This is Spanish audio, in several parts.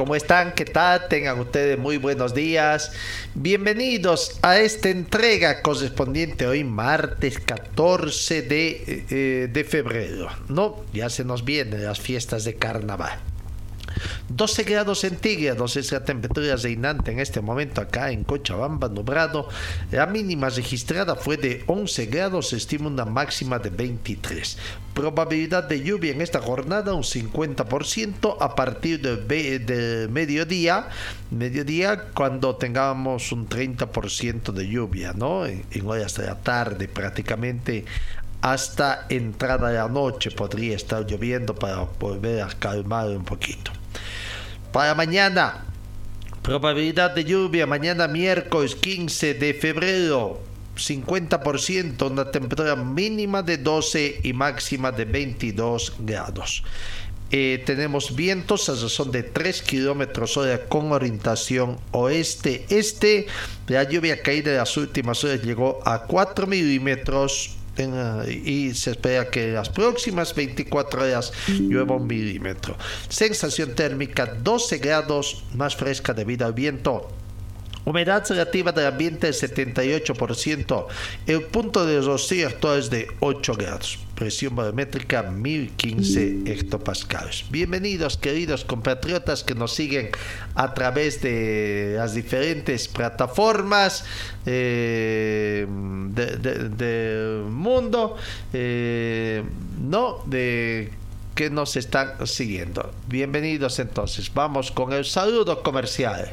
¿cómo están? ¿Qué tal? Tengan ustedes muy buenos días. Bienvenidos a esta entrega correspondiente hoy martes 14 de, eh, de febrero. No, ya se nos vienen las fiestas de carnaval. 12 grados centígrados es la temperatura reinante en este momento acá en Cochabamba, nublado. La mínima registrada fue de 11 grados, se estima una máxima de 23. Probabilidad de lluvia en esta jornada un 50% a partir del de mediodía, mediodía cuando tengamos un 30% de lluvia, ¿no? En, en horas de la tarde prácticamente hasta entrada de la noche podría estar lloviendo para volver a calmar un poquito. Para mañana, probabilidad de lluvia, mañana miércoles 15 de febrero, 50%, una temperatura mínima de 12 y máxima de 22 grados. Eh, tenemos vientos a razón de 3 kilómetros hora con orientación oeste-este. La lluvia caída de las últimas horas llegó a 4 milímetros y se espera que las próximas 24 horas llueva un milímetro. Sensación térmica 12 grados más fresca debido al viento. Humedad relativa del ambiente del 78%. El punto de rocío actual es de 8 grados. Presión barométrica 1015 hectopascales. Bienvenidos queridos compatriotas que nos siguen a través de las diferentes plataformas eh, del de, de mundo. Eh, no, de que nos están siguiendo. Bienvenidos entonces. Vamos con el saludo comercial.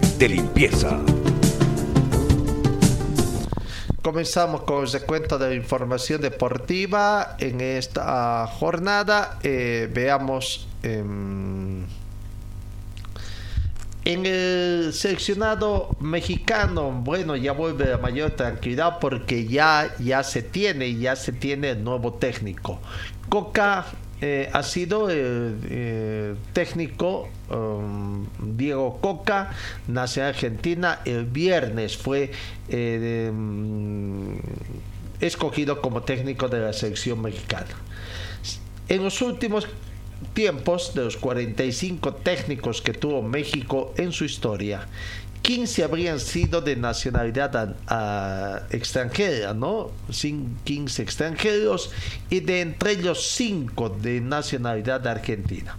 De limpieza. Comenzamos con el recuento de la información deportiva en esta jornada. Eh, veamos eh, en el seleccionado mexicano. Bueno, ya vuelve a mayor tranquilidad porque ya, ya se tiene, ya se tiene el nuevo técnico. Coca eh, ha sido el eh, técnico um, Diego Coca, nació en Argentina. El viernes fue eh, um, escogido como técnico de la selección mexicana. En los últimos tiempos, de los 45 técnicos que tuvo México en su historia, 15 habrían sido de nacionalidad extranjera, ¿no? Sin 15 extranjeros y de entre ellos 5 de nacionalidad argentina.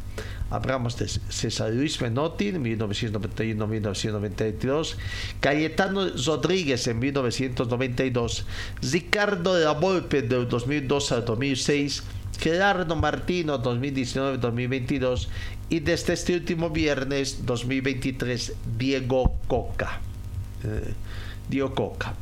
Hablamos de César Luis Menotti en 1991-1992, Cayetano Rodríguez en 1992, Ricardo de la del 2002 al 2006, Gerardo Martino 2019-2022 y desde este último viernes 2023 Diego Coca. Eh, Diego Coca.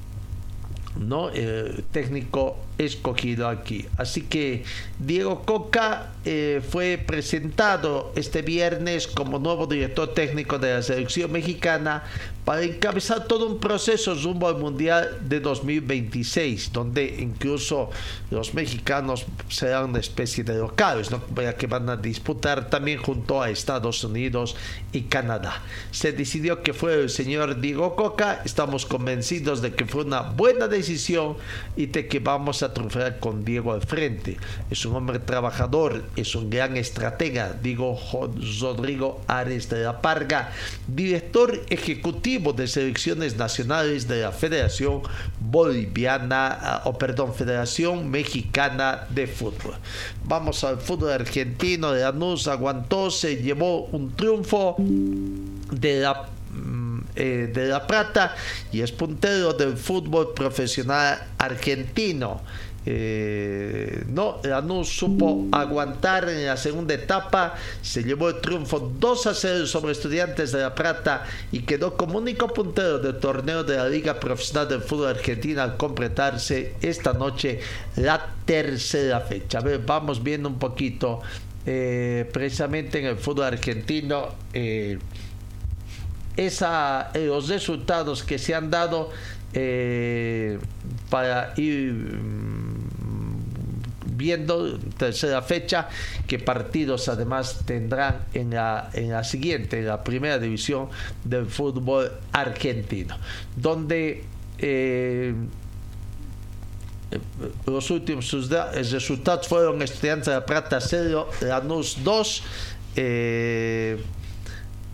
¿no? Eh, técnico escogido aquí. Así que Diego Coca eh, fue presentado este viernes como nuevo director técnico de la selección mexicana para encabezar todo un proceso rumbo al Mundial de 2026, donde incluso los mexicanos serán una especie de locales, ¿no? que van a disputar también junto a Estados Unidos y Canadá. Se decidió que fue el señor Diego Coca, estamos convencidos de que fue una buena decisión y de que vamos a triunfar con Diego al frente. Es un hombre trabajador, es un gran estratega, digo Rodrigo Ares de la Parga, director ejecutivo de selecciones nacionales de la Federación Boliviana, ah, o perdón, Federación Mexicana de Fútbol. Vamos al fútbol argentino, de Lanús aguantó, se llevó un triunfo de la mm, eh, de La Plata y es puntero del fútbol profesional argentino. Eh, no, no supo aguantar en la segunda etapa, se llevó el triunfo 2 a 0 sobre Estudiantes de La Plata y quedó como único puntero del torneo de la Liga Profesional del Fútbol Argentina al completarse esta noche la tercera fecha. A ver, vamos viendo un poquito eh, precisamente en el fútbol argentino. Eh, esa, los resultados que se han dado para ir viendo tercera fecha qué partidos además tendrán en la, en la siguiente, en la primera división del fútbol argentino, donde eh, los últimos resultados fueron Estudiantes de la Plata 0, Lanús 2, eh,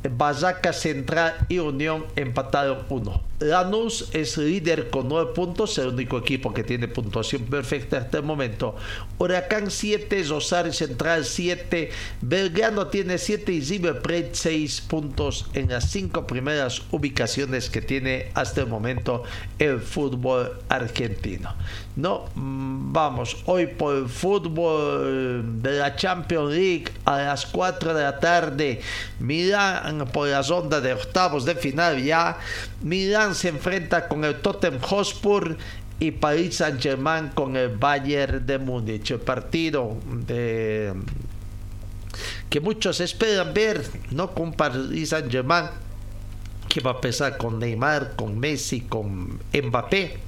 Bazaca Central y Unión empataron 1. Lanús es líder con 9 puntos, el único equipo que tiene puntuación perfecta hasta el momento. Huracán 7, Rosario Central 7, Belgrano tiene 7 y River Plate 6 puntos en las 5 primeras ubicaciones que tiene hasta el momento el fútbol argentino. No, mm, vamos, hoy por el fútbol de la Champions League a las 4 de la tarde, Milán por las ondas de octavos de final ya, Milán se enfrenta con el Tottenham Hotspur y Paris Saint Germain con el Bayern de Múnich. El partido que muchos esperan ver, no con Paris Saint Germain, que va a empezar con Neymar, con Messi, con Mbappé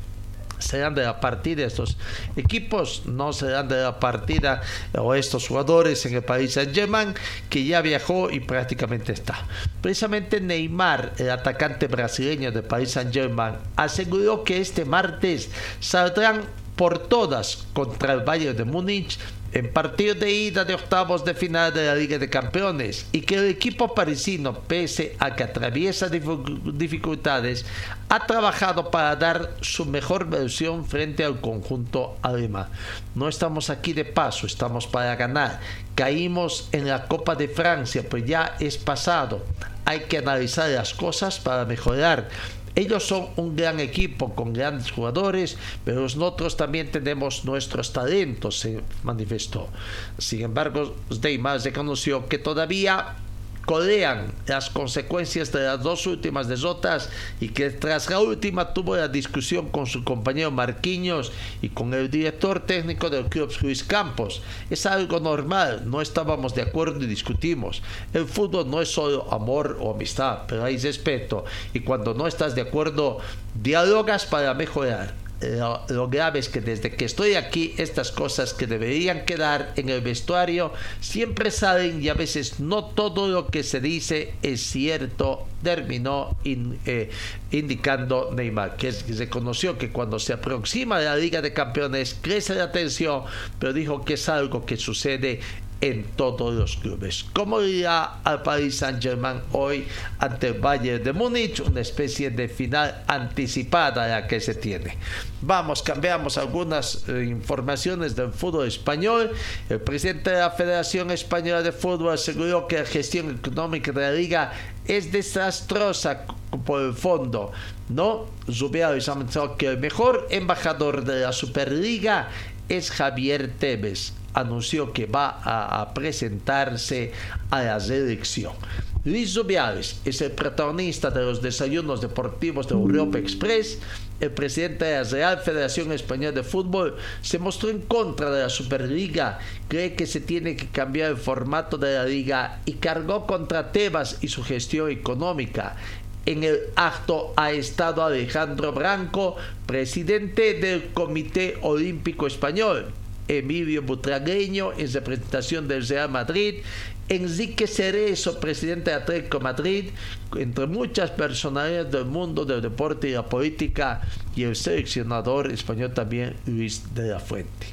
serán de la partida estos equipos, no serán de la partida o estos jugadores en el país Saint Germain que ya viajó y prácticamente está. Precisamente Neymar, el atacante brasileño del país Saint Germain, aseguró que este martes saldrán por todas contra el Bayern de Múnich en partido de ida de octavos de final de la Liga de Campeones y que el equipo parisino, pese a que atraviesa dificultades, ha trabajado para dar su mejor versión frente al conjunto alemán. No estamos aquí de paso, estamos para ganar. Caímos en la Copa de Francia, pues ya es pasado. Hay que analizar las cosas para mejorar ellos son un gran equipo con grandes jugadores, pero nosotros también tenemos nuestros talentos, se manifestó. Sin embargo, Neymar reconoció que todavía colean las consecuencias de las dos últimas derrotas y que tras la última tuvo la discusión con su compañero Marquinhos y con el director técnico del club Luis Campos. Es algo normal, no estábamos de acuerdo y discutimos. El fútbol no es solo amor o amistad, pero hay respeto y cuando no estás de acuerdo dialogas para mejorar lo, grave es que desde que estoy aquí, estas cosas que deberían quedar en el vestuario siempre salen y a veces no todo lo que se dice es cierto, terminó eh, indicando Neymar, que reconoció que cuando se aproxima la Liga de Campeones crece la tensión, pero dijo que es algo que sucede en todos los clubes. ¿Cómo irá al Paris Saint-Germain hoy ante el Bayern de Múnich? Una especie de final anticipada la que se tiene. Vamos, cambiamos algunas eh, informaciones del fútbol español. El presidente de la Federación Española de Fútbol aseguró que la gestión económica de la liga es desastrosa por el fondo. No, Zubiales ha que el mejor embajador de la Superliga es Javier Tebes anunció que va a, presentarse a la selección. Luis Zubiales es el protagonista de los desayunos deportivos de Europa Express. El presidente de la Real Federación Española de Fútbol se mostró en contra de la Superliga, cree que se tiene que cambiar el formato de la liga y cargó contra Tebas y su gestión económica en el acto ha estado Alejandro Branco, presidente del Comité Olímpico Español, Emilio Butragueño en representación del Real Madrid, Enrique Cerezo, presidente de Atlético Madrid, entre muchas personalidades del mundo del deporte y la política, y el seleccionador español también, Luis de la Fuente.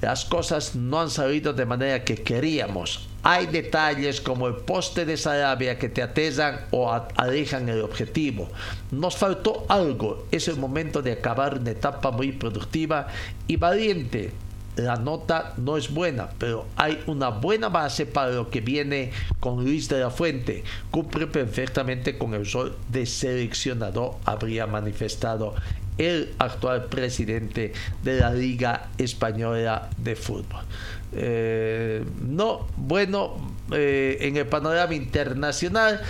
Las cosas no han salido de manera que queríamos. Hay detalles como el poste de Sarabia que te atesan o alejan el objetivo. Nos faltó algo. Es el momento de acabar una etapa muy productiva y valiente la nota no es buena, pero hay una buena base para lo que viene con Luis de la Fuente. Cumple perfectamente con el rol de seleccionador, habría manifestado el actual presidente de la Liga Española de Fútbol. Eh, no, bueno, eh, en el panorama internacional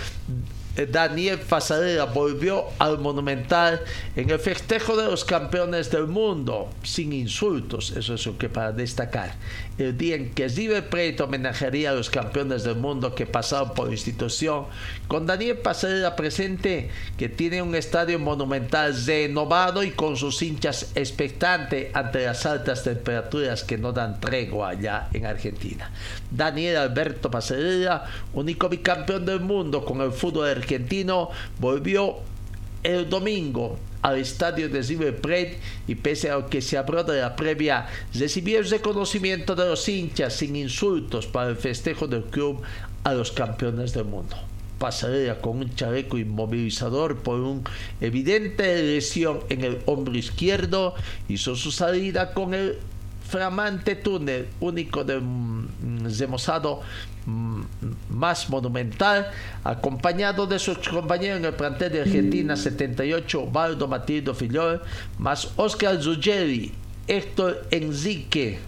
Daniel Pasarela volvió al Monumental en el festejo de los campeones del mundo, sin insultos, eso es lo que para destacar. El día en que River Plate homenajearía a los campeones del mundo que pasaron por la institución, con Daniel Pasarela presente, que tiene un estadio monumental renovado y con sus hinchas expectantes ante las altas temperaturas que no dan tregua allá en Argentina. Daniel Alberto Pasarela, único bicampeón del mundo con el fútbol argentino volvió el domingo al estadio de River y pese a que se habló de la previa, recibió el reconocimiento de los hinchas sin insultos para el festejo del club a los campeones del mundo. Pasarela con un chaleco inmovilizador por un evidente lesión en el hombro izquierdo hizo su salida con el flamante túnel único de remozado Mm, más monumental, acompañado de sus compañeros en el plantel de Argentina 78, Baldo Matildo Fillol, más Oscar Zuggeri, Héctor Enrique,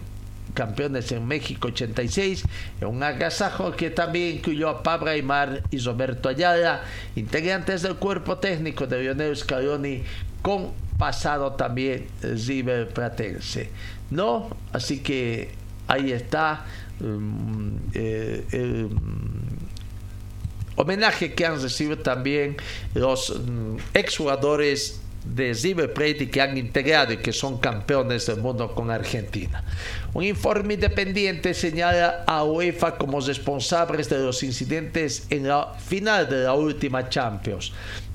campeones en México 86, en un agasajo que también incluyó a Pablo Aymar y Roberto Ayala, integrantes del cuerpo técnico de Lionel Scaloni, con pasado también River Platense. ¿No? Así que ahí está Mm, eh, el mm, homenaje que han recibido también los mm, exjugadores de River que han integrado y que son campeones del mundo con Argentina. Un informe independiente señala a UEFA como responsables de los incidentes en la final de la última Champions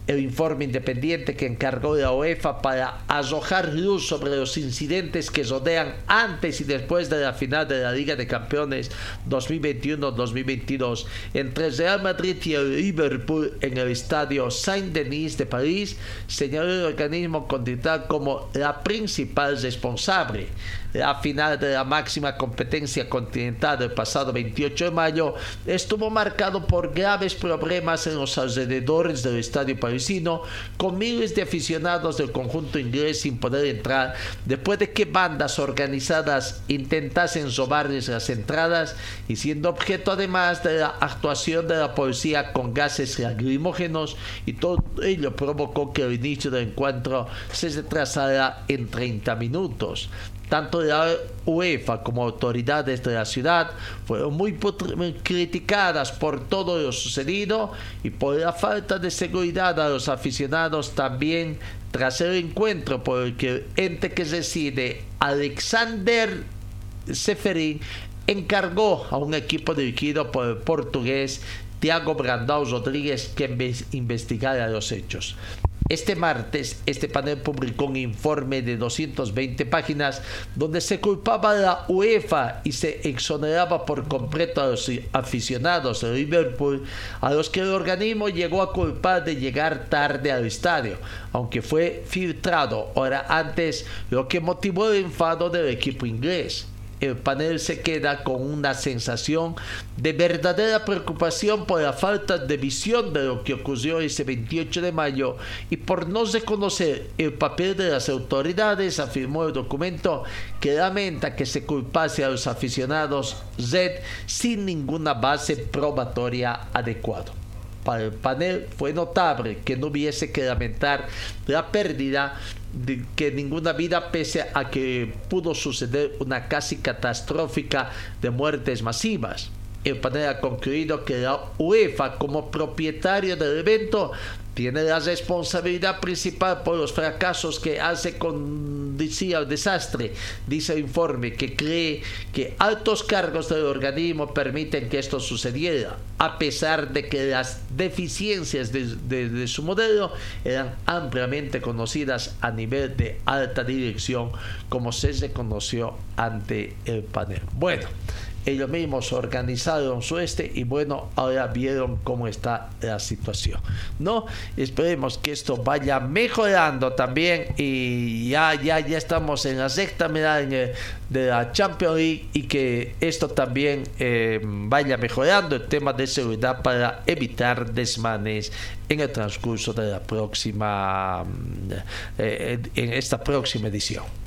el informe independiente que encargó la UEFA para arrojar luz sobre los incidentes que rodean antes y después de la final de la Liga de Campeones 2021-2022 entre Real Madrid y el Liverpool en el estadio Saint-Denis de París, señaló el organismo continental como la principal responsable la final de la máxima competencia continental del pasado 28 de mayo estuvo marcado por graves problemas en los alrededores del estadio parisino, con miles de aficionados del conjunto inglés sin poder entrar después de que bandas organizadas intentasen robarles las entradas y siendo objeto además de la actuación de la policía con gases lacrimógenos y todo ello provocó que el inicio del encuentro se retrasara en 30 minutos tanto la UEFA como autoridades de la ciudad fueron muy criticadas por todo lo sucedido y por la falta de seguridad a los aficionados también tras el encuentro por el que el ente que reside Alexander Seferin encargó a un equipo dirigido por el portugués Tiago Brandao Rodríguez que investigara los hechos. Este martes, este panel publicó un informe de 220 páginas donde se culpaba a la UEFA y se exoneraba por completo a los aficionados de Liverpool, a los que el organismo llegó a culpar de llegar tarde al estadio, aunque fue filtrado hora antes, lo que motivó el enfado del equipo inglés el panel se queda con una sensación de verdadera preocupación por la falta de visión de lo que ocurrió ese 28 de mayo y por no reconocer el papel de las autoridades, afirmó el documento que lamenta que se culpase a los aficionados Z sin ninguna base probatoria adecuada para el panel fue notable que no hubiese que lamentar la pérdida de que ninguna vida pese a que pudo suceder una casi catastrófica de muertes masivas. El panel ha concluido que la UEFA como propietario del evento tiene la responsabilidad principal por los fracasos que hace conducir al desastre, dice el informe, que cree que altos cargos del organismo permiten que esto sucediera, a pesar de que las deficiencias de, su modelo eran ampliamente conocidas a nivel de alta dirección, como se reconoció ante el panel. Bueno, ellos mismos organizaron su este y bueno, ahora vieron cómo está la situación. ¿No? Esperemos que esto vaya mejorando también y ya, ya, ya estamos en la sexta medalla de la Champions League y que esto también eh, vaya mejorando el tema de seguridad para evitar desmanes en el transcurso de la próxima, eh, en esta próxima edición.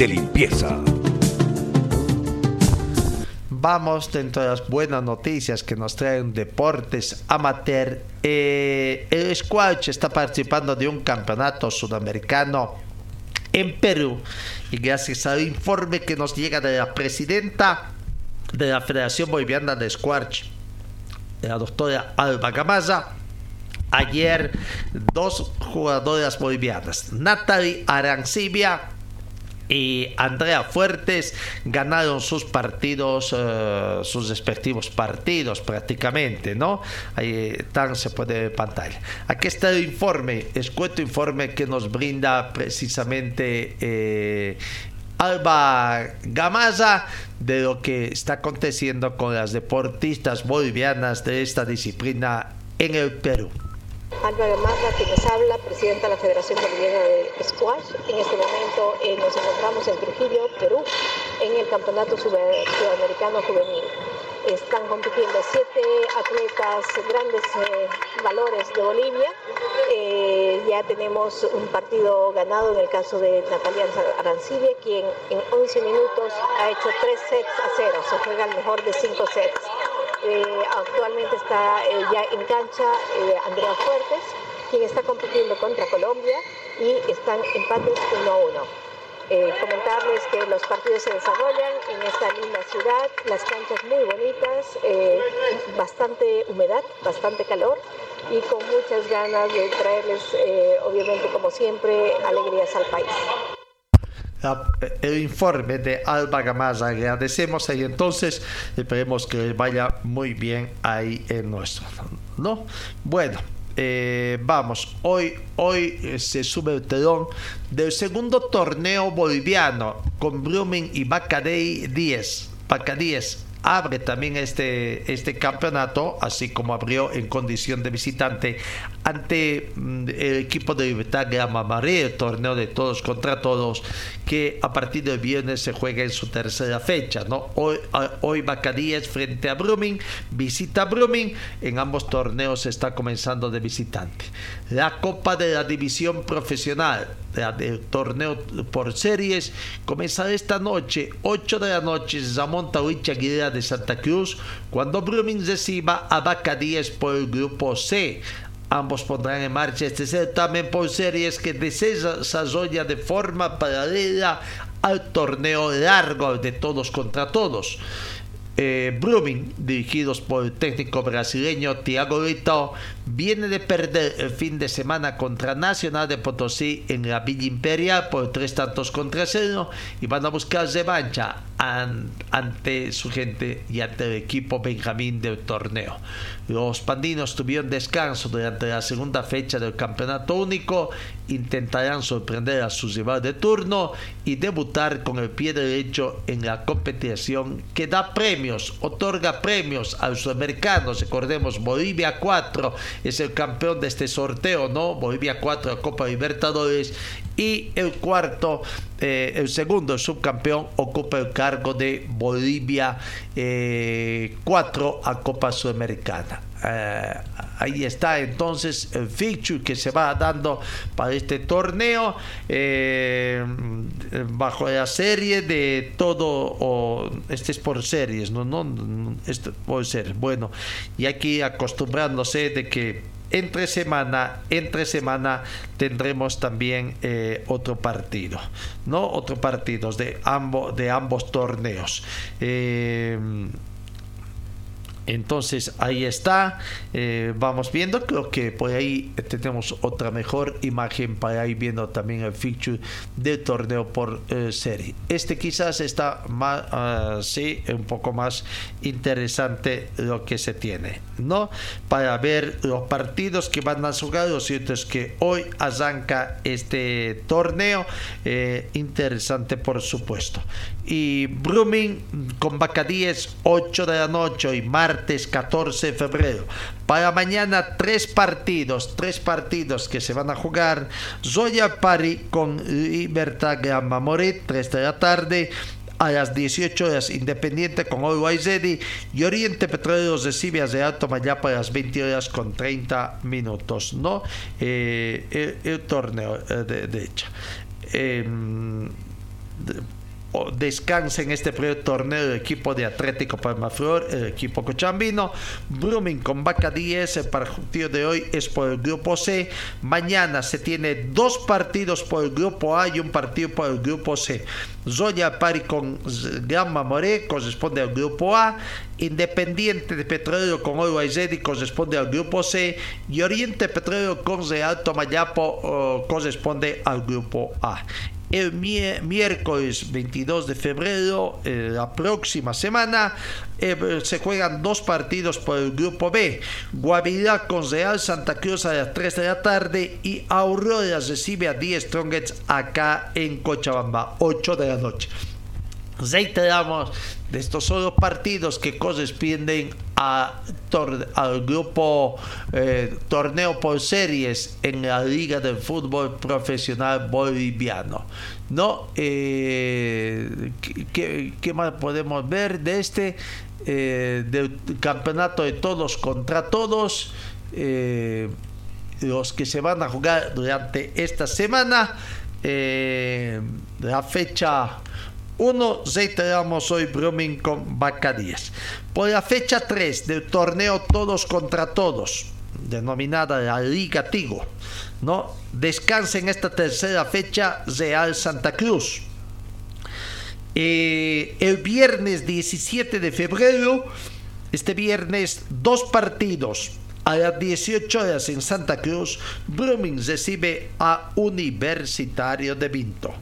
De limpieza. Vamos dentro de las buenas noticias que nos traen deportes amateur. Eh, el Squash está participando de un campeonato sudamericano en Perú y gracias al informe que nos llega de la presidenta de la Federación Boliviana de Squash, la doctora Alba Gamaza, ayer dos jugadoras bolivianas, Natalie Arancibia y Andrea Fuertes ganaron sus partidos, eh, sus respectivos partidos prácticamente, ¿no? Ahí están, se puede ver pantalla. Aquí está el informe, escueto informe que nos brinda precisamente eh, Alba Gamaza de lo que está aconteciendo con las deportistas bolivianas de esta disciplina en el Perú. Alba Gamarra, que nos habla, presidenta de la Federación Boliviana de Squash. En este momento eh, nos encontramos en Trujillo, Perú, en el Campeonato Sudamericano Juvenil. Están compitiendo siete atletas, grandes eh, valores de Bolivia. Eh, ya tenemos un partido ganado en el caso de Natalia Arancibia, quien en 11 minutos ha hecho tres sets a cero. Se juega el mejor de cinco sets. Eh, actualmente está eh, ya en cancha eh, Andrea Fuertes, quien está compitiendo contra Colombia y están empates 1 a 1. comentarles que los partidos se desarrollan en esta linda ciudad, las canchas muy bonitas, bastante humedad, bastante calor y con muchas ganas de traerles, obviamente como siempre, alegrías al país el informe de Alba Gamaza. Agradecemos ahí entonces, esperemos que vaya muy bien ahí en nuestro. ¿no? Bueno. Eh, vamos, hoy, hoy eh, se sube el telón del segundo torneo boliviano con Blooming y Bacadei 10. Baca 10 abre también este, este campeonato, así como abrió en condición de visitante ante mm, el equipo de Libertad Grama María, el torneo de todos contra todos, que a partir del viernes se juega en su tercera fecha. ¿no? Hoy, hoy Bacadíes frente a Brumming, visita Brumming, en ambos torneos está comenzando de visitante. La Copa de la División Profesional, del torneo por series, comenzará esta noche, 8 de la noche, Zamón Tawicha Aguilera de Santa Cruz, cuando Brumming reciba a Bacadíes por el grupo C. Ambos pondrán en marcha este certamen por series que desarrolla de forma paralela al torneo largo de todos contra todos. Eh, dirigidos por el técnico brasileño Thiago Lito, viene de perder el fin de semana contra Nacional de Potosí en la Villa Imperial por tres tantos contra cero y van a buscar revancha ante su gente y ante el equipo Benjamín del torneo. Los pandinos tuvieron descanso durante la segunda fecha del campeonato único, intentarán sorprender a su rival de turno y debutar con el pie derecho en la competición que da premios, otorga premios a los sudamericanos. Recordemos, Bolivia 4 es el campeón de este sorteo, ¿no? Bolivia 4, Copa Libertadores y el cuarto, eh, el segundo subcampeón ocupa el cargo de Bolivia 4 a Copa Sudamericana. Eh, ahí está entonces el fixture que se va dando para este torneo eh, bajo la serie de todo o este es por series no no esto puede ser bueno y aquí acostumbrándose de que entre semana, entre semana tendremos también eh, otro partido, ¿no? Otro partido de ambos, de ambos torneos. Entonces ahí está, eh, vamos viendo, creo que por ahí tenemos otra mejor imagen para ir viendo también el feature del torneo por eh, serie. Este quizás está más, uh, sí, un poco más interesante lo que se tiene, ¿no? Para ver los partidos que van a jugar, lo cierto es que hoy arranca este torneo, eh, interesante por supuesto. Y Brumming con Bacadíes 8 de la noche y martes 14 de febrero. Para mañana tres partidos, tres partidos que se van a jugar. Zoya Pari con Libertad Gran Moret 3 de la tarde a las 18 horas Independiente con Zedi y Oriente Petroleros recibe de Alto Mayapa a las 20 horas con 30 minutos, ¿no? Eh, el, torneo, eh, de, hecho. Em, descansa en este primer torneo el equipo de Atlético Palmaflor, el equipo cochambino. Brumming con Vaca 10, el partido de hoy es por el grupo C. Mañana se tiene dos partidos por el grupo A y un partido por el grupo C. Zoya Pari con Gran Mamoré corresponde al grupo A. Independiente de Petróleo con Oro corresponde al grupo C. Y Oriente Petróleo con Real Tomayapo corresponde al grupo A el miércoles 22 de febrero, eh, la próxima semana, eh, se juegan dos partidos por el grupo B. Guavirá con Real Santa Cruz a las 3 de la tarde y Aurora recibe a 10 Strongets acá en Cochabamba, 8 de la noche. Reiteramos de estos solo partidos que corresponden a al grupo eh, torneo por series en la Liga del Fútbol Profesional Boliviano. ¿No? Eh, ¿qué, más podemos ver de este? Eh, del campeonato de todos contra todos. los que se van a jugar durante esta semana. la fecha 1 reiteramos hoy Brumming con Bacadíes. Por la fecha 3 del torneo Todos contra Todos, denominada la Liga Tigo, ¿no? descansa en esta tercera fecha Real Santa Cruz. Eh, el viernes 17 de febrero, este viernes, dos partidos. A las 18 horas en Santa Cruz, Brumming recibe a Universitario de Vinto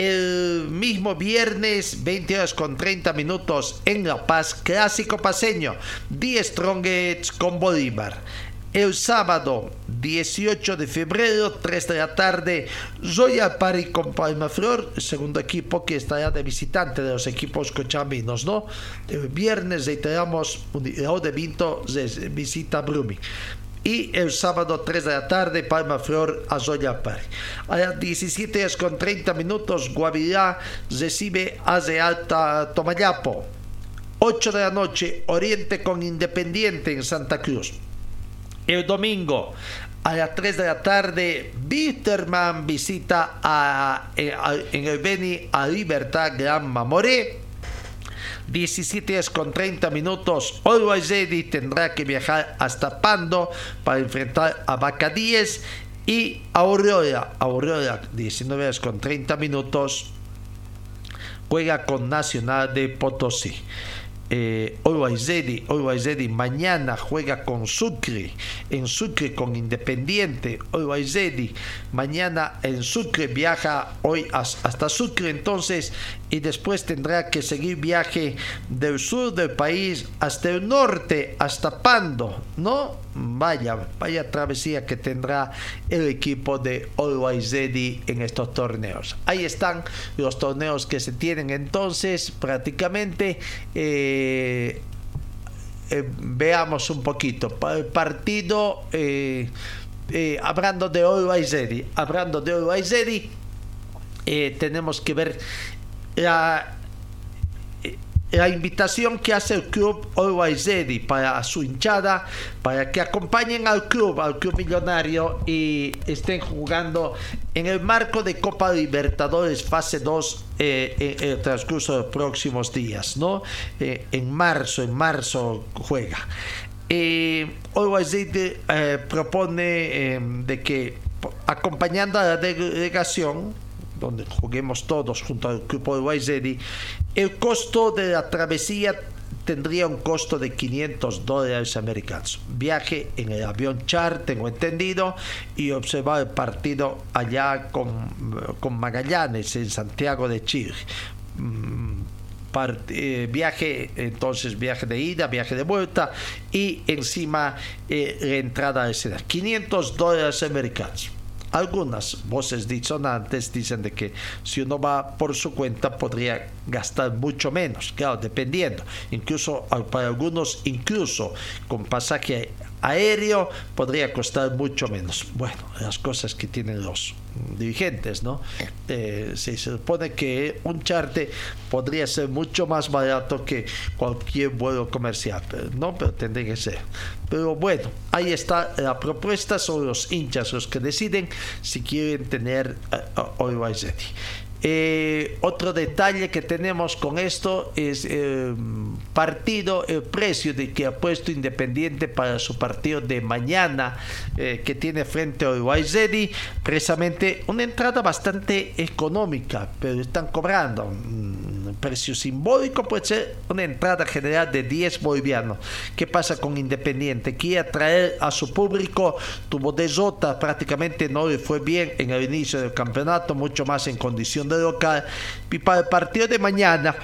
el mismo viernes, 20 horas con 30 minutos en La Paz, clásico paseño, 10 Strongets con Bolívar. El sábado 18 de febrero, 3 de la tarde, Royal Party con Palma Flor, segundo equipo que estará de visitante de los equipos cochambinos, ¿no? El viernes reiteramos, de Vinto visita Brumi y el sábado 3 de la tarde Palma Flor a Zoya Park. A las 17 horas con 30 minutos Guavirá recibe a de Alta Tomayapo. 8 de la noche Oriente con Independiente en Santa Cruz. El domingo a las 3 de la tarde Bitterman visita a, en el Beni a Libertad Gran Mamoré 17 es con 30 minutos. Always Ready tendrá que viajar hasta Pando para enfrentar a Bacadíes y Aurora. Aurora, 19 horas con 30 minutos, juega con Nacional de Potosí eh, Always Ready, mañana juega con Sucre, en Sucre con Independiente, Always Ready, mañana en Sucre viaja hoy hasta Sucre entonces y después tendrá que seguir viaje del sur del país hasta el norte, hasta Pando, ¿no? Vaya, vaya travesía que tendrá el equipo de Always Ready en estos torneos. Ahí están los torneos que se tienen entonces prácticamente. Eh, eh, veamos un poquito. El partido, eh, hablando de Always Ready, hablando de Ready eh, tenemos que ver la, eh, la invitación que hace el club Always Ready para su hinchada, para que acompañen al club, al club millonario y estén jugando en el marco de Copa Libertadores fase 2 eh, en el transcurso de los próximos días, ¿no? Eh, en marzo, en marzo juega. Eh, Always Ready eh, propone eh, de que acompañando a la delegación, donde juguemos todos junto al grupo de Waizedi, el costo de la travesía tendría un costo de 500 dólares americanos. Viaje en el avión Char, tengo entendido, y observar el partido allá con, con Magallanes en Santiago de Chile. Mm, eh, viaje, entonces viaje de ida, viaje de vuelta y encima eh, la entrada al escenario. 500 dólares americanos. Algunas voces disonantes dicen de que si uno va por su cuenta podría gastar mucho menos, claro, dependiendo. Incluso para algunos, incluso con pasaje aéreo, podría costar mucho menos. Bueno, las cosas que tienen los dirigentes, ¿no? Eh, se supone que un charte podría ser mucho más barato que cualquier vuelo comercial, no, pero tendría que ser. Pero bueno, ahí está la propuesta, son los hinchas los que deciden si quieren tener Always Ready. Eh, otro detalle que tenemos con esto es el partido, el precio de que ha puesto Independiente para su partido de mañana eh, que tiene frente a Ready, precisamente una entrada bastante económica, pero están cobrando un precio simbólico, puede ser una entrada general de 10 bolivianos. ¿Qué pasa con Independiente? Quiere atraer a su público, tuvo desota, prácticamente no le fue bien en el inicio del campeonato, mucho más en condición de local. Y para el partido de mañana,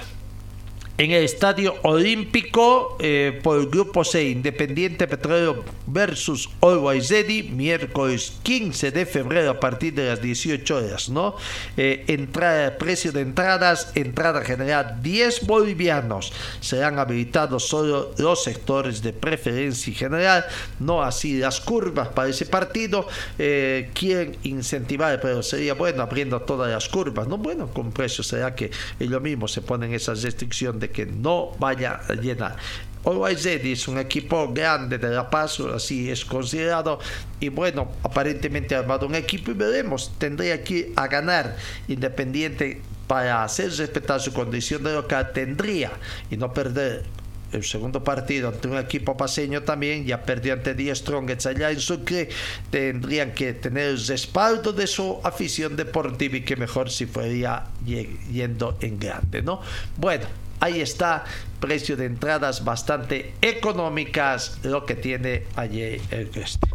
en el Estadio Olímpico eh, por el Grupo C, Independiente Petrolero versus Always miércoles 15 de febrero a partir de las 18 horas, ¿no? Eh, entrada, precio de entradas, entrada general 10 bolivianos. Serán habilitados solo los sectores de preferencia general, no así las curvas para ese partido. Eh, quieren incentivar, pero sería bueno abriendo todas las curvas, ¿no? Bueno, con precio será que ellos mismos se ponen esas restricciones de que no vaya a llenar. Always Ready es un equipo grande de La Paz, así es considerado. Y bueno, aparentemente ha armado un equipo y veremos. Tendría que a ganar Independiente para hacer respetar su condición de local. Tendría y no perder el segundo partido ante un equipo paseño también, ya perdió ante Die Strongets allá en Sucre, tendrían que tener el respaldo de su afición deportiva y que mejor si fuera yendo en grande, ¿no? Bueno, ahí está, precio de entradas bastante económicas, lo que tiene allí el este.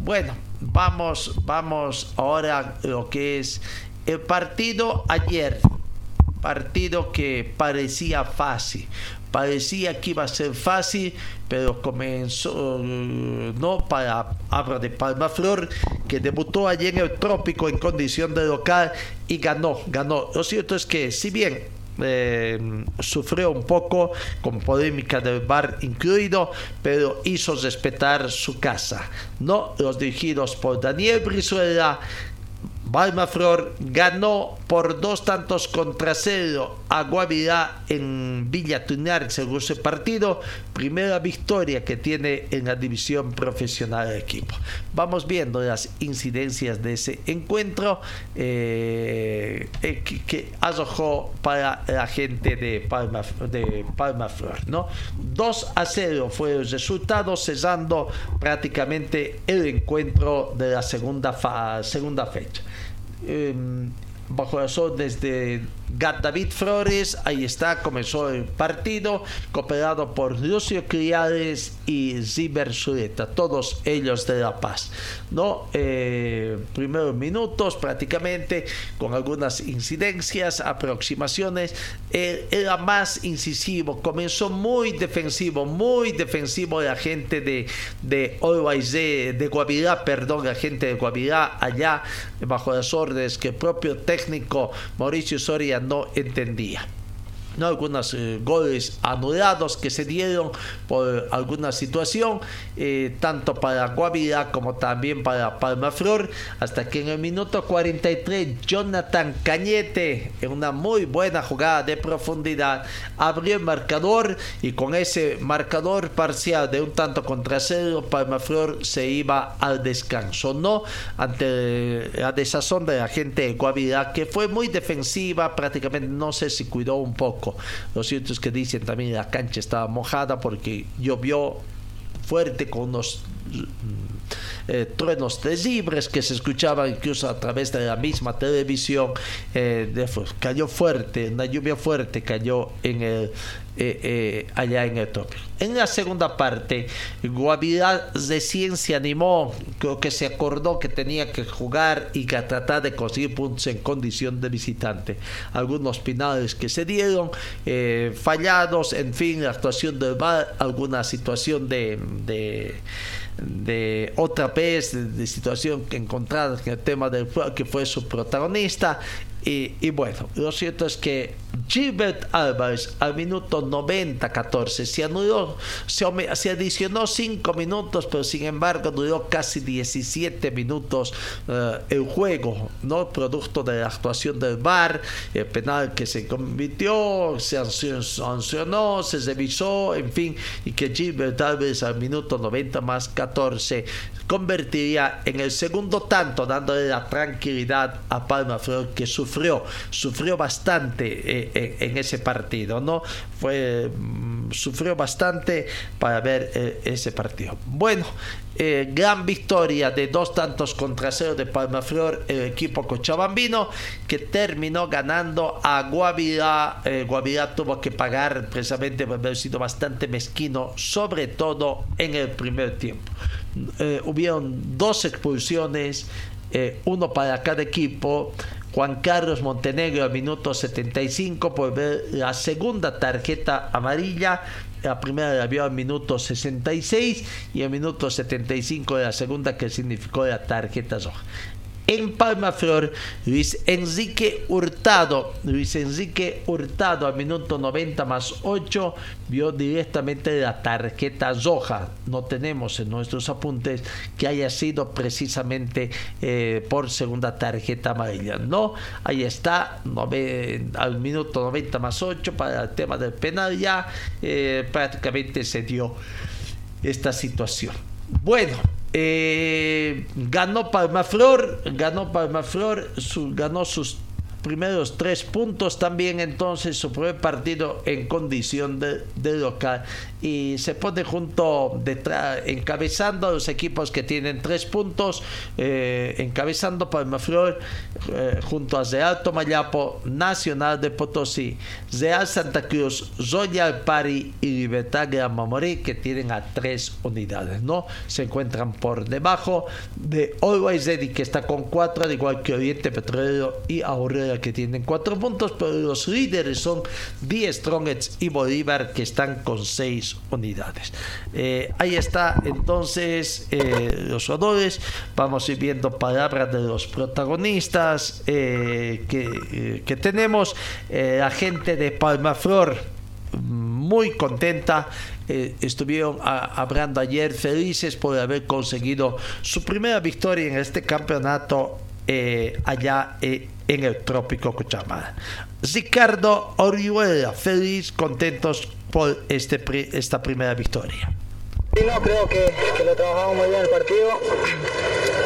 Bueno, vamos, vamos ahora lo que es el partido ayer, partido que parecía fácil parecía que iba a ser fácil, pero comenzó no para habla de Palma Flor, que debutó allí en el trópico en condición de local y ganó, ganó. Lo cierto es que si bien eh, sufrió un poco con polémica del bar incluido, pero hizo respetar su casa. No los dirigidos por Daniel Brizuela. Balmaflor ganó por dos tantos contra cero a Guavirá en Villa Tunar según ese partido. Primera victoria que tiene en la división profesional del equipo. Vamos viendo las incidencias de ese encuentro eh, eh, que, que, arrojó para la gente de Palma, de Palma Flor. ¿no? 2 a 0 fue el resultado, cesando prácticamente el encuentro de la segunda, segunda fecha. Eh, bajo las órdenes de Gat David Flores, ahí está, comenzó el partido, cooperado por Lucio Criades y Ziber Zuleta, todos ellos de La Paz. ¿no? Eh, primeros minutos prácticamente, con algunas incidencias, aproximaciones, eh, era más incisivo, comenzó muy defensivo, muy defensivo la gente de, de de, de Guavirá, perdón, la gente de Guavirá, allá, bajo las órdenes que el propio técnico Mauricio Soria no entendía. ¿No? algunos eh, goles anulados que se dieron por alguna situación, eh, tanto para Guavirá como también para Palmaflor, hasta que en el minuto 43 Jonathan Cañete, en una muy buena jugada de profundidad, abrió el marcador y con ese marcador parcial de un tanto contra cero, Palmaflor se iba al descanso, ¿no? Ante la desazón de la gente de Guavirá, que fue muy defensiva, prácticamente no sé si cuidó un poco los cierto que dicen también la cancha estaba mojada porque llovió fuerte con unos eh, truenos terribles que se escuchaban incluso a través de la misma televisión. Eh, cayó fuerte, una lluvia fuerte cayó en el, eh, eh, allá en Etiopía. En la segunda parte, Guavirá recién se animó, creo que se acordó que tenía que jugar y que tratar de conseguir puntos en condición de visitante. Algunos finales que se dieron, fallados, en fin, la actuación del VAR, alguna situación de otra vez de, situación que encontrada en el tema del que fue su protagonista. Y, bueno, lo cierto es que Gilbert Álvarez al minuto 90-14 se anuló, se, adicionó 5 minutos, pero sin embargo duró casi 17 minutos eh, el juego, ¿no? Producto de la actuación del VAR, el penal que se convirtió, se sancionó, se revisó, en fin, y que Gilbert Álvarez al minuto 90 más 14 convertiría en el segundo tanto, dándole la tranquilidad a Palma Flor que sufrió, sufrió bastante eh, eh, en ese partido, ¿no? Fue, mm, sufrió bastante para ver eh, ese partido. Bueno, gran victoria de dos tantos contra cero de Palmaflor, el equipo cochabambino, que terminó ganando a Guavirá. Guavirá tuvo que pagar precisamente por haber sido bastante mezquino, sobre todo en el primer tiempo eh, hubieron dos expulsiones, eh, uno para cada equipo. Juan Carlos Montenegro al minuto 75 por ver la segunda tarjeta amarilla. La primera la vio al minuto 66 y al minuto 75 de la segunda que significó la tarjeta roja. En Palmaflor, Luis Enrique Hurtado, Luis Enrique Hurtado al minuto 90 más 8 vio directamente la tarjeta roja. No tenemos en nuestros apuntes que haya sido precisamente eh, por segunda tarjeta amarilla. No, ahí está, al minuto 90 más 8 para el tema del penal ya eh, prácticamente se dio esta situación. Bueno, eh, ganó Palmaflor, ganó Palmaflor, su, ganó sus primeros tres puntos. También entonces su primer partido en condición de, local y se pone junto detrás encabezando a los equipos que tienen tres puntos eh, encabezando Palmaflor eh, junto a Real Tomayapo Nacional de Potosí Real Santa Cruz Royal Pari y Libertad Gran Mamorí que tienen a tres unidades no se encuentran por debajo de Always Ready que está con cuatro al igual que Oriente Petrolero y Aurora que tienen cuatro puntos, pero los líderes son Die Strongets y Bolívar que están con seis unidades. Eh, ahí está entonces eh, los jugadores. Vamos a ir viendo palabras de los protagonistas eh, que, que, tenemos. la gente de Palmaflor muy contenta. estuvieron hablando ayer felices por haber conseguido su primera victoria en este campeonato allá en el trópico Cochabamba. Ricardo Orihuela, feliz, contentos por este, esta primera victoria. Sí, no, creo que, lo trabajamos muy bien el partido.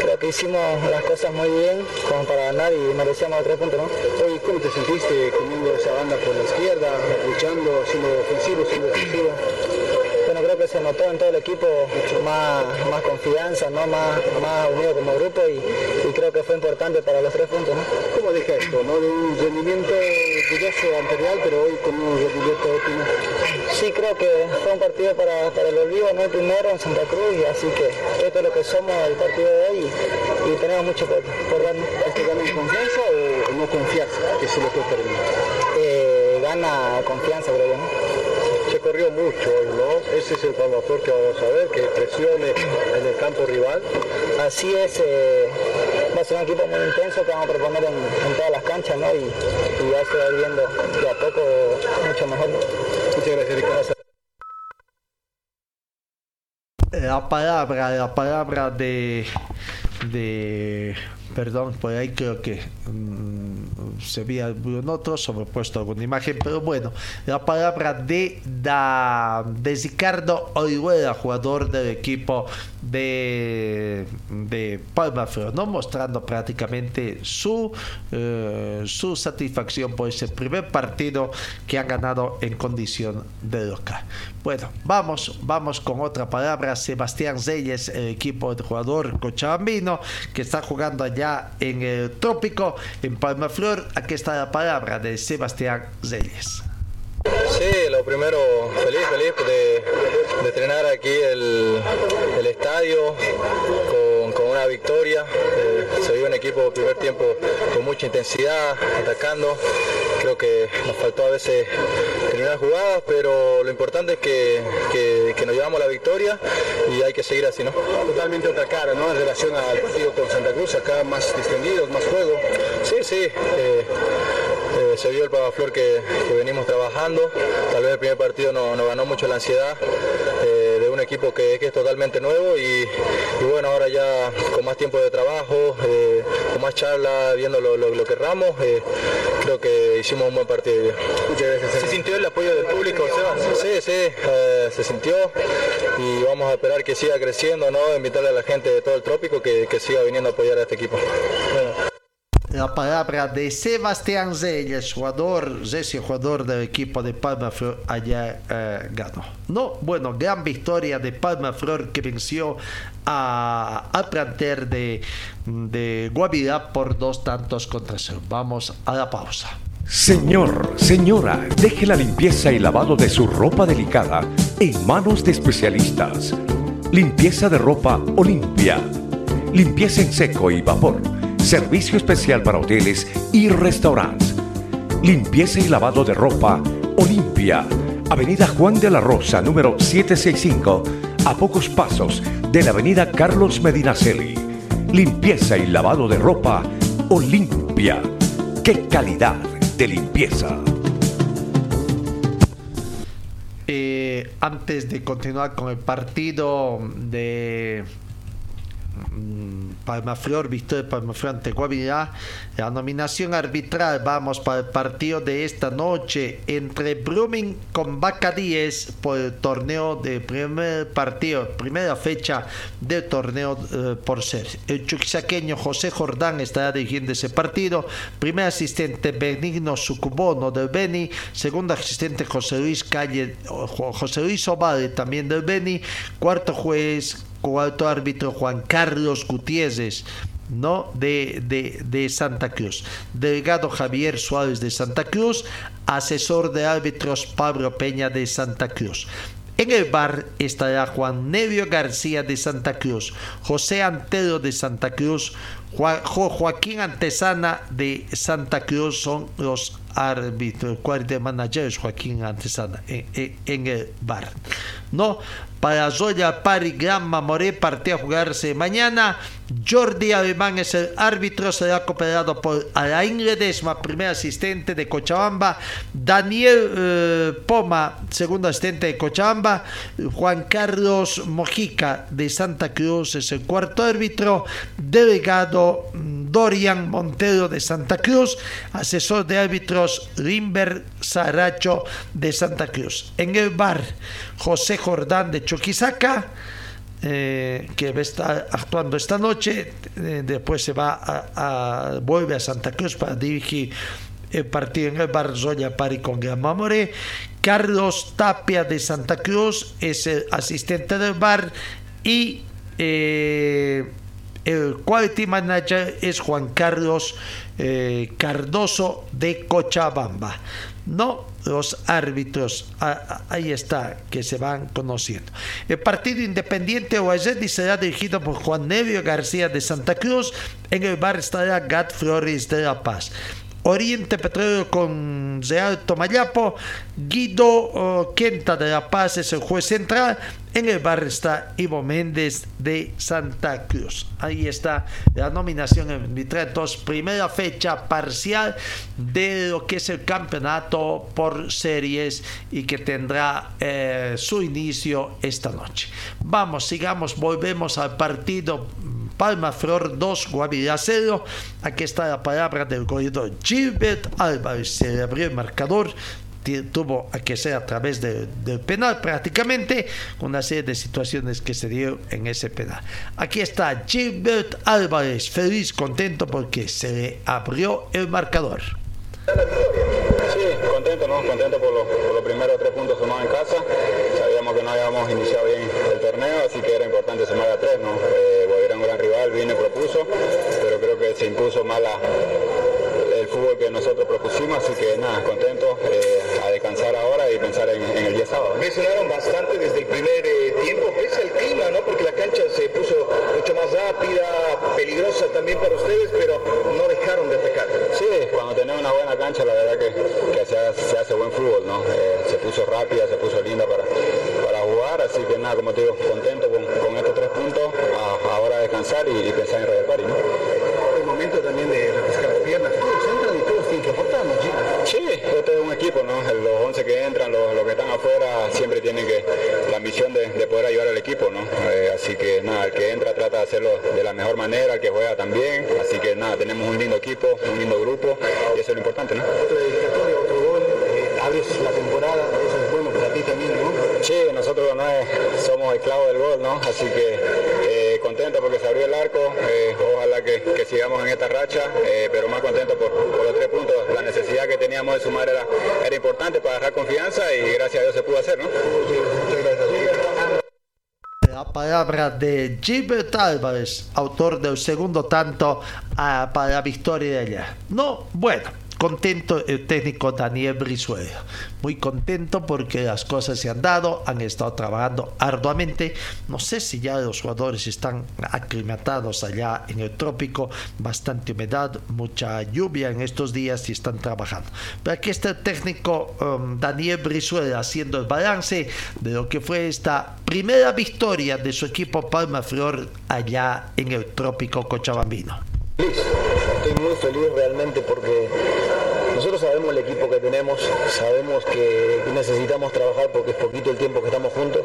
Creo que hicimos las cosas muy bien como para ganar y merecíamos los tres puntos, ¿no? Oye, ¿cómo te sentiste comiendo esa banda por la izquierda, luchando, siendo ofensivo, siendo defensivo? Que se notó en todo el equipo más, más confianza, ¿no? más, más unido como grupo y, creo que fue importante para los tres puntos. ¿no? ¿Cómo deja esto? ¿no? De un rendimiento dudoso anterior, pero hoy con un rendimiento óptimo. Sí, creo que fue un partido para, el olvido, no el primero en Santa Cruz, y así que esto es lo que somos el partido de hoy y, tenemos mucho por, por darnos. ¿Hay que ganar confianza o no confiar que se lo puede terminar? Eh, gana confianza, creo yo. ¿no? Corrió mucho hoy, ¿no? Ese es el Palmaflor que vamos a ver, que presione en el campo rival. Así es, eh, va a ser un equipo muy intenso que vamos a proponer en, en todas las canchas, ¿no? Y, y ya se va viendo de a poco mucho mejor. Muchas gracias, Ricardo. la palabra, la palabra de, de, perdón, por ahí creo que mm, se había otro sobrepuesto alguna imagen, pero bueno, la palabra de, da, de Ricardo Orihuela, jugador del equipo de, de Palma ¿no? mostrando prácticamente su, eh, su satisfacción por ese primer partido que han ganado en condición de local. Bueno, vamos, vamos con otra palabra. Sebastián Zeyes, el equipo de jugador cochabambino, que está jugando allá en el trópico, en Palma Flor. Aquí está la palabra de Sebastián Zeyes. Sí, lo primero, feliz, feliz de, de estrenar aquí el, el estadio con, con, una victoria. Eh, se vio un equipo primer tiempo con mucha intensidad, atacando. Creo que nos faltó a veces terminar jugadas, pero lo importante es que, que, que, nos llevamos la victoria y hay que seguir así, ¿no? Totalmente otra cara, ¿no? En relación al partido con Santa Cruz, acá más distendidos, más juego. Sí, sí. Eh, eh, se vio el Pavaflor que, que, venimos trabajando. Tal vez el primer partido nos no ganó mucho la ansiedad eh, de un equipo que, que, es totalmente nuevo y, y, bueno, ahora ya con más tiempo de trabajo, eh, con más charla, viendo lo, lo, lo que erramos, creo que hicimos un buen partido. Muchas gracias. ¿Se sintió el apoyo del público, Sebas? Sí, sí, se sintió y vamos a esperar que siga creciendo, ¿no? invitarle a la gente de todo el trópico que, que siga viniendo a apoyar a este equipo. Bueno. La palabra de Sebastián Zeyes, jugador, ese jugador del equipo de Palma Flor allá eh, ganó. No, bueno, gran victoria de Palma Flor que venció a, a planter de, de por dos tantos contra cero. Vamos a la pausa. Señor, señora, deje la limpieza y lavado de su ropa delicada en manos de especialistas. Limpieza de ropa Olimpia. Limpieza en seco y vapor Servicio especial para hoteles y restaurantes. Limpieza y lavado de ropa Olimpia. Avenida Juan de la Rosa, número 765, a pocos pasos de la Avenida Carlos Medinaceli. Limpieza y lavado de ropa Olimpia. ¡Qué calidad de limpieza! Eh, antes de continuar con el partido de Palmaflor, Víctor Palmaflor ante Guavirá. La nominación arbitral, vamos para el partido de esta noche entre Brumming con Vaca 10 por el torneo de primer partido, primera fecha del torneo eh, por ser. El chuquisaqueño José Jordán estará dirigiendo ese partido. Primer asistente Benigno Sucubono del Beni. Segundo asistente José Luis Calle, José Luis Ovale también del Beni. Cuarto juez cuarto árbitro Juan Carlos Gutiérrez, ¿no? De, de, de, Santa Cruz. Delegado Javier Suárez de Santa Cruz, asesor de árbitros Pablo Peña de Santa Cruz. En el bar estará Juan Nevio García de Santa Cruz, José Antero de Santa Cruz, Jo Joaquín Antesana de Santa Cruz son los árbitros, de managers Joaquín Antesana en, en, en, el bar. No, para Zoya Pari Gran Mamoré, partido a jugarse mañana. Jordi Alemán es el árbitro, será cooperado por Alain Ledesma, primer asistente de Cochabamba. Daniel eh, Poma, segundo asistente de Cochabamba. Juan Carlos Mojica de Santa Cruz es el cuarto árbitro. Delegado Dorian Montero de Santa Cruz, asesor de árbitros Limber Saracho de Santa Cruz. En el bar, José Jordán de Choquisaca, eh, que está actuando esta noche, eh, después se va a, vuelve a Santa Cruz para dirigir el partido en el bar Zoya Pari con Gran Mamoré. Carlos Tapia de Santa Cruz es el asistente del bar y eh, el quality manager es Juan Carlos eh, Cardoso de Cochabamba. No los árbitros, ahí está, que se van conociendo. El partido independiente Oaxaca será dirigido por Juan Nevio García de Santa Cruz. En el bar estará Gat Flores de La Paz. Oriente Petróleo con Alto Mayapo, Guido oh, Quenta de La Paz es el juez central, en el bar está Ivo Méndez de Santa Cruz. Ahí está la nominación en Entonces, primera fecha parcial de lo que es el campeonato por series y que tendrá eh, su inicio esta noche. Vamos, sigamos, volvemos al partido Palma Flor 2, Guavirá 0. Aquí está la palabra del corredor Gilbert Álvarez. Se abrió el marcador tuvo que ser a través del penal prácticamente, una serie de situaciones que se dio en ese penal. Aquí está Gilbert Álvarez, feliz, contento porque se le abrió el marcador. Sí, contento, ¿no? Contento por los, primeros tres puntos sumados en casa. Sabíamos que no habíamos iniciado bien el torneo, así que era importante sumar a tres, ¿no? Eh, un gran rival, viene propuso, pero creo que se impuso mal el fútbol que nosotros propusimos, así que nada, contento eh, a descansar ahora y pensar en, el día sábado. Mencionaron bastante desde el primer eh, tiempo, es el clima, ¿no? Porque la cancha se puso mucho más rápida, peligrosa también para ustedes, pero no dejaron de atacar. Sí, cuando tenemos una buena cancha, la verdad que, se, hace, buen fútbol, ¿no? Eh, se puso rápida, se puso linda para, para jugar, así que nada, como te digo, contento con, estos tres puntos, ahora descansar y, pensar en Royal Party, ¿no? El momento también de refrescar las piernas, Sí, esto es un equipo, ¿no? Los 11 que entran, los, que están afuera, siempre tienen que la ambición de, poder ayudar al equipo, ¿no? Eh, así que nada, el que entra trata de hacerlo de la mejor manera, el que juega también, así que nada, tenemos un lindo equipo, un lindo grupo y eso es lo importante, ¿no? Otro gol, eh, abres la temporada, eso es bueno para ti también, ¿no? Sí, nosotros no somos esclavos del gol, ¿no? Así que contento porque se abrió el arco, ojalá que, sigamos en esta racha, pero más contento por, por los tres puntos, la necesidad que teníamos de sumar era, era importante para dejar confianza y gracias a Dios se pudo hacer, ¿no? La palabra de Gilbert Álvarez, autor del segundo tanto ah, para la victoria de ella. No, bueno, contento el técnico Daniel Brizuela. Muy contento porque las cosas se han dado, han estado trabajando arduamente. No sé si ya los jugadores están aclimatados allá en el trópico, bastante humedad, mucha lluvia en estos días y están trabajando. Pero aquí está el técnico um, Daniel Brizuela haciendo el balance de lo que fue esta primera victoria de su equipo Palma Flor allá en el trópico cochabambino. Estoy muy feliz realmente porque nosotros sabemos el equipo que tenemos, sabemos que necesitamos trabajar porque es poquito el tiempo que estamos juntos,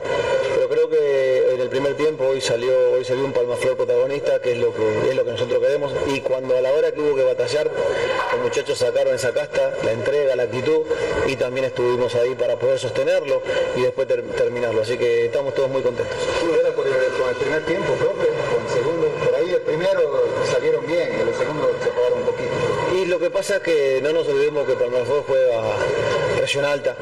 pero creo que en el primer tiempo hoy salió, hoy salió un Palmaflor protagonista, que es lo que es lo que nosotros queremos, y cuando a la hora que hubo que batallar, los muchachos sacaron esa casta, la entrega, la actitud, y también estuvimos ahí para poder sostenerlo y después terminarlo. Así que estamos todos muy contentos. con el primer tiempo, profe, con el segundo, por ahí el primero salieron bien, el segundo se pagaron un lo que pasa es que no nos olvidemos que Palmaflor juega presión alta.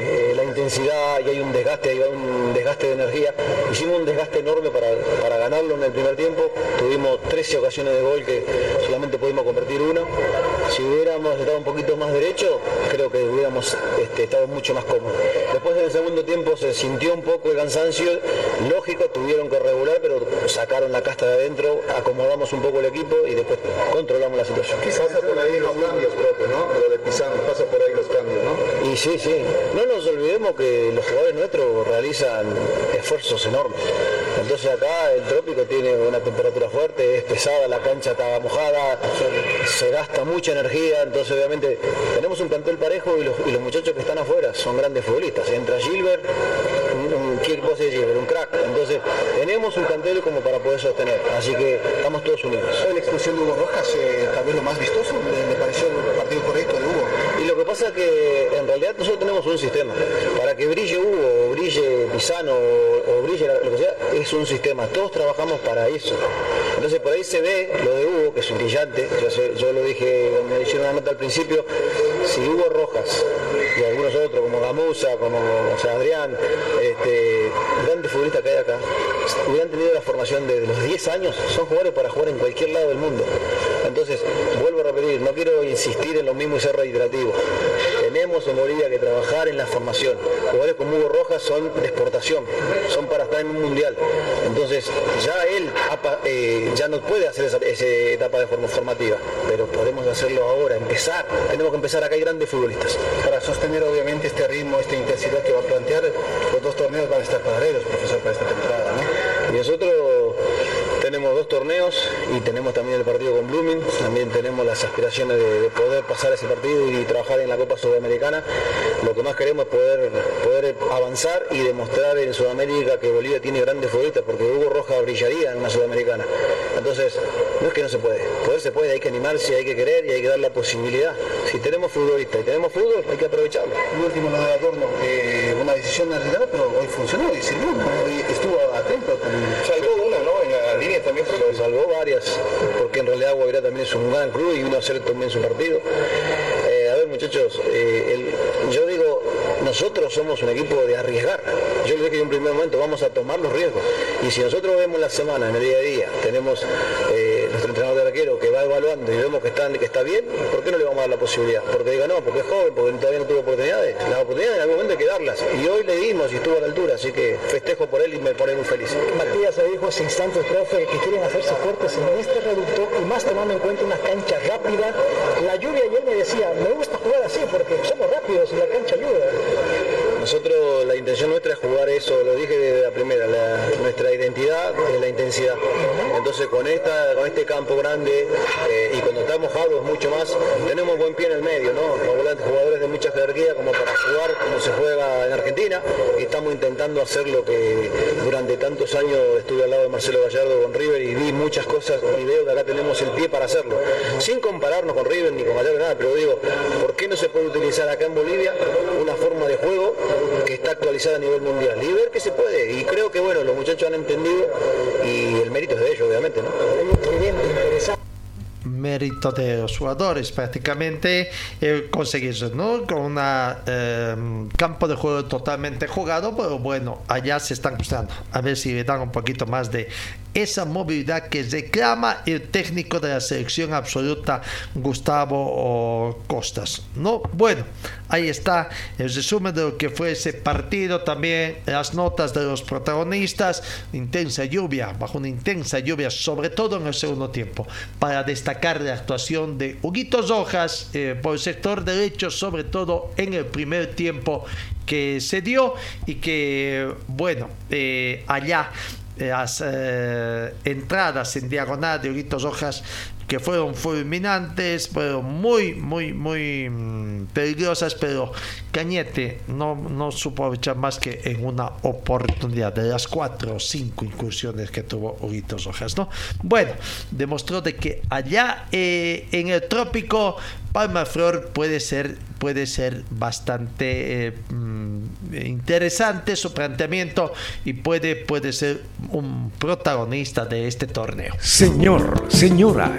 Eh, intensidad y hay un desgaste, hay un desgaste de energía. Hicimos un desgaste enorme para, para ganarlo en el primer tiempo. Tuvimos 13 ocasiones de gol que solamente pudimos convertir una. Si hubiéramos estado un poquito más derecho, creo que hubiéramos este, estado mucho más cómodos. Después en el segundo tiempo se sintió un poco el cansancio, lógico, tuvieron que regular, pero sacaron la casta de adentro, acomodamos un poco el equipo y después controlamos la situación. Quizás pasa por ahí los cambios propios, ¿no? Lo de Pizano, pasa por ahí los cambios, ¿no? Y sí, sí. No nos olvidemos que los jugadores nuestros realizan esfuerzos enormes. Entonces acá el trópico tiene una temperatura fuerte, es pesada, la cancha está mojada, se gasta mucha energía, entonces obviamente tenemos un plantel parejo y los, muchachos que están afuera son grandes futbolistas. Entra Gilbert, un, un, Gilbert? Un crack. Entonces tenemos un plantel como para poder sostener, así que estamos todos unidos. La expulsión de Hugo Rojas eh, tal vez lo más vistoso, me, pareció el partido correcto de Hugo. Que pasa es que en realidad nosotros tenemos un sistema. Para que brille Hugo, o brille Pisano, o, brille lo que sea, es un sistema. Todos trabajamos para eso. Entonces por ahí se ve lo de Hugo, que es un brillante. Yo, lo dije, me hicieron una nota al principio. Si Hugo Rojas y algunos otros, como Gamusa, como Adrián, este, grandes futbolistas que hay acá, hubieran tenido la formación de los 10 años, son jugadores para jugar en cualquier lado del mundo. Entonces, vuelvo a repetir, no quiero insistir en lo mismo y ser reiterativo. Tenemos en Bolivia que trabajar en la formación. Jugadores como Hugo Rojas son de exportación, son para estar en un mundial. Entonces, ya él eh, ya no puede hacer esa, etapa de forma formativa, pero podemos hacerlo ahora, empezar. Tenemos que empezar, acá hay grandes futbolistas. Para sostener obviamente este ritmo, esta intensidad que va a plantear, los dos torneos van a estar paralelos, profesor, para esta temporada. Y nosotros y tenemos también el partido con Blooming, también tenemos las aspiraciones de, poder pasar ese partido y trabajar en la Copa Sudamericana. Lo que más queremos es poder, poder avanzar y demostrar en Sudamérica que Bolivia tiene grandes futbolistas, porque Hugo Roja brillaría en una Sudamericana. Entonces, no es que no se puede, poder se puede, hay que animarse, hay que querer y hay que dar la posibilidad. Si tenemos futbolistas y tenemos fútbol, hay que aprovecharlo. El último lo de Adorno, eh, una decisión arriesgada, pero hoy funcionó y sirvió, estuvo atento. ¿no? Línea también. Lo salvó varias, porque en realidad Guavirá también es un gran club y vino a hacer también su partido. Eh, a ver muchachos, eh, yo digo, nosotros somos un equipo de arriesgar. Yo les dije en un primer momento, vamos a tomar los riesgos. Y si nosotros vemos la semana, en el día a día, tenemos eh, nuestro entrenador de arquero que va evaluando y vemos que está, bien, ¿por qué no le vamos a dar la posibilidad? Porque diga, no, porque es joven, porque todavía no tuvo oportunidades. Las oportunidades en algún momento hay que darlas. Y hoy le dimos y estuvo a la altura, así que festejo por él y me pone muy feliz. Matías se dijo hace instantes, profe, que quieren hacerse fuertes en este reducto y más tomando en cuenta una cancha rápida. La lluvia y él me decía, me gusta jugar así porque somos rápidos y la cancha ayuda. Nosotros la intención nuestra es jugar eso, lo dije desde la primera, nuestra identidad es la intensidad. Entonces con esta, con este campo grande eh, y cuando está mojado es mucho más, tenemos buen pie en el medio, ¿no? Jugadores de mucha jerarquía como para jugar como se juega en Argentina y estamos intentando hacer lo que durante tantos años estuve al lado de Marcelo Gallardo con River y vi muchas cosas y veo que acá tenemos el pie para hacerlo. Sin compararnos con River ni con Gallardo nada, pero digo, ¿por qué no se puede utilizar acá en Bolivia una forma de juego que está actualizada a nivel mundial y ver que se puede. Y creo que bueno, los muchachos han entendido y el mérito es de ellos, obviamente, ¿no? mérito de los jugadores prácticamente eh, conseguirse ¿no? con un eh, campo de juego totalmente jugado pero bueno allá se están gustando a ver si le dan un poquito más de esa movilidad que reclama el técnico de la selección absoluta Gustavo Costas. No, bueno, ahí está el resumen de lo que fue ese partido, también las notas de los protagonistas, intensa lluvia, bajo una intensa lluvia, sobre todo en el segundo tiempo, para destacar la actuación de Huguito Rojas eh, por el sector derecho, sobre todo en el primer tiempo que se dio y que, bueno, eh, allá las eh, entradas en diagonal de Uritos Rojas que fueron fulminantes, fueron muy, muy, muy mm, peligrosas, pero Cañete no, no supo aprovechar más que en una oportunidad de las cuatro o cinco incursiones que tuvo Uritos Rojas, ¿no? Bueno, demostró de que allá eh, en el trópico Palma Flor puede ser, puede ser bastante eh, mm, interesante su planteamiento y puede, puede ser un protagonista de este torneo. Señor, señora,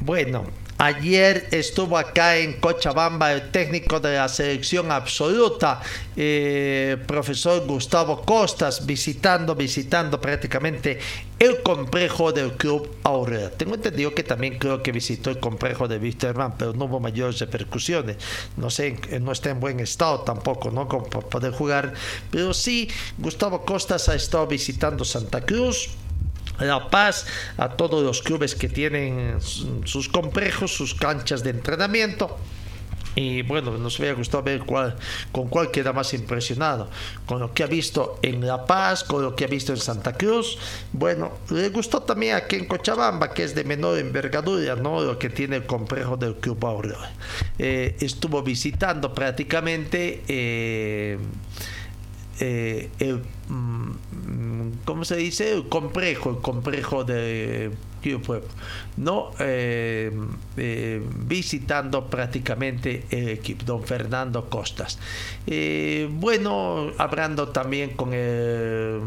Bueno, Ayer estuvo acá en Cochabamba el técnico de la selección absoluta, eh, profesor Gustavo Costas, visitando, visitando prácticamente el complejo del Club Aurora. Tengo entendido que también creo que visitó el complejo de Wisterman, pero no hubo mayores repercusiones. No sé, no está en buen estado tampoco, ¿no? Como poder jugar. Pero sí, Gustavo Costas ha estado visitando Santa Cruz la Paz, a todos los clubes que tienen sus complejos, sus canchas de entrenamiento. Y bueno, nos hubiera gustado ver cuál, con cuál queda más impresionado. Con lo que ha visto en La Paz, con lo que ha visto en Santa Cruz. Bueno, le gustó también aquí en Cochabamba, que es de menor envergadura, ¿no? Lo que tiene el complejo del Club Aurora. Eh, estuvo visitando prácticamente. Eh, eh, el, mm, ¿cómo se dice? El complejo, el complejo de Pueblo, no eh, eh, visitando prácticamente el equipo, don Fernando Costas. Eh, bueno, hablando también con el,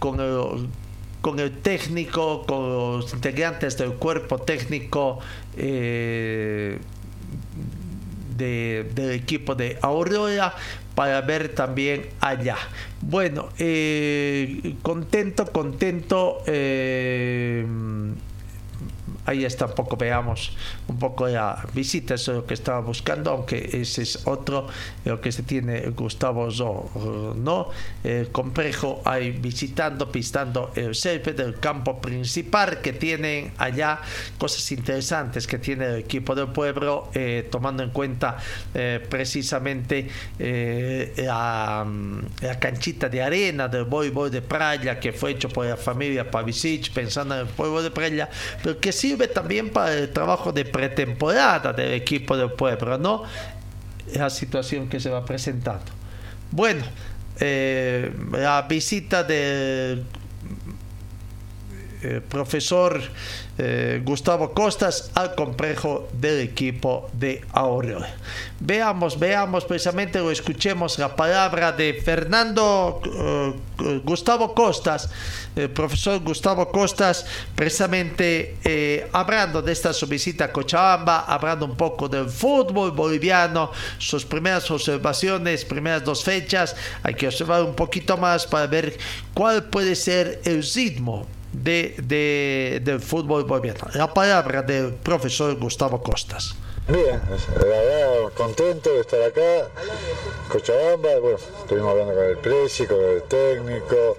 con el con el técnico, con los integrantes del cuerpo técnico eh, de- del equipo de Aurora para ver también allá. Bueno, eh, contento, contento. eh, ahí está un poco, veamos un poco la visita, eso es lo que estaba buscando, aunque ese es otro, lo que se tiene Gustavo Zo, ¿no? El complejo ahí visitando, pistando el césped del campo principal que tienen allá, cosas interesantes que tiene el equipo del pueblo, eh, tomando en cuenta eh, precisamente eh, la, la canchita de arena del voleibol de playa que fue hecho por la familia Pavicic pensando en el pueblo de playa, pero que sirve también para el trabajo de pretemporada del equipo del pueblo, ¿no? La situación que se va presentando. Bueno, eh, la visita del eh, profesor eh, Gustavo Costas al complejo del equipo de Aurora. Veamos, veamos precisamente o escuchemos la palabra de Fernando eh, Gustavo Costas, el profesor Gustavo Costas, precisamente hablando de esta su visita a Cochabamba, hablando un poco del fútbol boliviano, sus primeras observaciones, primeras dos fechas, hay que observar un poquito más para ver cuál puede ser el ritmo de, de- del fútbol boliviano. La palabra del profesor Gustavo Costas. Bien, la verdad contento de estar acá, Cochabamba, bueno, estuvimos hablando con el presi, con el técnico,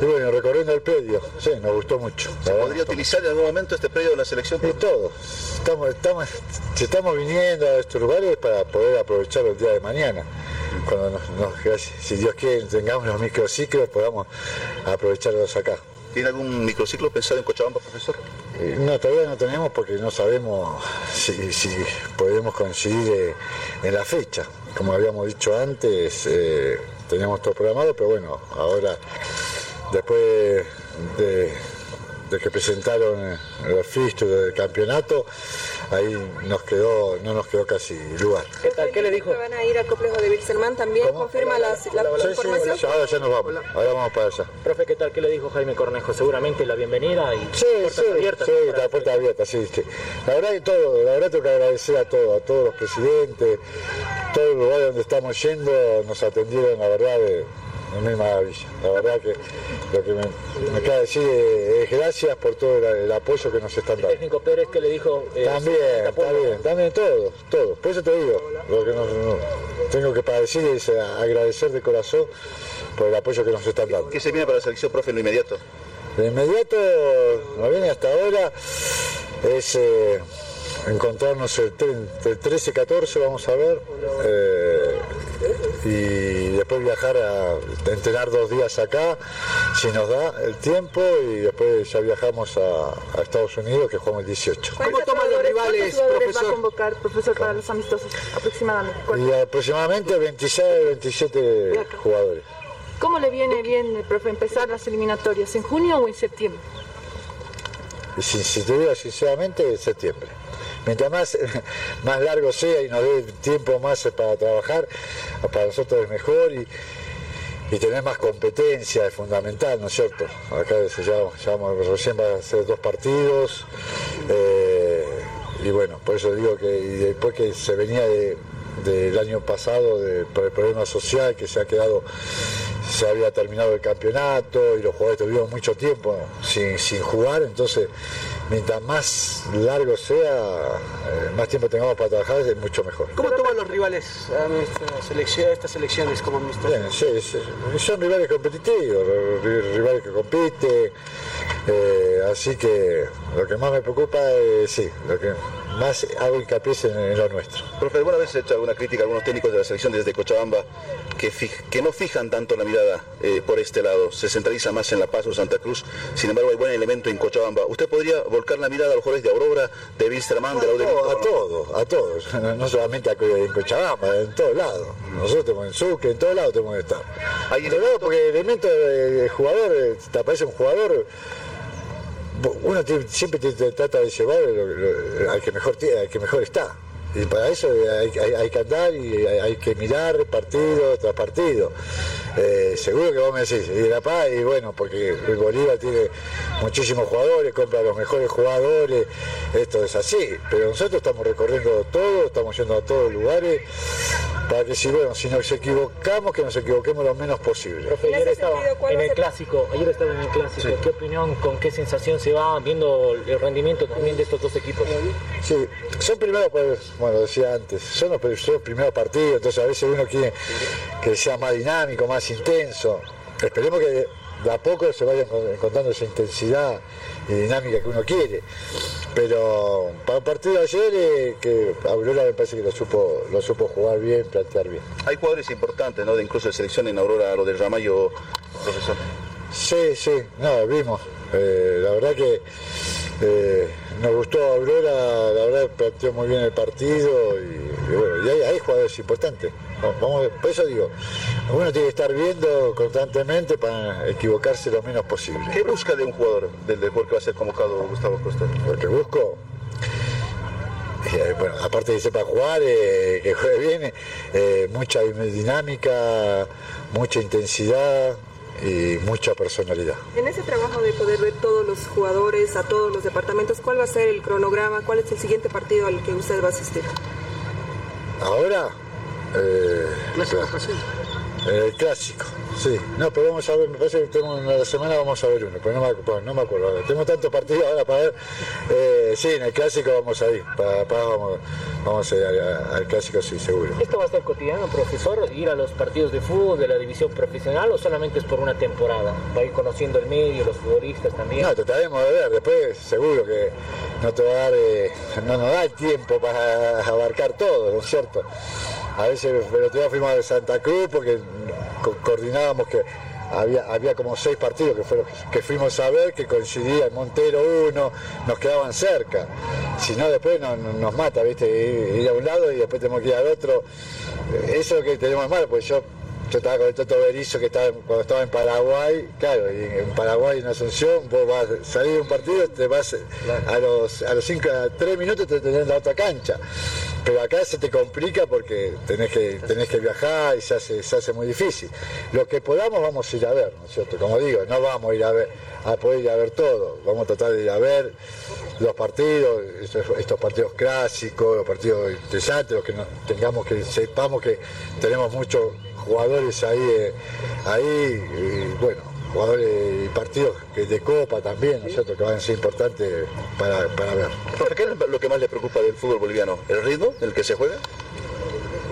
y bueno, recorriendo el predio, sí, nos gustó mucho. ¿Se podría utilizar en algún momento este predio de la selección? Y todo, estamos, estamos, si estamos viniendo a estos lugares para poder aprovechar el día de mañana, cuando nos, nos- si Dios quiere tengamos los microciclos, podamos aprovecharlos acá. ¿Tiene algún microciclo pensado en Cochabamba, profesor? Eh, No, todavía no tenemos porque no sabemos si, si podemos coincidir eh, en la fecha. Como habíamos dicho antes, eh, teníamos todo programado, pero bueno, ahora, después de, que presentaron los fixtures del campeonato, ahí nos quedó, no nos quedó casi lugar. ¿Qué tal? ¿Qué le dijo? ¿Van a ir al complejo de Wilserman también? ¿Confirma la, la- la Sí, sí, información? ahora ya nos vamos, ahora vamos para allá. Profe, ¿qué tal? ¿Qué le dijo Jaime Cornejo? Seguramente la bienvenida y Sí, puertas sí, abiertas. sí, la puerta abierta, sí, sí. La verdad que todo, la verdad tengo que agradecer a todos, a todos los presidentes, todos los lugares donde estamos yendo nos atendieron, la verdad, de, de mil maravillas. La verdad que lo que me, me queda decir es, gracias por todo el, el apoyo que nos están dando. técnico Pérez, ¿qué le dijo? Eh, También, también, también todo, todo. Por eso te digo, lo que nos- no- tengo que decir es agradecer de corazón por el apoyo que nos están dando. ¿Qué se viene para la selección, profe, en lo inmediato? De inmediato, nos viene hasta ahora, es eh, encontrarnos el, tre- el 13-14, vamos a ver, eh, y después viajar a entrenar dos días acá, si nos da el tiempo, y después ya viajamos a, a Estados Unidos, que jugamos el 18. ¿Cuántos jugadores, ¿cuántos jugadores va a convocar, profesor, para los amistosos aproximadamente? Y aproximadamente 26, 27 jugadores. ¿Cómo le viene bien, profe, empezar las eliminatorias? ¿En junio o en septiembre? Y si, si te digo sinceramente, septiembre. Mientras más, más largo sea y nos dé tiempo más para trabajar, para nosotros es mejor y, y tener más competencia es fundamental, ¿no es cierto? Acá llama- recién va a ser dos partidos eh, y bueno, por eso digo que después que se venía de- del año pasado de, por el problema social que se ha quedado se había terminado el campeonato y los jugadores tuvieron mucho tiempo sin, sin jugar, entonces mientras más largo sea, eh, más tiempo tengamos para trabajar, es mucho mejor. ¿Cómo toman los rivales a nuestra selección, estas elecciones como? Bien, sí, sí, son rivales competitivos, ri- rivales que compiten, eh, así que lo que más me preocupa es, sí, lo que más hago hincapié en, lo nuestro. Profe, ¿alguna vez he hecho alguna crítica a algunos técnicos de la selección desde Cochabamba que, fij- que no fijan tanto la mirada eh, por este lado? Se centraliza más en La Paz o Santa Cruz, sin embargo hay buen elemento en Cochabamba. ¿Usted podría volcar la mirada a los jugadores de Aurora, de Wilstermann, de A Laudelito? a todos, a todos, no no solamente a en Cochabamba, en todos lados. Nosotros tenemos en Sucre, en todos lados tenemos que estar. Hay En todos lados, porque el elemento de, de jugador, eh, te aparece un jugador, uno siempre te- trata de llevar lo- lo- al, que mejor, al que mejor está. Y para eso hay, que andar y hay que mirar partido tras partido. Eh, seguro que vos me decís, y La Paz, y bueno, porque el Bolívar tiene muchísimos jugadores, compra los mejores jugadores, esto es así. Pero nosotros estamos recorriendo todo, estamos yendo a todos lugares, para que si, bueno, si nos equivocamos, que nos equivoquemos lo menos posible. Profe, ayer estaba en el clásico, ayer estaba en el clásico. ¿Qué opinión, con qué sensación se va viendo el rendimiento también de estos dos equipos? Sí, son primeros, pues, bueno, decía antes, son los, son los primeros partidos, entonces a veces uno quiere que sea más dinámico, más intenso. Esperemos que de a poco se vaya encon- encontrando esa intensidad y dinámica que uno quiere. Pero para el partido de ayer, eh, que Aurora me parece que lo supo, lo supo jugar bien, plantear bien. Hay jugadores importantes, ¿no? De incluso de selección en Aurora, lo del Ramallo, profesor. Sí, sí, no, vimos. Eh, la verdad que eh, nos gustó Aurora, la verdad planteó muy bien el partido y, y bueno, y hay, hay jugadores importantes. Vamos, por eso digo, uno tiene que estar viendo constantemente para equivocarse lo menos posible. ¿Qué busca de un jugador del deporte que va a ser convocado Gustavo Costa? Lo que busco, eh, bueno, aparte de que sepa jugar, eh, que juegue bien, eh, mucha dinámica, mucha intensidad y mucha personalidad. En ese trabajo de poder ver todos los jugadores a todos los departamentos, ¿cuál va a ser el cronograma? ¿Cuál es el siguiente partido al que usted va a asistir? Ahora, eh, Clásico eh, clásico, sí. No, pero vamos a ver, me parece que tenemos una semana vamos a ver uno, pero no me, bueno, no me acuerdo. ahora. Tengo tantos partidos ahora para ver. Eh, sí, en el clásico vamos a ir. Para, para- vamos, vamos a ir al, al clásico, sí, seguro. ¿Esto va a ser cotidiano, profesor? ¿Ir a los partidos de fútbol de la división profesional o solamente es por una temporada? ¿Va a ir conociendo el medio, los futbolistas también? No, trataremos de ver, después seguro que no te va a dar, eh, no nos da el tiempo para abarcar todo, ¿no es cierto? A otro día fuimos a Santa Cruz porque co- coordinábamos que había, había como seis partidos que, fueron, que fuimos a ver, que coincidía en Montero uno, nos quedaban cerca. Si no, después no- no- nos mata, ¿viste? Ir, ir a un lado y después tenemos que ir al otro. Eso es lo que tenemos mal, pues yo yo estaba con el Toto Berizo que estaba cuando estaba en Paraguay, claro, y en Paraguay en Asunción, vos vas a salir de un partido, te vas a los a los cinco, a tres minutos te tenés en la otra cancha. Pero acá se te complica porque tenés que, tenés que viajar y se hace, se hace muy difícil. Lo que podamos vamos a ir a ver, ¿no es cierto? Como digo, no vamos a ir a ver, a poder ir a ver todo, vamos a tratar de ir a ver los partidos, estos, partidos clásicos, los partidos interesantes, los que no, tengamos que sepamos que tenemos muchos jugadores ahí, eh, ahí y bueno, jugadores y partidos que de Copa también, ¿no es cierto?, que van a ser importantes para, para ver. ¿qué es lo que más le preocupa del fútbol boliviano? ¿El ritmo en el que se juega?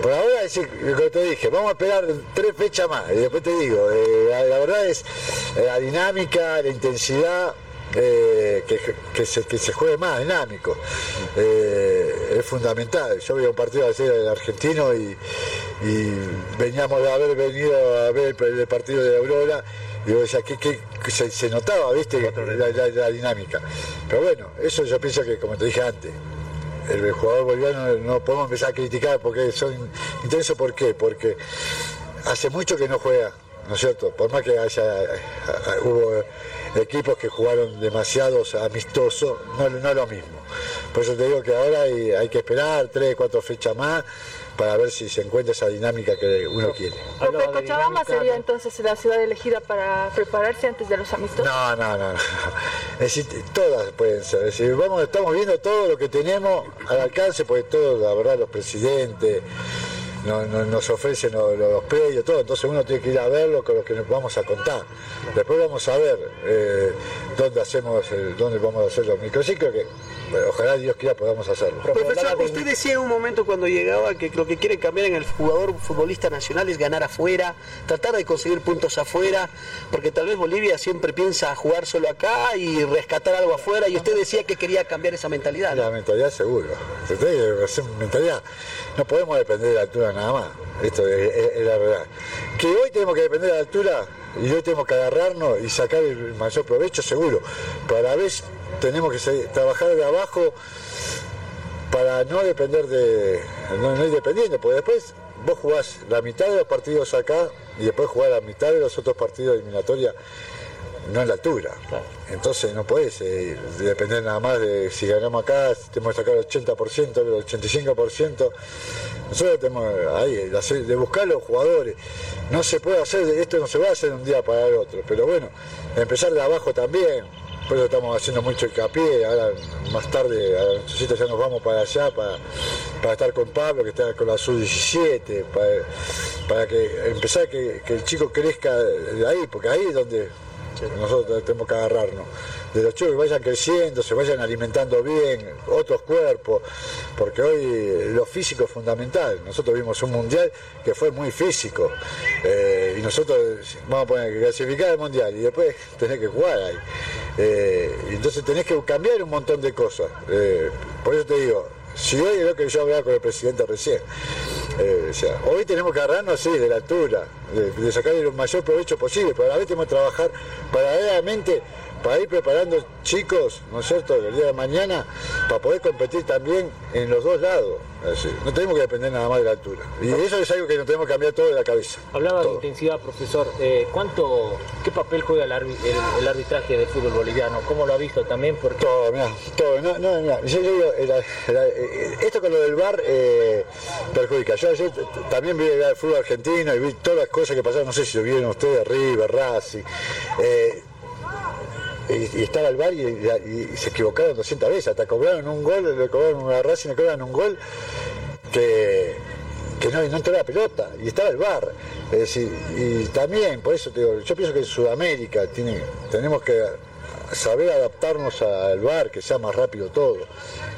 Por ahora, es lo que te dije, vamos a esperar tres fechas más y después te digo, eh, la, la verdad es eh, la dinámica, la intensidad, eh, que, que se, que se juegue más dinámico. Eh, es fundamental. Yo vi un partido ayer del argentino y, y veníamos de haber venido a ver el, el partido de Aurora y vos decías que, que- que se, se notaba, viste, la, la- la dinámica. Pero bueno, eso yo pienso que, como te dije antes, el jugador boliviano no podemos empezar a criticar porque son intensos. ¿Por qué? Porque hace mucho que no juega, ¿no es cierto? Por más que haya a- a- hubo equipos que jugaron demasiados amistosos, no, no es lo mismo. Por eso te digo que ahora hay, hay que esperar tres, cuatro fechas más para ver si se encuentra esa dinámica que uno quiere. Profe, Cochabamba sería entonces la ciudad elegida para prepararse antes de los amistosos. No, no, no. no. Es decir, todas pueden ser. Es decir, vamos, estamos viendo todo lo que tenemos al alcance, porque todo, la verdad, los presidentes no- no- nos ofrecen los, los predios, todo. Entonces uno tiene que ir a verlo con lo que nos vamos a contar. Después vamos a ver eh, dónde hacemos, eh, dónde vamos a hacer los microciclos, que ojalá Dios quiera podamos hacerlo. Profesor, usted decía en un momento cuando llegaba que lo que quiere cambiar en el jugador futbolista nacional es ganar afuera, tratar de conseguir puntos afuera, porque tal vez Bolivia siempre piensa jugar solo acá y rescatar algo afuera, y usted decía que quería cambiar esa mentalidad. ¿no? La mentalidad seguro. Mentalidad. No podemos depender de la altura nada más. Esto es, es- es la verdad. Que hoy tenemos que depender de la altura y hoy tenemos que agarrarnos y sacar el mayor provecho, seguro. Pero a la vez tenemos que seguir- trabajar de abajo para no depender de. no, no ir dependiendo, porque después vos jugás la mitad de los partidos acá y después jugás la mitad de los otros partidos de eliminatoria no en la altura. Entonces no puedes eh, depender nada más de si ganamos acá, tenemos que sacar el 80%, el 85%. Nosotros tenemos ahí, de buscar los jugadores. No se puede hacer, esto no se va a hacer de un día para el otro, pero bueno, empezar de abajo también. Por eso estamos haciendo mucho hincapié, ahora más tarde, a ya nos vamos para allá para, para estar con Pablo, que está con la sub-17, para, para, que empezar que, que el chico crezca de ahí, porque ahí es donde nosotros tenemos que agarrarnos. De los chicos que vayan creciendo, se vayan alimentando bien, otros cuerpos, porque hoy lo físico es fundamental. Nosotros vimos un mundial que fue muy físico eh, y nosotros vamos a poner que clasificar el mundial y después tenés que jugar ahí. Eh, entonces tenés que cambiar un montón de cosas. Eh, por eso te digo, si hoy es lo que yo hablaba con el presidente recién, eh, hoy tenemos que agarrarnos así de la altura, de, de sacarle el mayor provecho posible, pero a la vez tenemos que trabajar paralelamente para ir preparando chicos, ¿no es cierto?, el día de mañana, para poder competir también en los dos lados. no tenemos que depender nada más de la altura. Y eso es algo que nos tenemos que cambiar todo de la cabeza. Hablaba de intensidad, profesor. Eh, ¿cuánto, ¿Qué papel juega el, arbitraje del fútbol boliviano? ¿Cómo lo ha visto también? Porque... Todo, mira, todo. No, no, mira, yo, digo, esto con lo del bar eh, perjudica. Yo ayer también vi el fútbol argentino y vi todas las cosas que pasaron, no sé si lo vieron ustedes, River, Racing. Eh, y, estaba el bar y, se equivocaron 200 veces, hasta cobraron un gol, le cobraron una y le cobraron un gol que, no, no entró la pelota, y estaba el bar. Es decir, y también, por eso te digo, yo pienso que en Sudamérica tiene, tenemos que saber adaptarnos al bar, que sea más rápido todo.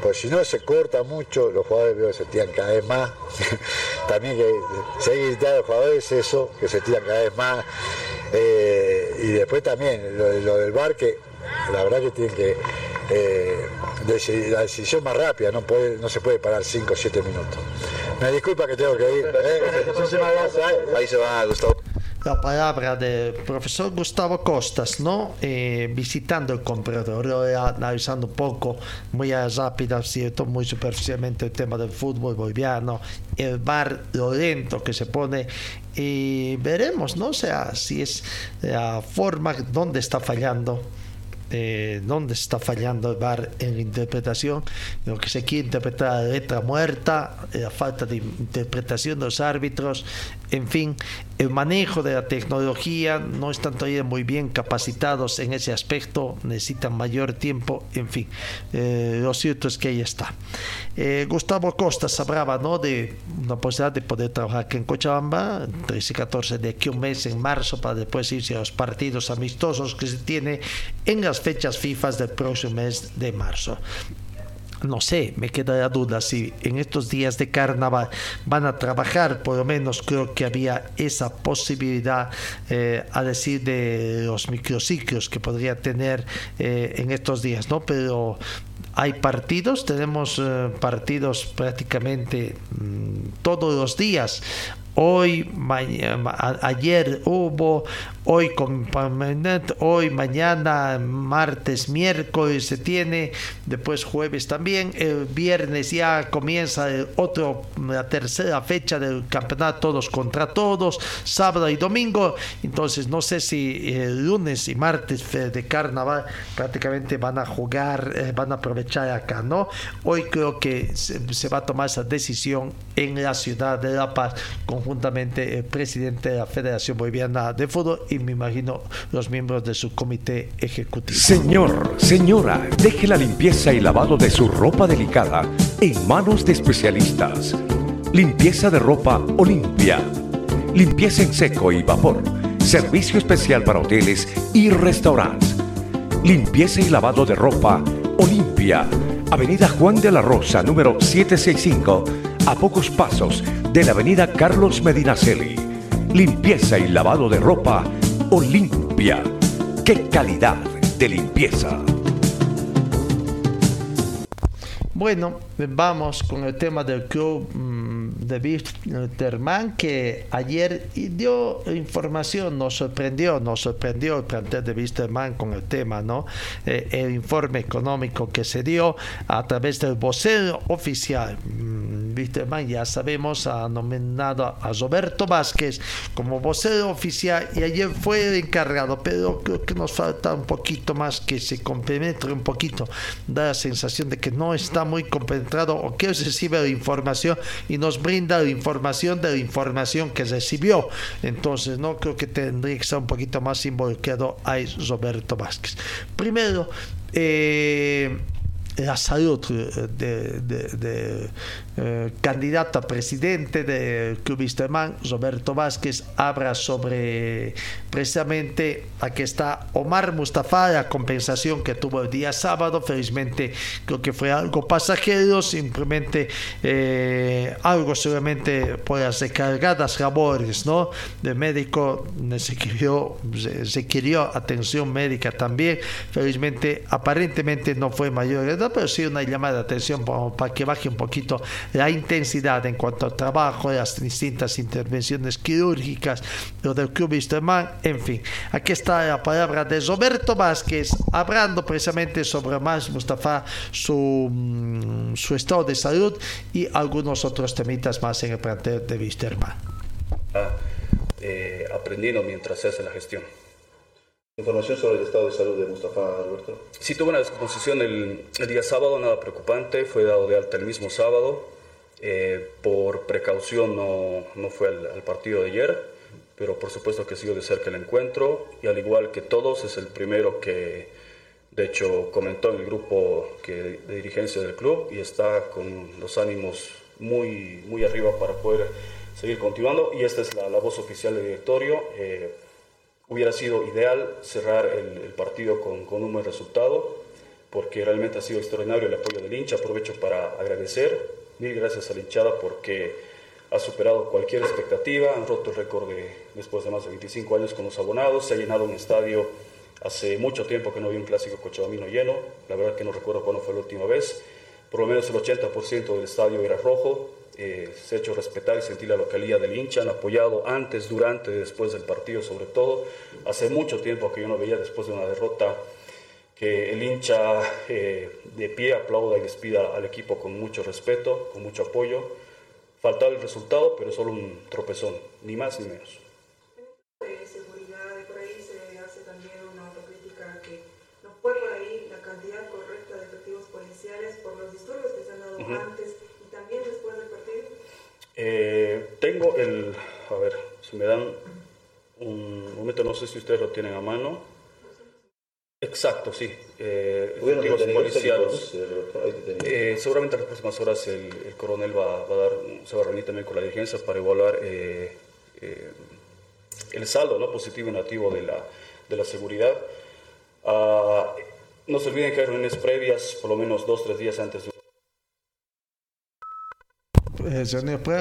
Porque si no se corta mucho, los jugadores se tiran cada vez más. También que seguir a los jugadores eso, que se tiran cada vez más. Eh, y después también lo, del bar que la verdad que tiene que eh, la decisión más rápida, no puede, no se puede parar 5 o 7 minutos. Me disculpa que tengo que ir. ¿eh? Ahí se va Gustavo la palabra del profesor Gustavo Costas, ¿no? visitando el comprador, analizando un poco, muy rápida, ¿cierto? muy superficialmente el tema del fútbol boliviano, el bar, lo lento que se pone y veremos, ¿no? sea, si es la forma donde está fallando. Eh, dónde está fallando el VAR en la interpretación, lo que se quiere interpretar la letra muerta, la falta de interpretación de los árbitros, en fin, el manejo de la tecnología, no están todavía muy bien capacitados en ese aspecto, necesitan mayor tiempo, en fin, eh, lo cierto es que ahí está. Eh, Gustavo Costa hablaba ¿no? de una posibilidad de poder trabajar aquí en Cochabamba, 13 y 14 de aquí un mes en marzo, para después irse a los partidos amistosos que se tiene en las fechas FIFA del próximo mes de marzo no sé, me queda la duda si en estos días de carnaval van a trabajar, por lo menos creo que había esa posibilidad eh, a decir de los microciclos que podría tener eh, en estos días, ¿no? Pero hay partidos, tenemos eh, partidos prácticamente mm, todos los días. Hoy, ayer hubo, hoy con hoy, mañana, martes, miércoles se tiene, después jueves también, el viernes ya comienza el otro, la tercera fecha del campeonato todos contra todos, sábado y domingo, entonces no sé si el lunes y martes de carnaval prácticamente van a jugar, eh, van a aprovechar acá, ¿no? Hoy creo que se, va a tomar esa decisión en la ciudad de La Paz con conjuntamente el presidente de la Federación Boliviana de Fútbol y me imagino los miembros de su comité ejecutivo. Señor, señora, deje la limpieza y lavado de su ropa delicada en manos de especialistas. Limpieza de ropa Olimpia. Limpieza en seco y vapor. Servicio especial para hoteles y restaurantes. Limpieza y lavado de ropa Olimpia. Avenida Juan de la Rosa, número 765, a pocos pasos de la avenida Carlos Medinaceli. Limpieza y lavado de ropa Olimpia. ¡Qué calidad de limpieza! Bueno, vamos con el tema del club mm, de Wisterman que ayer dio información, nos sorprendió, nos sorprendió el plantel de Wisterman con el tema, ¿no? Eh, el informe económico que se dio a través del vocero oficial. Mm, Wisterman ya sabemos ha nominado a Roberto Vázquez como vocero oficial y ayer fue el encargado, pero creo que nos falta un poquito más que se compenetre un poquito, da la sensación de que no está muy compenetrado o que recibe la información y nos brinda la información de la información que recibió. Entonces, no creo que tendría que estar un poquito más involucrado ahí Roberto Vázquez. Primero, eh, la salud de, de, de eh, candidato a presidente del Club Wisterman, Roberto Vázquez, habla sobre precisamente aquí está Omar Mustafa, la compensación que tuvo el día sábado. Felizmente creo que fue algo pasajero, simplemente eh, algo solamente por las recargadas labores, ¿no? De médico requirió, requirió atención médica también. Felizmente, aparentemente no fue mayor edad, pero sí una llamada de atención para que baje un poquito la intensidad en cuanto al trabajo, las distintas intervenciones quirúrgicas, lo del Club Wisterman, en fin. Aquí está la palabra de Roberto Vázquez, hablando precisamente sobre más Mustafa, su, mm, su estado de salud y algunos otros temitas más en el plantel de Wisterman. Eh, aprendiendo mientras se hace la gestión. Información sobre el estado de salud de Mustafa, Roberto. Sí, tuvo una descomposición el, día sábado, nada preocupante, fue dado de alta el mismo sábado. Eh, por precaución no, no fue al, partido de ayer, pero por supuesto que siguió de cerca el encuentro y al igual que todos es el primero que de hecho comentó en el grupo que, de dirigencia del club y está con los ánimos muy, muy arriba para poder seguir continuando y esta es la, la voz oficial del directorio. Eh, hubiera sido ideal cerrar el, partido con, con un buen resultado porque realmente ha sido extraordinario el apoyo del hincha. Aprovecho para agradecer. Mil gracias a la hinchada porque ha superado cualquier expectativa, han roto el récord de, después de más de 25 años con los abonados, se ha llenado un estadio hace mucho tiempo que no había un clásico cochabamino lleno, la verdad que no recuerdo cuándo fue la última vez, por lo menos el 80% del estadio era rojo, eh, se ha hecho respetar y sentir la localidad del hincha, han apoyado antes, durante, después del partido sobre todo, hace mucho tiempo que yo no veía después de una derrota que el hincha eh, de pie aplauda y despida al equipo con mucho respeto, con mucho apoyo. Faltaba el resultado, pero solo un tropezón, ni más ni menos. De seguridad, por ahí se hace también una autocrítica que no fue por ahí la cantidad correcta de efectivos policiales por los disturbios que se han dado uh -huh. antes y también después del partido. Eh, tengo el, a ver, si me dan un momento, no sé si ustedes lo tienen a mano. Exacto, sí. Eh, efectivos policiales. Eh, seguramente en las próximas horas el, el coronel va, va, a dar, se va a reunir también con la dirigencia para evaluar eh, el saldo ¿no? positivo y negativo de la, de la seguridad. Uh, no se olviden que hay reuniones previas, por lo menos dos, tres días antes de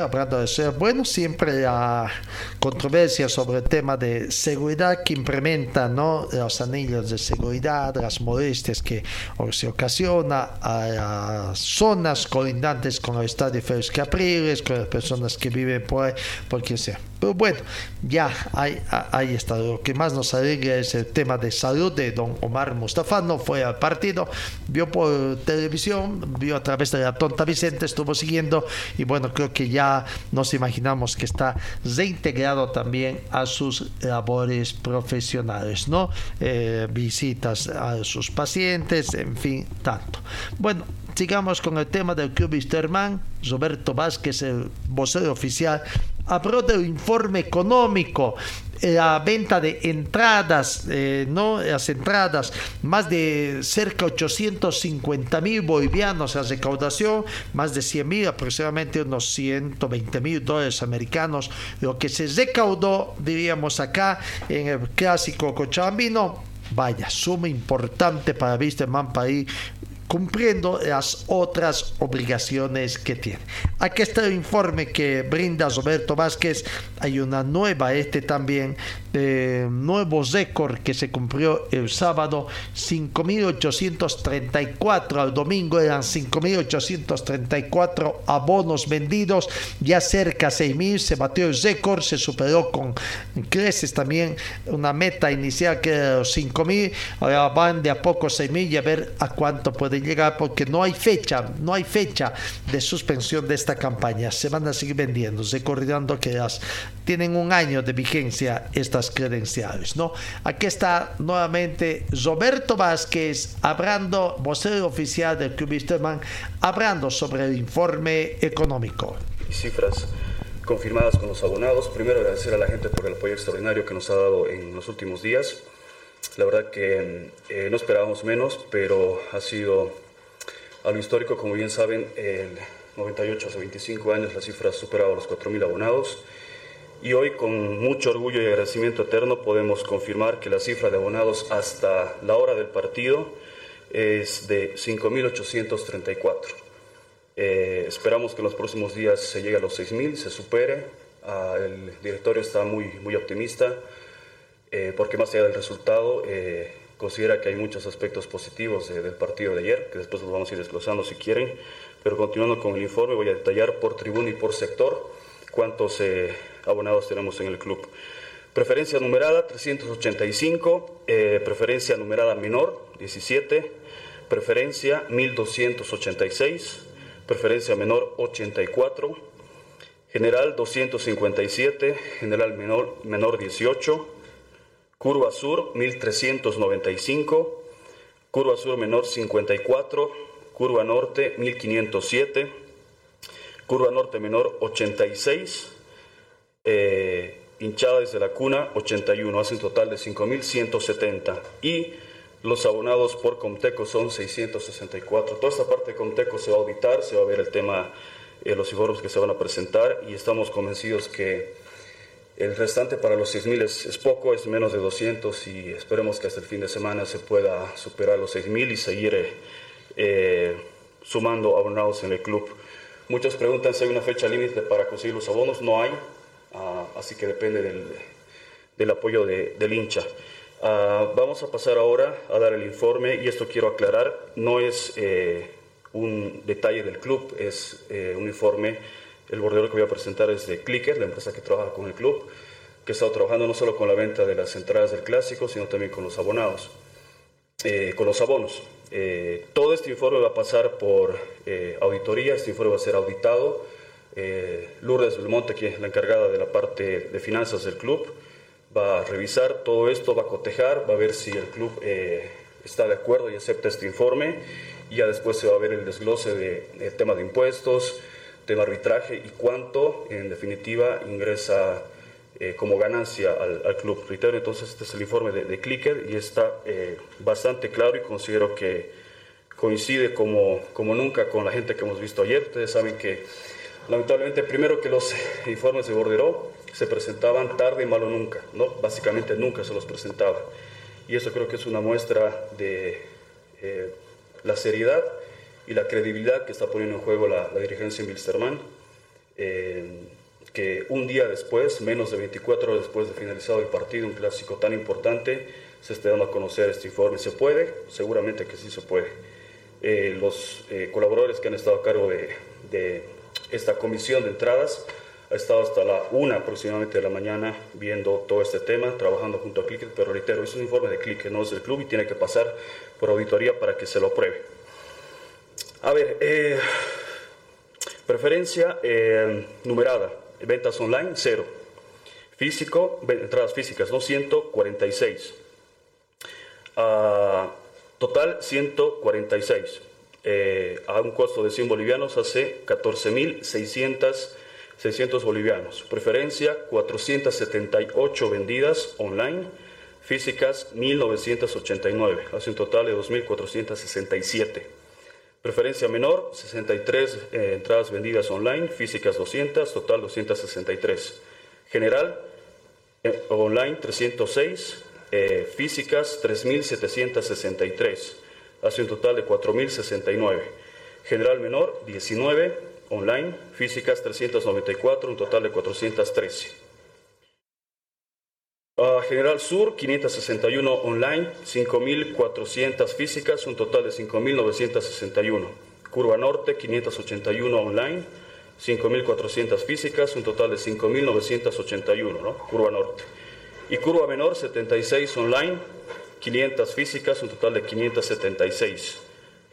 hablando de ser bueno, siempre la controversia sobre el tema de seguridad que implementa ¿no? los anillos de seguridad, las molestias que se ocasiona a las zonas colindantes con el estadio Félix Capriles, con las personas que viven por ahí, sea. Pero bueno, ya ahí, ahí está. Lo que más nos alegra es el tema de salud de don Omar Mustafa. No fue al partido, vio por televisión, vio a través de la tonta Vicente, estuvo siguiendo y bueno, creo que ya nos imaginamos que está reintegrado también a sus labores profesionales, ¿no? Eh, visitas a sus pacientes, en fin, tanto. Bueno, sigamos con el tema del Club Wisterman. Roberto Vázquez, el vocero oficial, habló del informe económico, la venta de entradas, eh, no las entradas, más de cerca de 850 mil bolivianos la recaudación, más de 100 mil, aproximadamente unos 120 mil dólares americanos, lo que se recaudó, diríamos acá, en el clásico cochabambino. Vaya, suma importante para Wisterman para cumpliendo las otras obligaciones que tiene. Aquí está el informe que brinda Roberto Vázquez. Hay una nueva, este también, eh, nuevo récord que se cumplió el sábado, 5.834 al domingo eran 5.834 abonos vendidos, ya cerca a 6.000 se batió el récord, se superó con creces también una meta inicial que era los 5.000, ahora van de a poco 6.000 y a ver a cuánto puede llegar porque no hay fecha, no hay fecha de suspensión de esta campaña, se van a seguir vendiendo, recordando que las, tienen un año de vigencia estas credenciales, ¿no? Aquí está nuevamente Roberto Vázquez hablando, vocero oficial del Club Wisterman, hablando sobre el informe económico. Cifras confirmadas con los abonados. Primero agradecer a la gente por el apoyo extraordinario que nos ha dado en los últimos días. La verdad que eh, no esperábamos menos, pero ha sido algo histórico. Como bien saben, el 98 hace 25 años la cifra ha superado los 4.000 abonados. Y hoy, con mucho orgullo y agradecimiento eterno, podemos confirmar que la cifra de abonados hasta la hora del partido es de 5.834. Eh, esperamos que en los próximos días se llegue a los 6.000, se supere. Ah, el directorio está muy, muy optimista eh, porque más allá del resultado, eh, considera que hay muchos aspectos positivos del partido de ayer, que después los vamos a ir desglosando si quieren. Pero continuando con el informe, voy a detallar por tribuna y por sector cuántos abonados tenemos en el club. Preferencia numerada 385, eh, preferencia numerada menor 17, preferencia 1286, preferencia menor 84, general 257, general menor, menor 18, curva sur 1395, curva sur menor 54, curva norte 1507, curva norte menor 86, eh, hinchada desde la cuna 81, hace un total de 5.170 y los abonados por Comteco son 664. Toda esta parte de Comteco se va a auditar, se va a ver el tema, eh, los informes que se van a presentar y estamos convencidos que el restante para los 6.000 es, es, poco, es menos de 200 y esperemos que hasta el fin de semana se pueda superar los 6.000 y seguir eh, sumando abonados en el club. Muchos preguntan si hay una fecha límite para conseguir los abonos, no hay, Ah, así que depende del, apoyo del hincha. Ah, vamos a pasar ahora a dar el informe y esto quiero aclarar, no es eh, un detalle del club, es eh, un informe, el bordero que voy a presentar es de Clicker, la empresa que trabaja con el club, que está trabajando no solo con la venta de las entradas del clásico, sino también con los abonados, eh, con los abonos. todo este informe va a pasar por auditoría, este informe va a ser auditado eh, Lourdes Belmonte, que es la encargada de la parte de finanzas del club, va a revisar todo esto, va a cotejar, va a ver si el club eh, está de acuerdo y acepta este informe. Y ya después se va a ver el desglose del tema de impuestos, tema arbitraje y cuánto, en definitiva, ingresa eh, como ganancia al, club. Reitero, entonces este es el informe de, de Clicker y está bastante claro y considero que coincide como, como nunca con la gente que hemos visto ayer. Ustedes saben que Lamentablemente, primero que los informes de Borderó se presentaban tarde y malo nunca, ¿no? Básicamente nunca se los presentaba. Y eso creo que es una muestra de eh, la seriedad y la credibilidad que está poniendo en juego la, dirigencia en Wilstermann, eh, que un día después, menos de 24 horas después de finalizado el partido, un clásico tan importante, se esté dando a conocer este informe. ¿Se puede? Seguramente que sí se puede. Eh, los colaboradores que han estado a cargo de esta comisión de entradas ha estado hasta la una aproximadamente de la mañana viendo todo este tema, trabajando junto a Click, pero reitero, es un informe de Click, no es del club y tiene que pasar por auditoría para que se lo apruebe. A ver, eh, preferencia eh, numerada, ventas online, cero. Físico, entradas físicas, no 146. Ah, total, 146 eh, a un costo de 100 bolivianos hace 14.600 bolivianos. Preferencia 478 vendidas online, físicas 1.989, hace un total de 2.467. Preferencia menor 63 eh, entradas vendidas online, físicas 200, total 263. General eh, online 306, físicas 3.763 hace un total de 4.069. General menor, 19. Online, físicas 394, un total de 413. A General Sur, 561 online, 5.400 físicas, un total de 5.961. Curva Norte, 581 online, 5.400 físicas, un total de 5.981, ¿no? Curva Norte. Y Curva Menor, 76 online, 500 físicas, un total de 576.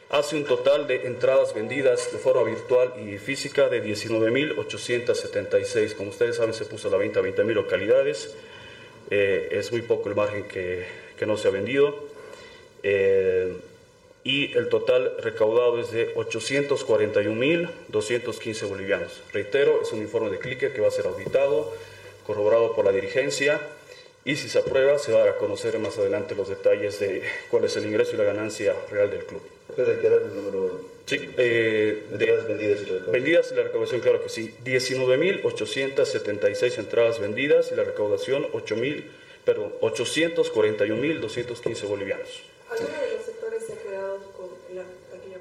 Hace un total de entradas vendidas de forma virtual y física de 19.876. Como ustedes saben, se puso a la venta 20.000 localidades. Eh, es muy poco el margen que, que no se ha vendido. Eh, y el total recaudado es de 841.215 bolivianos. Reitero, es un informe de clique que va a ser auditado, corroborado por la dirigencia y si se aprueba se va a conocer más adelante los detalles de cuál es el ingreso y la ganancia real del club. ¿Puede reiterar el número? Sí, eh, de entradas vendidas y recaudación. Vendidas y la recaudación, claro que sí. 19.876 entradas vendidas y la recaudación 8.000, perdón, 841.215 bolivianos. ¿Alguno de los sectores se ha quedado con la taquilla?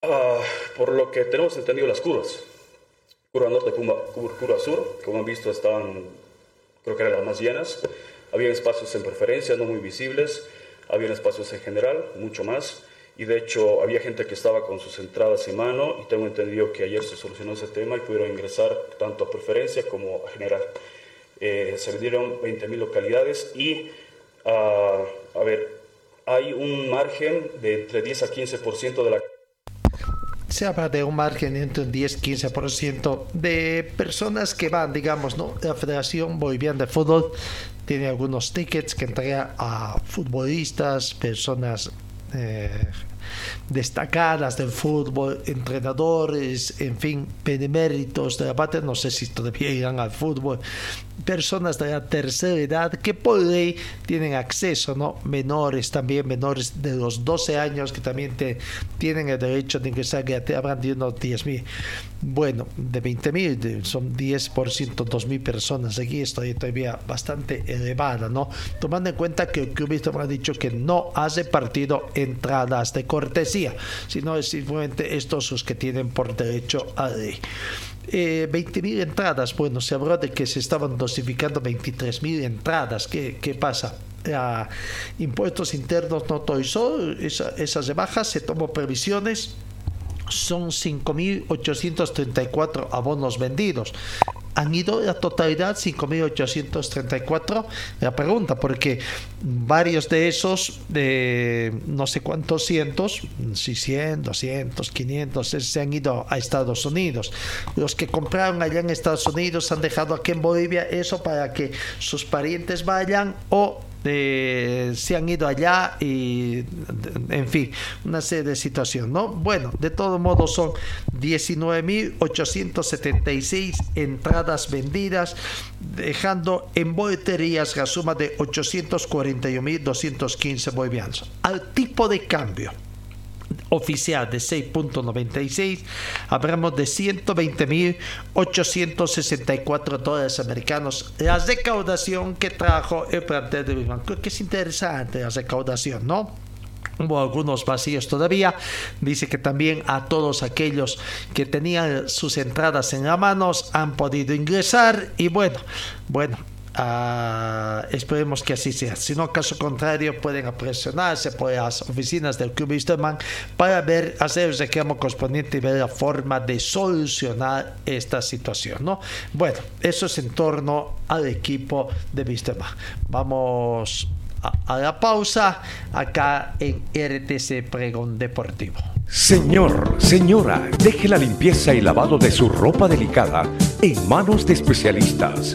Ah, por lo que tenemos entendido las curvas. Curva norte, curva, curva sur, como han visto estaban, creo que eran las más llenas. Había espacios en preferencia, no muy visibles. Había espacios en general, mucho más. Y de hecho había gente que estaba con sus entradas en mano y tengo entendido que ayer se solucionó ese tema y pudieron ingresar tanto a preferencia como a general. Eh, se vendieron 20.000 localidades y, ah, a ver, hay un margen de entre 10 a 15% de la se habla de un margen entre un 10-15% de personas que van, digamos, ¿no? La Federación Boliviana de Fútbol tiene algunos tickets que entrega a futbolistas, personas eh, destacadas del fútbol, entrenadores, en fin, beneméritos de la no sé si todavía irán al fútbol, personas de la tercera edad que por ley tienen acceso, ¿no? Menores también, menores de los 12 años que también te, tienen el derecho de ingresar, que te habrán de unos 10 mil. Bueno, de 20 mil, son 10%, 2 mil personas. Aquí estoy todavía bastante elevada, ¿no? Tomando en cuenta que el me ha dicho que no hace partido entradas de cortesía, sino es simplemente estos los que tienen por derecho a ley. Eh, 20.000 entradas, bueno, se habló de que se estaban dosificando 23.000 entradas. ¿Qué, qué pasa? Impuestos internos no autorizó esa, esas rebajas, se tomó previsiones, son 5.834 abonos vendidos. Han ido la totalidad 5.834. La pregunta, porque varios de esos, de no sé cuántos cientos, si 100, 200, 500, se han ido a Estados Unidos. Los que compraron allá en Estados Unidos han dejado aquí en Bolivia eso para que sus parientes vayan o se han ido allá y en fin, una serie de situaciones, ¿no? Bueno, de todo modo son 19.876 entradas vendidas, dejando en boleterías la suma de 841.215 bolivianos. Al tipo de cambio oficial de 6.96, hablamos de 120.864 dólares americanos. La recaudación que trajo el plantel de Bismarck. Que es interesante la recaudación, ¿no? Hubo algunos vacíos todavía. Dice que también a todos aquellos que tenían sus entradas en la manos han podido ingresar. Y bueno, bueno, Uh, esperemos que así sea. Si no, caso contrario, pueden presionarse por las oficinas del Club Wisterman para ver, hacer el reclamo correspondiente y ver la forma de solucionar esta situación. ¿no? Bueno, eso es en torno al equipo de Wisterman. Vamos a, a la pausa acá en RTC Pregón Deportivo. Señor, señora, deje la limpieza y lavado de su ropa delicada en manos de especialistas.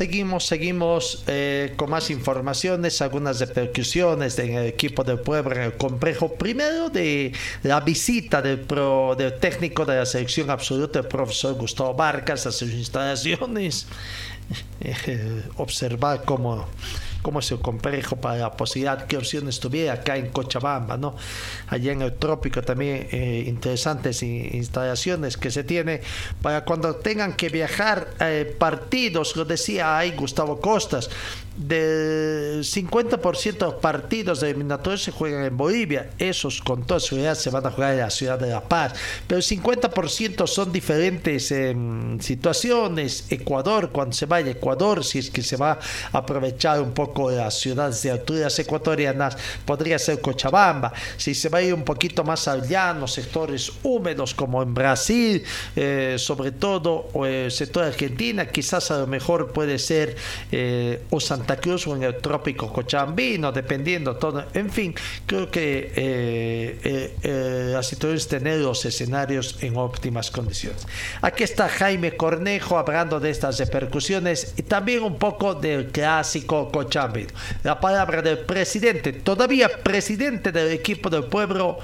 Seguimos, seguimos eh, con más informaciones, algunas repercusiones en el equipo del pueblo en el complejo. Primero de la visita del, pro, del técnico de la selección absoluta, el profesor Gustavo Vargas, a sus instalaciones. Eh, observar cómo cómo es el complejo para la posibilidad, qué opciones tuviera acá en Cochabamba, ¿no? Allá en el trópico también eh, interesantes instalaciones que se tiene para cuando tengan que viajar eh, partidos, lo decía ahí Gustavo Costas, del 50% de los partidos de eliminatorios se juegan en Bolivia. Esos con toda seguridad se van a jugar en la ciudad de La Paz. Pero el 50% son diferentes em, situaciones. Ecuador, cuando se vaya a Ecuador, si es que se va a aprovechar un poco las ciudades de alturas ecuatorianas, podría ser Cochabamba. Si se va a ir un poquito más al llano, sectores húmedos como en Brasil, eh, sobre todo, o el sector de Argentina, quizás a lo mejor puede ser eh, o Santa Cruz o en el trópico cochambino, dependiendo todo. En fin, creo que eh, eh, eh, la situación es tener los escenarios en óptimas condiciones. Aquí está Jaime Cornejo hablando de estas repercusiones y también un poco del clásico cochambino. La palabra del presidente, todavía presidente del equipo del pueblo,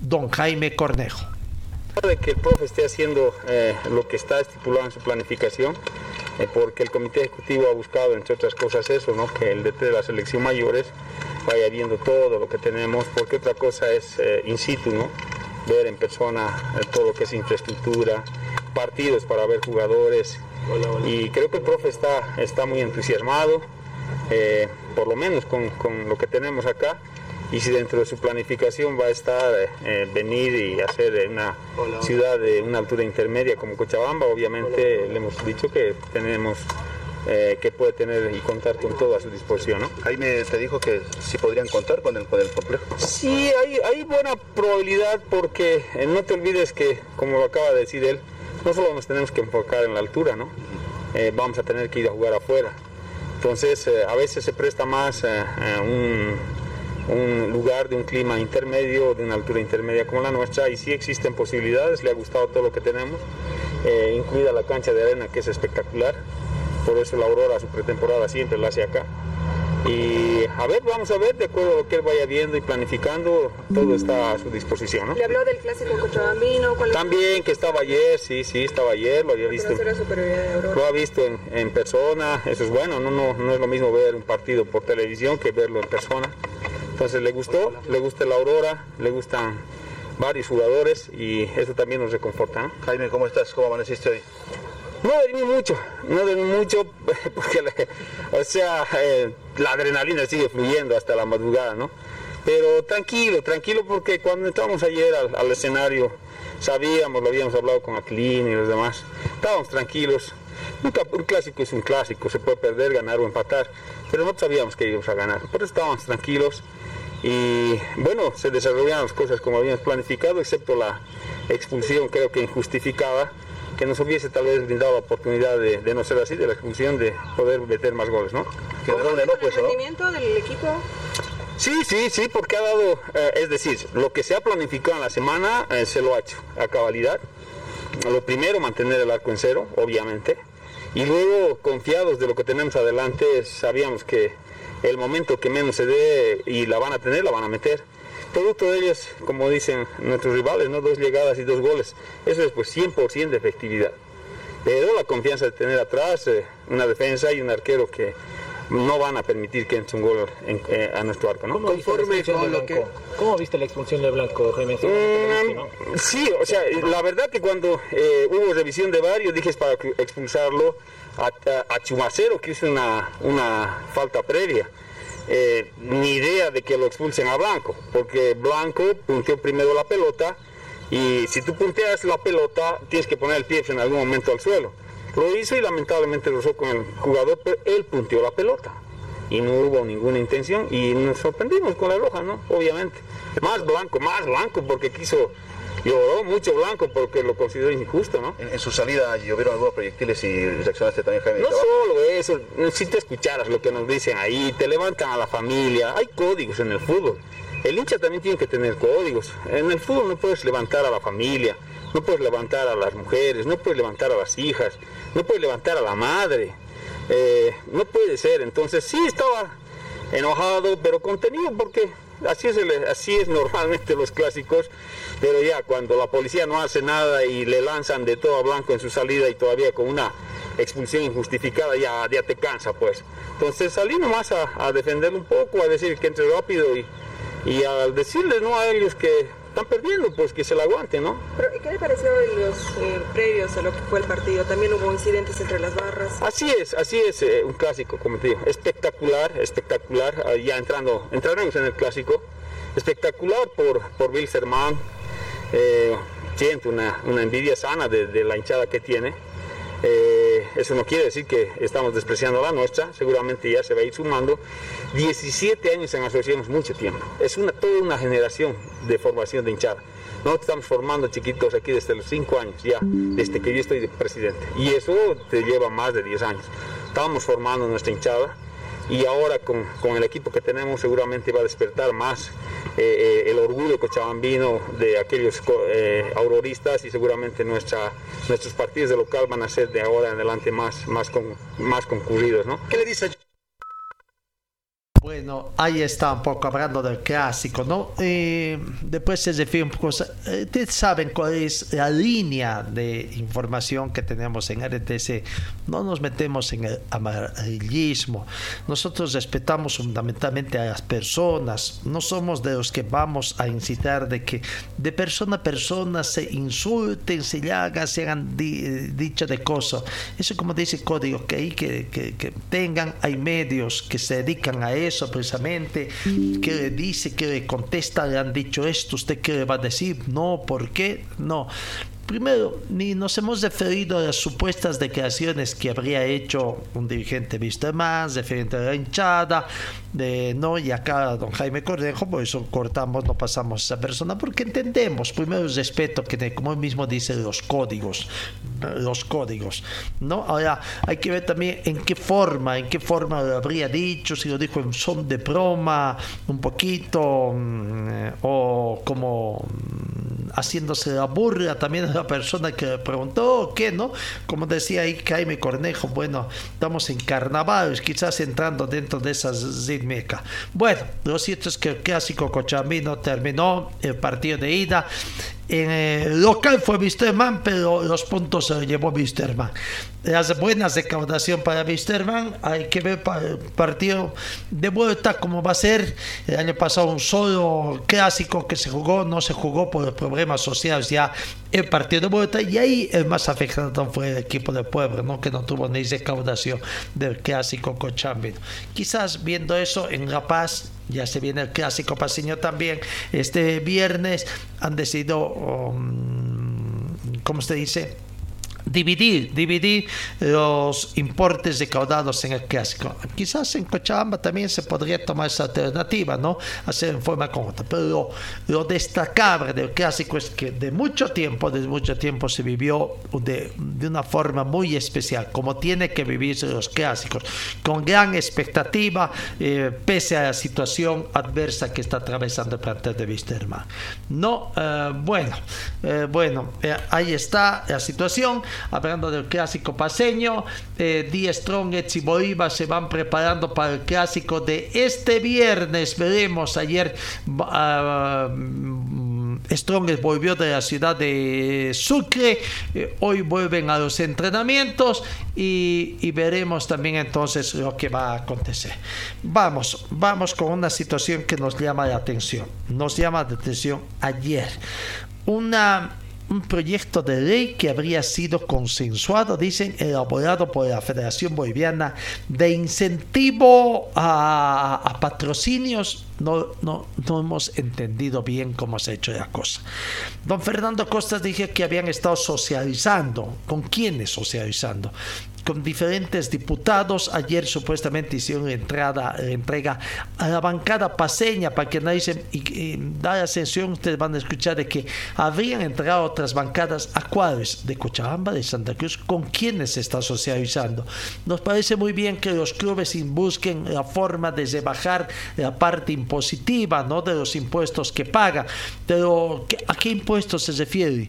don Jaime Cornejo de que el profe esté haciendo lo que está estipulado en su planificación, eh, porque el comité ejecutivo ha buscado, entre otras cosas, eso, ¿no? que el DT de la selección mayores vaya viendo todo lo que tenemos, porque otra cosa es eh, in situ, ¿no? ver en persona eh, todo lo que es infraestructura, partidos para ver jugadores. Y creo que el profe está, está muy entusiasmado, por lo menos con, con lo que tenemos acá y si dentro de su planificación va a estar eh, venir y hacer una ciudad de una altura intermedia como Cochabamba, obviamente le hemos dicho que tenemos eh, que puede tener y contar con todo a su disposición. ¿no? Jaime te dijo que sí podrían contar con el, con el complejo. Sí, hay, hay buena probabilidad porque eh, no te olvides que, como lo acaba de decir él, no solo nos tenemos que enfocar en la altura, ¿no? vamos a tener que ir a jugar afuera. Entonces, a veces se presta más un un lugar de un clima intermedio, de una altura intermedia como la nuestra, y sí existen posibilidades, le ha gustado todo lo que tenemos, eh, incluida la cancha de arena que es espectacular, por eso la Aurora su pretemporada siempre la hace acá. Y a ver, vamos a ver, de acuerdo a lo que él vaya viendo y planificando, todo está a su disposición. ¿no? ¿Le habló del clásico cochabambino? También, que estaba ayer, sí, sí, estaba ayer, lo había visto. Lo ha visto en, en, persona, eso es bueno, no, no, no es lo mismo ver un partido por televisión que verlo en persona. Entonces le gustó, le gusta la Aurora, le gustan varios jugadores y eso también nos reconforta. Jaime, ¿cómo estás? ¿Cómo amaneciste hoy? No dormí mucho, no dormí mucho porque, o sea, eh, la adrenalina sigue fluyendo hasta la madrugada, ¿no? Pero tranquilo, tranquilo porque cuando entramos ayer al, escenario sabíamos, lo habíamos hablado con Aquilín y los demás, estábamos tranquilos. Nunca, un clásico es un clásico, se puede perder, ganar o empatar, pero nosotros sabíamos que íbamos a ganar, por eso estábamos tranquilos y bueno, se desarrollaron las cosas como habíamos planificado, excepto la expulsión creo que injustificada, que nos hubiese tal vez brindado la oportunidad de, no ser así, de la expulsión, de poder meter más goles, ¿no? ¿El pues, rendimiento del equipo? Sí, sí, sí, porque ha dado, eh, es decir, lo que se ha planificado en la semana eh, se lo ha hecho a cabalidad. Lo primero, mantener el arco en cero, obviamente. Y luego, confiados de lo que tenemos adelante, sabíamos que el momento que menos se dé y la van a tener, la van a meter. Producto de ellos, como dicen nuestros rivales, ¿no? dos llegadas y dos goles. Eso es pues 100% de efectividad. Pero la confianza de tener atrás eh, una defensa y un arquero que no van a permitir que entre un gol eh, a nuestro arco. ¿no? ¿Cómo, Conforme con lo que... ¿Cómo viste la expulsión de Blanco, Jaime? Mm, sí, o sea, la verdad que cuando eh, hubo revisión de varios, dije es para expulsarlo a, Chumacero, que hizo una, una falta previa. Eh, ni idea de que lo expulsen a Blanco, porque Blanco punteó primero la pelota y si tú punteas la pelota tienes que poner el pie en algún momento al suelo. Lo hizo y lamentablemente rozó con el jugador, pero él punteó la pelota y no hubo ninguna intención y nos sorprendimos con la roja, ¿no? Obviamente. Más blanco, más blanco porque quiso lloró mucho Blanco porque lo consideró injusto, ¿no? En, su salida llovieron algunos proyectiles y reaccionaste también, Jaime. No solo eso, si te escucharas lo que nos dicen ahí, te levantan a la familia, hay códigos en el fútbol. El hincha también tiene que tener códigos. En el fútbol no puedes levantar a la familia, no puedes levantar a las mujeres, no puedes levantar a las hijas, no puedes levantar a la madre. Eh, no puede ser. Entonces sí estaba enojado, pero contenido porque así es, así es normalmente los clásicos, pero ya cuando la policía no hace nada y le lanzan de todo a blanco en su salida y todavía con una expulsión injustificada ya, ya te cansa pues. Entonces salí nomás a, a defender un poco, a decir que entre rápido y, y a decirles ¿no? a ellos que están perdiendo, pues que se la aguanten, ¿no? Pero, ¿qué le pareció en los eh, previos a lo que fue el partido? También hubo incidentes entre las barras. Así es, así es, eh, un clásico, como te digo, espectacular, espectacular, ah, ya entrando, entraremos en el clásico, espectacular por, por Wilstermann, eh, siento una, una envidia sana de, de la hinchada que tiene, eh, eso no quiere decir que estamos despreciando la nuestra, seguramente ya se va a ir sumando. 17 años en asociación es mucho tiempo, es una, toda una generación de formación de hinchada. Nosotros estamos formando chiquitos aquí desde los 5 años ya, desde que yo estoy de presidente. Y eso te lleva más de 10 años. Estamos formando nuestra hinchada y ahora con, con, el equipo que tenemos seguramente va a despertar más eh, eh, el orgullo cochabambino de aquellos eh, auroristas y seguramente nuestra, nuestros partidos de local van a ser de ahora en adelante más, más, con, más concurridos. ¿no? ¿Qué le dice Bueno, ahí está un poco hablando del clásico, ¿no? Eh, después se refiere un poco, ustedes saben cuál es la línea de información que tenemos en RTC. No nos metemos en el amarillismo. Nosotros respetamos fundamentalmente a las personas. No somos de los que vamos a incitar de que de persona a persona se insulten, se hagan, se hagan di, dicho de cosas. Eso como dice el código, que, que, que, que tengan, hay medios que se dedican a eso eso precisamente, que le dice, que le contesta, le han dicho esto, usted qué le va a decir, no, ¿por qué? No. Primero, ni nos hemos referido a las supuestas declaraciones que habría hecho un dirigente visto más, referente a la hinchada, de no, y acá don Jaime Cornejo, por eso cortamos, no pasamos a esa persona, porque entendemos, primero el respeto que, como él mismo dice, los códigos, los códigos, ¿no? Ahora, hay que ver también en qué forma, en qué forma lo habría dicho, si lo dijo en son de broma, un poquito, mmm, o como mmm, haciéndose la burla también la persona que le preguntó qué, ¿no? Como decía ahí Jaime Cornejo, bueno, estamos en carnaval, quizás entrando dentro de esas rítmicas. Bueno, lo cierto es que el clásico cochabambino terminó el partido de ida en el local fue Wisterman, pero los puntos se llevó Wisterman. Las buenas recaudación para Wisterman, hay que ver el partido de vuelta cómo va a ser. El año pasado un solo clásico que se jugó, no se jugó por los problemas sociales ya el partido de vuelta y ahí el más afectado fue el equipo del pueblo, ¿no? que no tuvo ni recaudación del clásico cochambino. Quizás viendo eso en La Paz ya se viene el clásico paseño también. Este viernes han decidido, um, ¿cómo se dice? Dividir, dividir los importes recaudados en el clásico. Quizás en Cochabamba también se podría tomar esa alternativa, ¿no? Hacer en forma conjunta. Pero lo, destacable del clásico es que de mucho tiempo, desde mucho tiempo se vivió de, de, una forma muy especial, como tiene que vivirse los clásicos, con gran expectativa, eh, pese a la situación adversa que está atravesando el plantel de Wisterman. No, eh, bueno, eh, bueno, ahí está la situación hablando del clásico paseño, eh, Die Strongets y Bolívar se van preparando para el clásico de este viernes. Veremos ayer. Uh, Strongest volvió de la ciudad de Sucre, eh, hoy vuelven a los entrenamientos y, y, veremos también entonces lo que va a acontecer. Vamos, vamos con una situación que nos llama la atención. Nos llama la atención ayer. Una un proyecto de ley que habría sido consensuado, dicen, elaborado por la Federación Boliviana de incentivo a, patrocinios. No, no, no, hemos entendido bien cómo se ha hecho la cosa. Don Fernando Costas dije que habían estado socializando. ¿Con quiénes socializando? Con diferentes diputados. Ayer supuestamente hicieron entrada, entrega a la bancada paseña para que analicen y, y da la sensación, ustedes van a escuchar de que habrían entrado otras bancadas a cuáles de Cochabamba, de Santa Cruz, con quienes se está socializando. Nos parece muy bien que los clubes busquen la forma de rebajar la parte impositiva ¿no? de los impuestos que pagan, pero ¿a qué impuestos se refiere?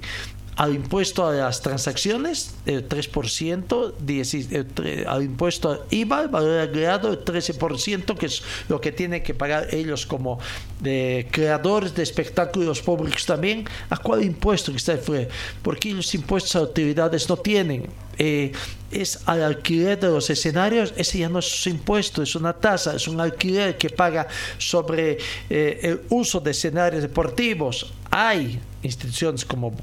Al impuesto a las transacciones, el 3%, 10, el al impuesto IVA, el valor agregado, el 13%, que es lo que tienen que pagar ellos como eh, creadores de espectáculos públicos también. ¿A cuál impuesto que está fue? Porque los impuestos a utilidades no tienen. Eh, es al alquiler de los escenarios, ese ya no es impuesto, es una tasa, es un alquiler que paga sobre eh, el uso de escenarios deportivos. Hay instituciones como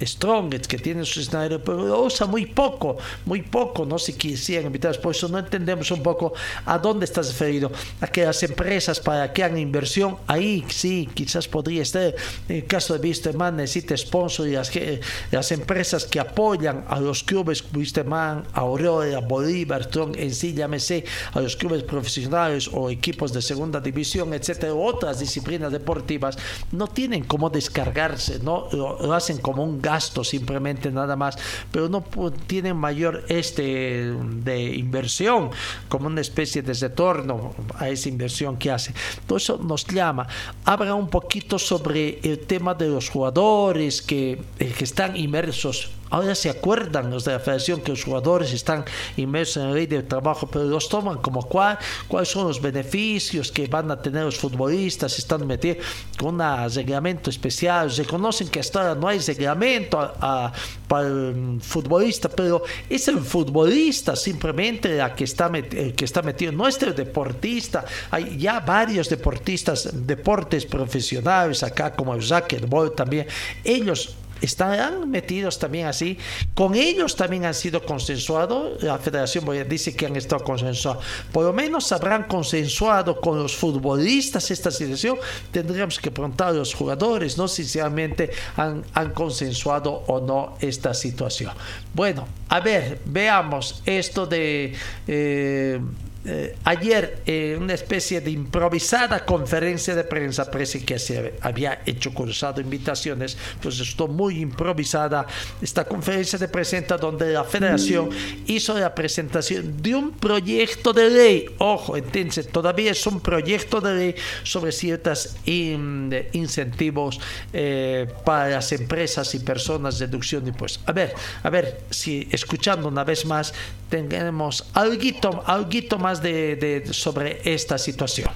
Strongest que tienen su escenario, pero lo usa muy poco, muy poco, no se quisieran invitar, por eso no entendemos un poco a dónde estás referido, a que las empresas para que hagan inversión, ahí sí, quizás podría estar, en el caso de Wisterman necesita sponsor y las, que- las empresas que apoyan a los clubes, Wisterman, Aurora, Bolívar, Strong, en sí, llámese, a los clubes profesionales o equipos de segunda división, etcétera, otras disciplinas deportivas, no tienen cómo descargarse, ¿no? Lo, lo hacen como un gasto simplemente nada más, pero no tienen mayor este de inversión, como una especie de retorno a esa inversión que hace. Todo eso nos llama. Habla un poquito sobre el tema de los jugadores que, eh, que están inmersos Ahora se acuerdan los de la federación que los jugadores están inmersos en la ley del trabajo, pero los toman como cuál, cuáles son los beneficios que van a tener los futbolistas, están metidos con un reglamento especial, reconocen que hasta ahora no hay reglamento a- para el futbolista, pero es el futbolista simplemente la que está, el que está metido, no es el deportista, hay ya varios deportistas, deportes profesionales acá como el racquetball también, ellos estarán metidos también así. Con ellos también han sido consensuados. La Federación dice que han estado consensuados. Por lo menos habrán consensuado con los futbolistas esta situación. Tendríamos que preguntar a los jugadores, ¿no? Si realmente han, han consensuado o no esta situación. Bueno, a ver, veamos esto de. eh, eh, ayer en una especie de improvisada conferencia de prensa, parece que se había hecho cruzado invitaciones, pues estuvo muy improvisada esta conferencia de prensa donde la federación hizo la presentación de un proyecto de ley, ojo, entonces todavía es un proyecto de ley sobre ciertos incentivos eh, para las empresas y personas, deducción de impuestos. A ver, a ver, si escuchando una vez más, tenemos algo, más de, de- sobre esta situación.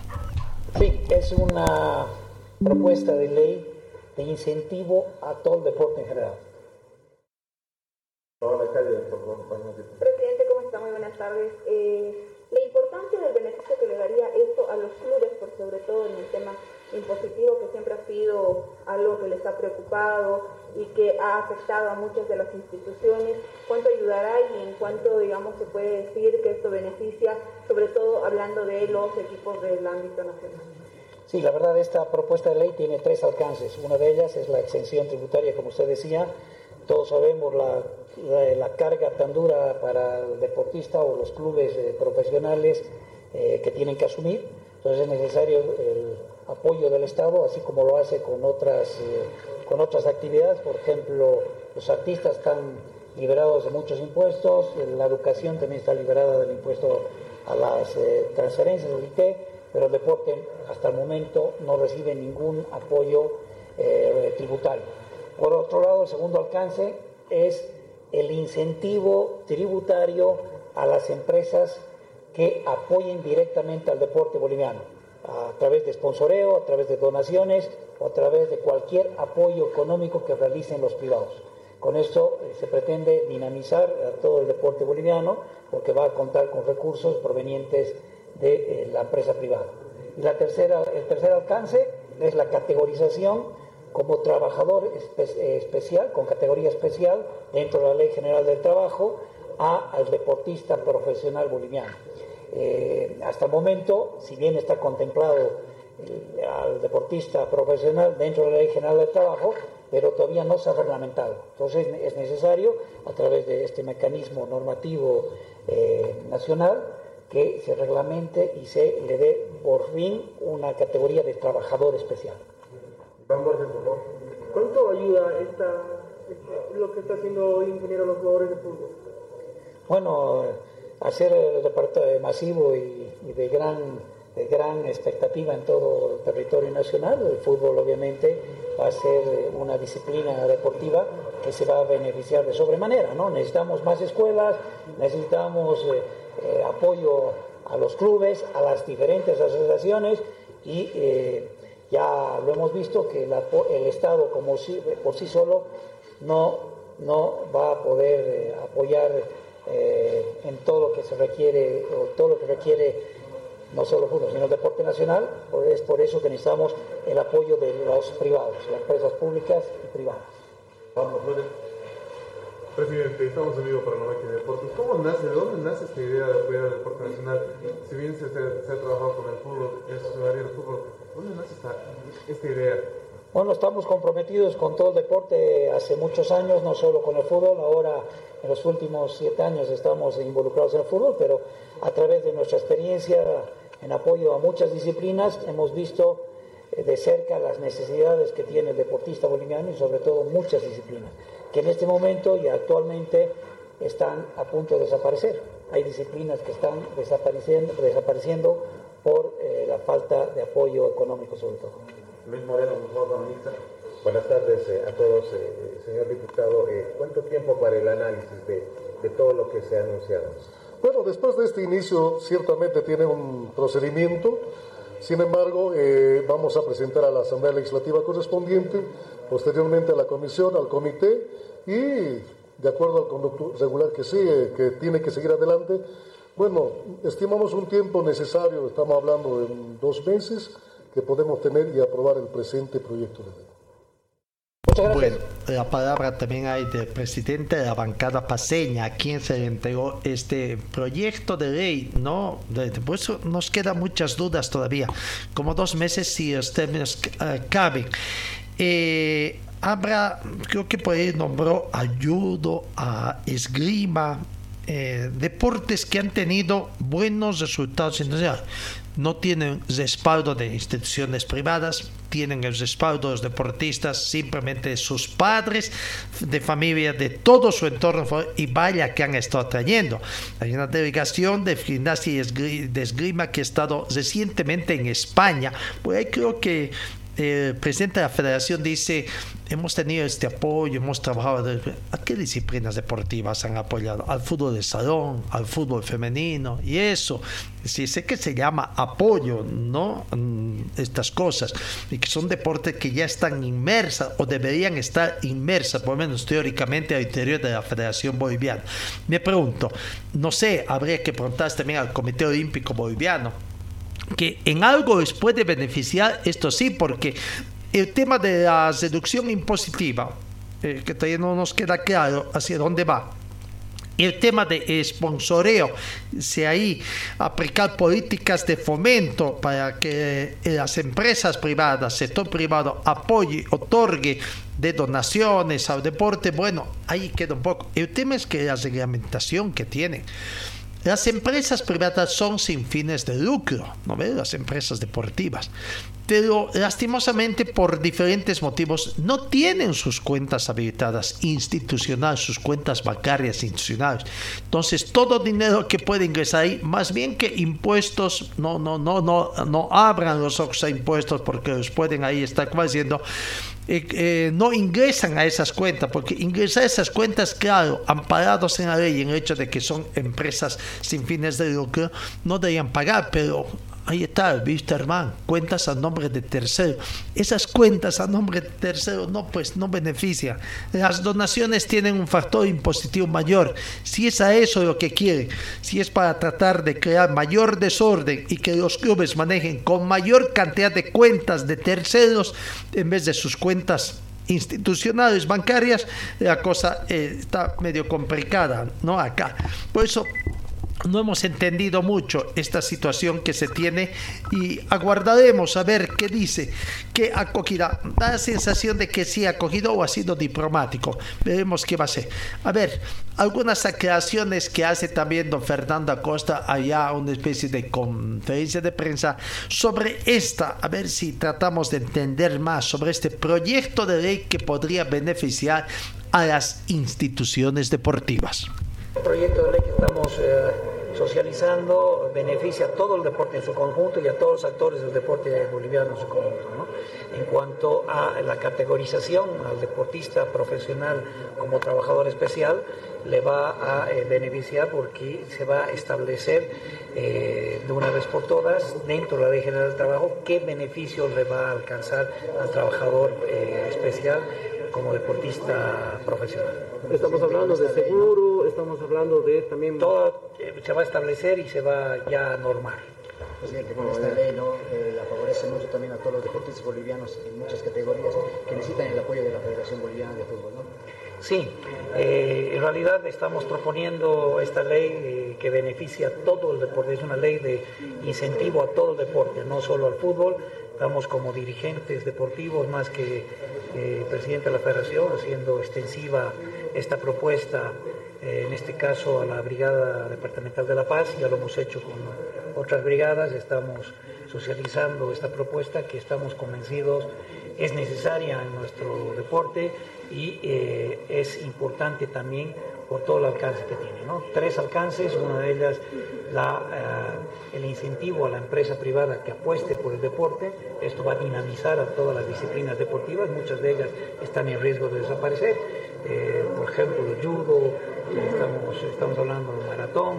Sí, es una propuesta de ley de incentivo a todo el deporte en general. Presidente, ¿cómo está? Muy buenas tardes. Eh, la importancia del beneficio que le daría esto a los clubes, por sobre todo en el tema impositivo, que siempre ha sido algo que les ha preocupado y que ha afectado a muchas de las instituciones, ¿cuánto ayudará y en cuánto, digamos, se puede decir que esto beneficia, sobre todo hablando de los equipos del ámbito nacional? Sí, la verdad esta propuesta de ley tiene tres alcances. Una de ellas es la exención tributaria, como usted decía. Todos sabemos la, la- carga tan dura para el deportista o los clubes eh, profesionales eh, que tienen que asumir. Entonces es necesario el apoyo del Estado, así como lo hace con otras, eh, con otras actividades. Por ejemplo, los artistas están liberados de muchos impuestos, la educación también está liberada del impuesto a las eh, transferencias del IT, pero el deporte hasta el momento no recibe ningún apoyo eh, tributario. Por otro lado, el segundo alcance es el incentivo tributario a las empresas que apoyen directamente al deporte boliviano, a través de sponsoreo, a través de donaciones o a través de cualquier apoyo económico que realicen los privados. Con esto eh, se pretende dinamizar a todo el deporte boliviano porque va a contar con recursos provenientes de eh, la empresa privada. Y la tercera, el tercer alcance es la categorización como trabajador espe- especial, con categoría especial dentro de la Ley General del Trabajo, a- al deportista profesional boliviano. Eh, hasta el momento, si bien está contemplado el- al deportista profesional dentro de la Ley General del Trabajo, pero todavía no se ha reglamentado. Entonces es necesario, a través de este mecanismo normativo eh, nacional, que se reglamente y se le dé por fin una categoría de trabajador especial. ¿Cuánto ayuda esta, esta- lo que está haciendo hoy ingeniero los jugadores de fútbol? Bueno, hacer el reparto masivo y, de gran de gran expectativa en todo el territorio nacional. El fútbol obviamente va a ser eh, una disciplina deportiva que se va a beneficiar de sobremanera. ¿no? Necesitamos más escuelas, necesitamos eh, eh, apoyo a los clubes, a las diferentes asociaciones y ya lo hemos visto que el Estado como por sí solo no, no va a poder apoyar en todo lo que se requiere o todo lo que requiere no solo fútbol, sino deporte nacional, es por eso que necesitamos el apoyo de los privados, las empresas públicas y privadas. Vamos, Presidente, estamos en vivo para de Deportes. ¿Cómo nace, de dónde nace esta idea de apoyar el deporte nacional? Si bien se, ha trabajado con el fútbol, es área del fútbol, ¿dónde nace esta, esta idea? Bueno, estamos comprometidos con todo el deporte hace muchos años, no solo con el fútbol, ahora en los últimos siete años estamos involucrados en el fútbol, pero a través de nuestra experiencia en apoyo a muchas disciplinas, hemos visto eh, de cerca las necesidades que tiene el deportista boliviano y sobre todo muchas disciplinas, que en este momento y actualmente están a punto de desaparecer. Hay disciplinas que están desapareciendo, desapareciendo por eh, la falta de apoyo económico sobre todo. Luis Moreno, Buenas tardes eh, a todos, señor diputado. ¿Cuánto tiempo para el análisis de, de todo lo que se ha anunciado? Bueno, después de este inicio ciertamente tiene un procedimiento, sin embargo eh, vamos a presentar a la Asamblea Legislativa correspondiente, posteriormente a la Comisión, al Comité y de acuerdo al conducto regular que sigue, que tiene que seguir adelante, bueno, estimamos un tiempo necesario, estamos hablando de dos meses, que podemos tener y aprobar el presente proyecto de ley. Bueno, la palabra también hay del presidente de la bancada paseña, a quien se le entregó este proyecto de ley, ¿no? Por eso nos quedan muchas dudas todavía, como dos meses si los términos uh, caben. Eh, habrá, creo que por ahí nombró ayudo a esgrima, eh, deportes que han tenido buenos resultados no tienen respaldo de instituciones privadas, tienen el respaldo de los deportistas, simplemente sus padres, de familia, de todo su entorno, y vaya que han estado trayendo. Hay una delegación de gimnasia y de esgrima que ha estado recientemente en España, pues ahí creo que el presidente de la federación dice, hemos tenido este apoyo, hemos trabajado, ¿a qué disciplinas deportivas han apoyado? Al fútbol de salón, al fútbol femenino y eso. Sí, sé que se llama apoyo, ¿no? Mm, estas cosas, y que son deportes que ya están inmersas o deberían estar inmersas, por lo menos teóricamente, al interior de la Federación Boliviana. Me pregunto, no sé, habría que preguntar también al Comité Olímpico Boliviano que en algo les puede beneficiar, esto sí, porque el tema de la seducción impositiva, eh, que todavía no nos queda claro hacia dónde va, el tema de sponsoreo, si ahí aplicar políticas de fomento para que las empresas privadas, sector privado, apoye, otorgue de donaciones al deporte, bueno, ahí queda un poco. El tema es que la reglamentación que tienen las empresas privadas son sin fines de lucro, ¿no ves? Las empresas deportivas. Pero lastimosamente por diferentes motivos no tienen sus cuentas habilitadas institucionales, sus cuentas bancarias institucionales. Entonces todo dinero que puede ingresar ahí, más bien que impuestos, no, no, no, no, no abran los ojos a impuestos porque los pueden ahí estar haciendo eh, eh, no ingresan a esas cuentas, porque ingresar a esas cuentas, claro, amparados en la ley en el hecho de que son empresas sin fines de lucro, no deberían pagar, pero Ahí está, viste hermano, cuentas a nombre de tercero. Esas cuentas a nombre de tercero no, pues no benefician. Las donaciones tienen un factor impositivo mayor. Si es a eso lo que quieren, si es para tratar de crear mayor desorden y que los clubes manejen con mayor cantidad de cuentas de terceros en vez de sus cuentas institucionales bancarias, la cosa eh, está medio complicada, ¿no? Acá. Por eso no hemos entendido mucho esta situación que se tiene y aguardaremos a ver qué dice, qué acogida. Da la sensación de que sí ha acogido o ha sido diplomático. Veremos qué va a ser. A ver, algunas aclaraciones que hace también don Fernando Acosta allá, una especie de conferencia de prensa sobre esta, a ver si tratamos de entender más sobre este proyecto de ley que podría beneficiar a las instituciones deportivas. El proyecto de ley que estamos... Eh, socializando beneficia a todo el deporte en su conjunto y a todos los actores del deporte boliviano en su conjunto. En cuanto a la categorización al deportista profesional como trabajador especial, le va a eh, beneficiar porque se va a establecer eh, de una vez por todas dentro de la Ley General del Trabajo qué beneficios le va a alcanzar al trabajador especial como deportista profesional. Estamos hablando de seguro, estamos hablando de también... Todo eh, se va a establecer y se va ya a normar. Presidente, con esta ley ¿no? Eh, la favorece mucho también a todos los deportistas bolivianos en muchas categorías que necesitan el apoyo de la Federación Boliviana de Fútbol, ¿no? Sí, eh, en realidad estamos proponiendo esta ley eh, que beneficia a todo el deporte, es una ley de incentivo a todo el deporte, no solo al fútbol. Estamos como dirigentes deportivos, más que eh, presidente de la federación, haciendo extensiva esta propuesta, eh, en este caso a la Brigada Departamental de la Paz, ya lo hemos hecho con otras brigadas, estamos socializando esta propuesta que estamos convencidos es necesaria en nuestro deporte y eh, es importante también por todo el alcance que tiene. ¿no? Tres alcances, una de ellas la, eh, el incentivo a la empresa privada que apueste por el deporte, esto va a dinamizar a todas las disciplinas deportivas, muchas de ellas están en riesgo de desaparecer, eh, por ejemplo el judo, estamos, estamos hablando del maratón,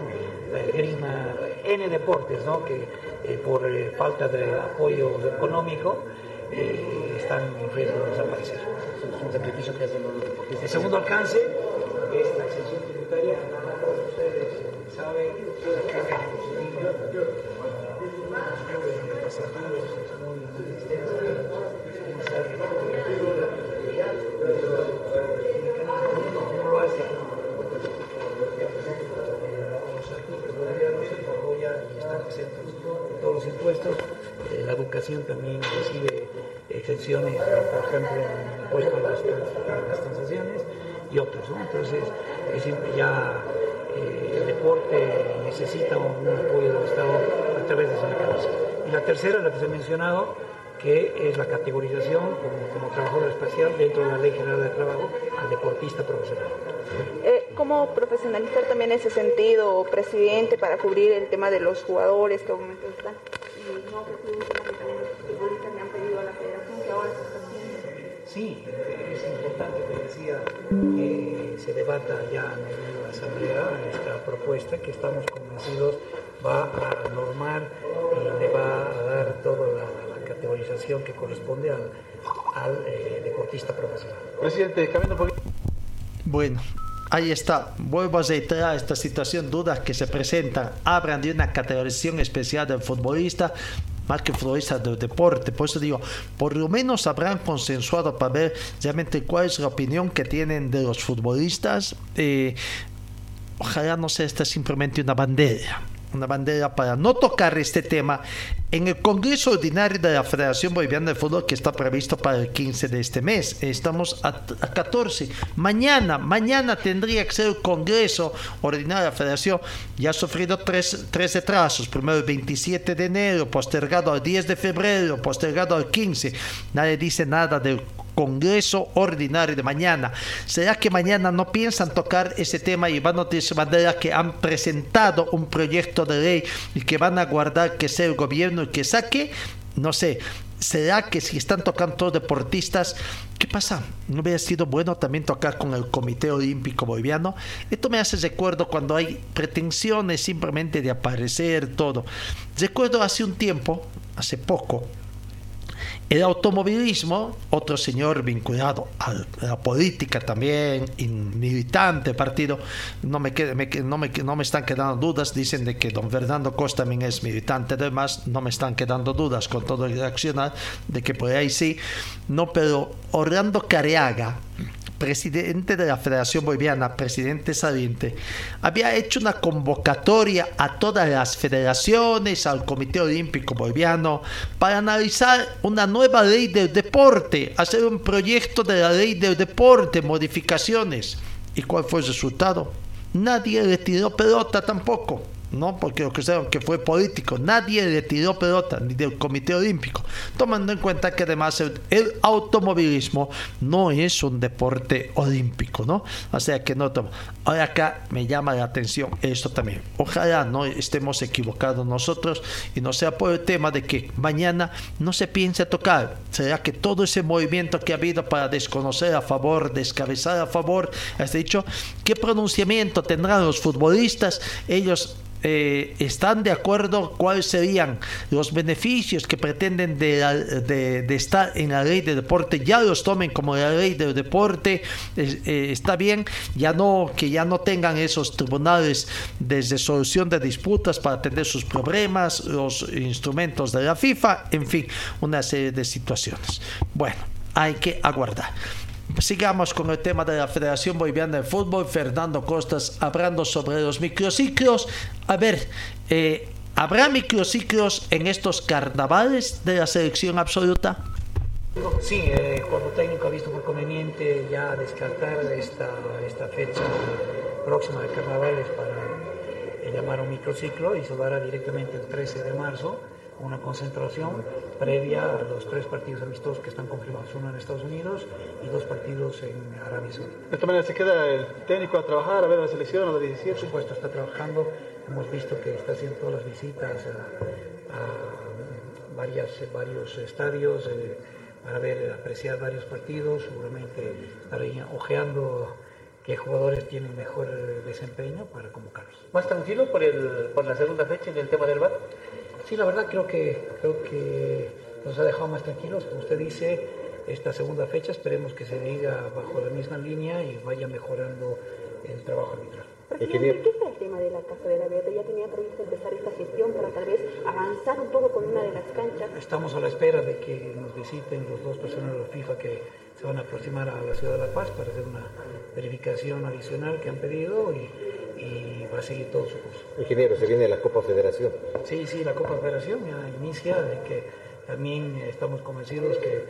N deportes ¿no? que eh, por eh, falta de apoyo económico están en riesgo de desaparecer. Es un sacrificio que hacen los deportistas. El segundo alcance exención tributaria, ustedes saben, todos los impuestos. Eh, la educación también recibe exenciones, por ejemplo, en el impuesto a las, a las transacciones y otros. Entonces, es ya eh, el deporte necesita un, apoyo del Estado a través de ese mecanismo. Y la tercera, la que se ha mencionado, que es la categorización como, trabajador espacial dentro de la Ley General de Trabajo al deportista profesional. Eh, ¿Cómo profesionalizar también ese sentido, presidente, para cubrir el tema de los jugadores que aumenten Sí, es importante que decía que se debata ya en la Asamblea esta propuesta que estamos convencidos va a normar y le va a dar toda la, la categorización que corresponde al, al eh, deportista profesional. Presidente, cambiando un poquito. Bueno, ahí está. Vuelvo a reiterar esta situación, dudas que se presentan. Hablan de una categorización especial del futbolista, más que futbolista del deporte. Por eso digo, por lo menos habrán consensuado para ver realmente cuál es la opinión que tienen de los futbolistas. Eh, ojalá no sea simplemente una bandera una bandera para no tocar este tema en el Congreso Ordinario de la Federación Boliviana de Fútbol que está previsto para el 15 de este mes. Estamos a, a 14. Mañana, mañana tendría que ser el Congreso Ordinario de la Federación. Ya ha sufrido tres, tres retrasos. Primero el 27 de enero, postergado al 10 de febrero, postergado al 15. Nadie dice nada del Congreso Ordinario de mañana. ¿Será que mañana no piensan tocar ese tema y van a utilizar manera que han presentado un proyecto de ley y que van a guardar que sea el gobierno el que saque? No sé. ¿Será que si están tocando todos deportistas, qué pasa? ¿No hubiera sido bueno también tocar con el Comité Olímpico Boliviano? Esto me hace recuerdo cuando hay pretensiones simplemente de aparecer todo. Recuerdo hace un tiempo, hace poco, el automovilismo, otro señor vinculado a la política también, militante partido, no me, quede, no, me, no me están quedando dudas, dicen de que don Fernando Costa también es militante, además no me están quedando dudas con todo el accionar, de que por ahí sí, no, pero Orlando Careaga, presidente de la Federación Boliviana, presidente saliente, había hecho una convocatoria a todas las federaciones, al Comité Olímpico Boliviano, para analizar una nueva ley del deporte, hacer un proyecto de la ley del deporte, modificaciones. ¿Y cuál fue el resultado? Nadie le tiró pelota tampoco. ¿No? Porque lo que ustedes que fue político, nadie le tiró pelota, ni del Comité Olímpico, tomando en cuenta que además el, automovilismo no es un deporte olímpico, ¿no? O sea que no toma. Ahora acá me llama la atención esto también. Ojalá no estemos equivocados nosotros y no sea por el tema de que mañana no se piense tocar. ¿Será que todo ese movimiento que ha habido para desconocer a favor, descabezar a favor, has dicho, qué pronunciamiento tendrán los futbolistas? Ellos eh, están de acuerdo cuáles serían los beneficios que pretenden de, estar en la ley de deporte, ya los tomen como la ley del deporte, eh, está bien, ya no, que ya no tengan esos tribunales de resolución de disputas para atender sus problemas, los instrumentos de la FIFA, en fin, una serie de situaciones. Bueno, hay que aguardar. Sigamos con el tema de la Federación Boliviana de Fútbol. Fernando Costas hablando sobre los microciclos. A ver, eh, ¿habrá microciclos en estos carnavales de la selección absoluta? Sí, eh, cuando técnico ha visto por conveniente ya descartar esta, esta fecha próxima de carnavales para eh, llamar a un microciclo y se lo hará directamente el 13 de marzo, una concentración previa a los tres partidos amistosos que están confirmados, uno en Estados Unidos y dos partidos en Arabia Saudita. De esta manera se queda el técnico a trabajar, a ver la selección, a la 17. Por supuesto, está trabajando. Hemos visto que está haciendo todas las visitas a, a varias, varios estadios eh, para ver, apreciar varios partidos. Seguramente estará ojeando qué jugadores tienen mejor eh, desempeño para convocarlos. ¿Más tranquilo por, el, por la segunda fecha en el tema del VAR? Sí, la verdad creo que, creo que nos ha dejado más tranquilos. Como usted dice, esta segunda fecha esperemos que se diga bajo la misma línea y vaya mejorando el trabajo arbitral. Presidente, ¿qué está el tema de la cartelera verde? ¿Ya tenía previsto empezar esta gestión para tal vez avanzar un poco con una de las canchas? Estamos a la espera de que nos visiten los dos personas de la FIFA que se van a aproximar a la ciudad de La Paz para hacer una verificación adicional que han pedido y, y va a seguir todo su curso. Ingeniero, se viene la Copa Federación. Sí, sí, la Copa Federación ya inicia, de que también estamos convencidos que,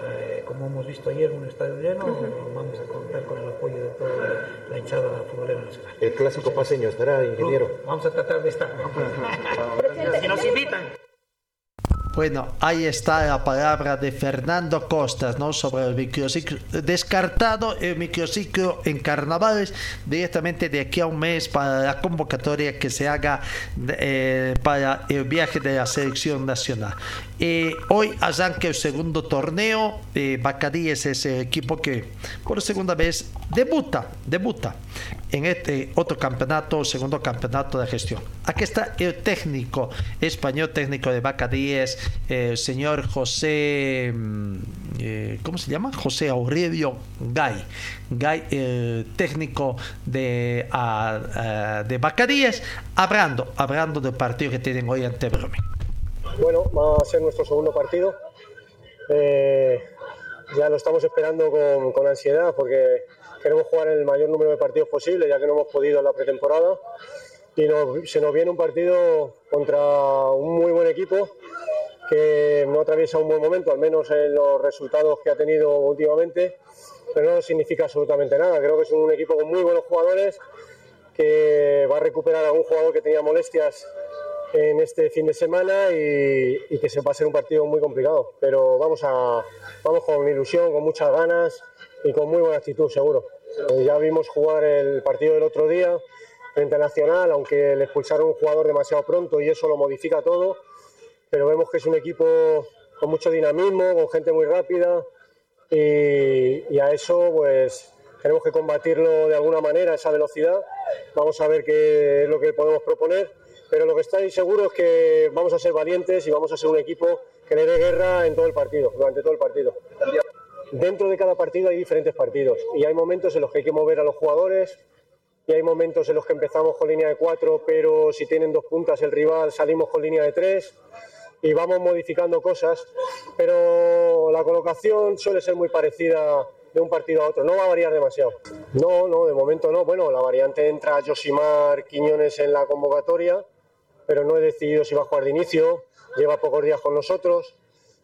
eh, como hemos visto ayer, un estadio lleno, vamos a contar con el apoyo de toda la, la hinchada futbolera nacional. El clásico paseño estará, ingeniero. Vamos a tratar de estar. si nos invitan. Bueno, ahí está la palabra de Fernando Costas, ¿no? Sobre el microciclo. Descartado el microciclo en carnavales directamente de aquí a un mes para la convocatoria que se haga eh, para el viaje de la selección nacional. Eh, hoy arranca el segundo torneo. Eh, Bacadíes es el equipo que por segunda vez debuta, debuta en este otro campeonato, segundo campeonato de gestión. Aquí está el técnico español, técnico de Bacadíes, el señor José, mm, eh, ¿cómo se llama? José Aurelio Gay. Gay, técnico de, ah, ah, de Bacadíes, hablando, hablando del partido que tienen hoy ante Bromen. Bueno, va a ser nuestro segundo partido. Eh, ya lo estamos esperando con, con ansiedad porque queremos jugar el mayor número de partidos posible, ya que no hemos podido en la pretemporada. Y se nos viene un partido contra un muy buen equipo que no atraviesa un buen momento, al menos en los resultados que ha tenido últimamente, pero no significa absolutamente nada. Creo que es un equipo con muy buenos jugadores que va a recuperar a un jugador que tenía molestias en este fin de semana y, y que se va a ser un partido muy complicado. Pero vamos, a, vamos con ilusión, con muchas ganas y con muy buena actitud, seguro. Eh, ya vimos jugar el partido del otro día frente a Nacional, aunque le expulsaron un jugador demasiado pronto y eso lo modifica todo. Pero vemos que es un equipo con mucho dinamismo, con gente muy rápida y, y a eso pues tenemos que combatirlo de alguna manera, esa velocidad. Vamos a ver qué es lo que podemos proponer, pero lo que estoy seguro es que vamos a ser valientes y vamos a ser un equipo que le dé guerra en todo el partido, durante todo el partido. Dentro de cada partido hay diferentes partidos y hay momentos en los que hay que mover a los jugadores y hay momentos en los que empezamos con línea de cuatro, pero si tienen dos puntas el rival salimos con línea de tres y vamos modificando cosas, pero la colocación suele ser muy parecida de un partido a otro, no va a variar demasiado. No, no, de momento no. Bueno, la variante entra Josimar Quiñones en la convocatoria, pero no he decidido si va a jugar de inicio, lleva pocos días con nosotros,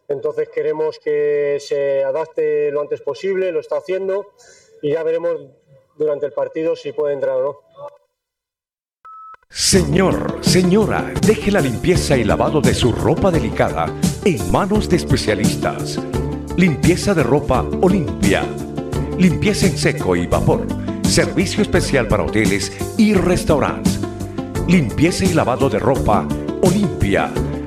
entonces queremos que se adapte lo antes posible, lo está haciendo y ya veremos durante el partido si puede entrar o no. Señor, señora, deje la limpieza y lavado de su ropa delicada en manos de especialistas. Limpieza de ropa Olimpia. Limpieza en seco y vapor. Servicio especial para hoteles y restaurantes. Limpieza y lavado de ropa Olimpia.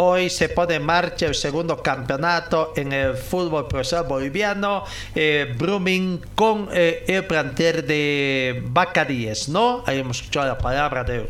Hoy se pone en marcha el segundo campeonato en el fútbol profesional boliviano, eh, con eh, el plantel de Bacadíes, ¿no? Ahí hemos escuchado la palabra del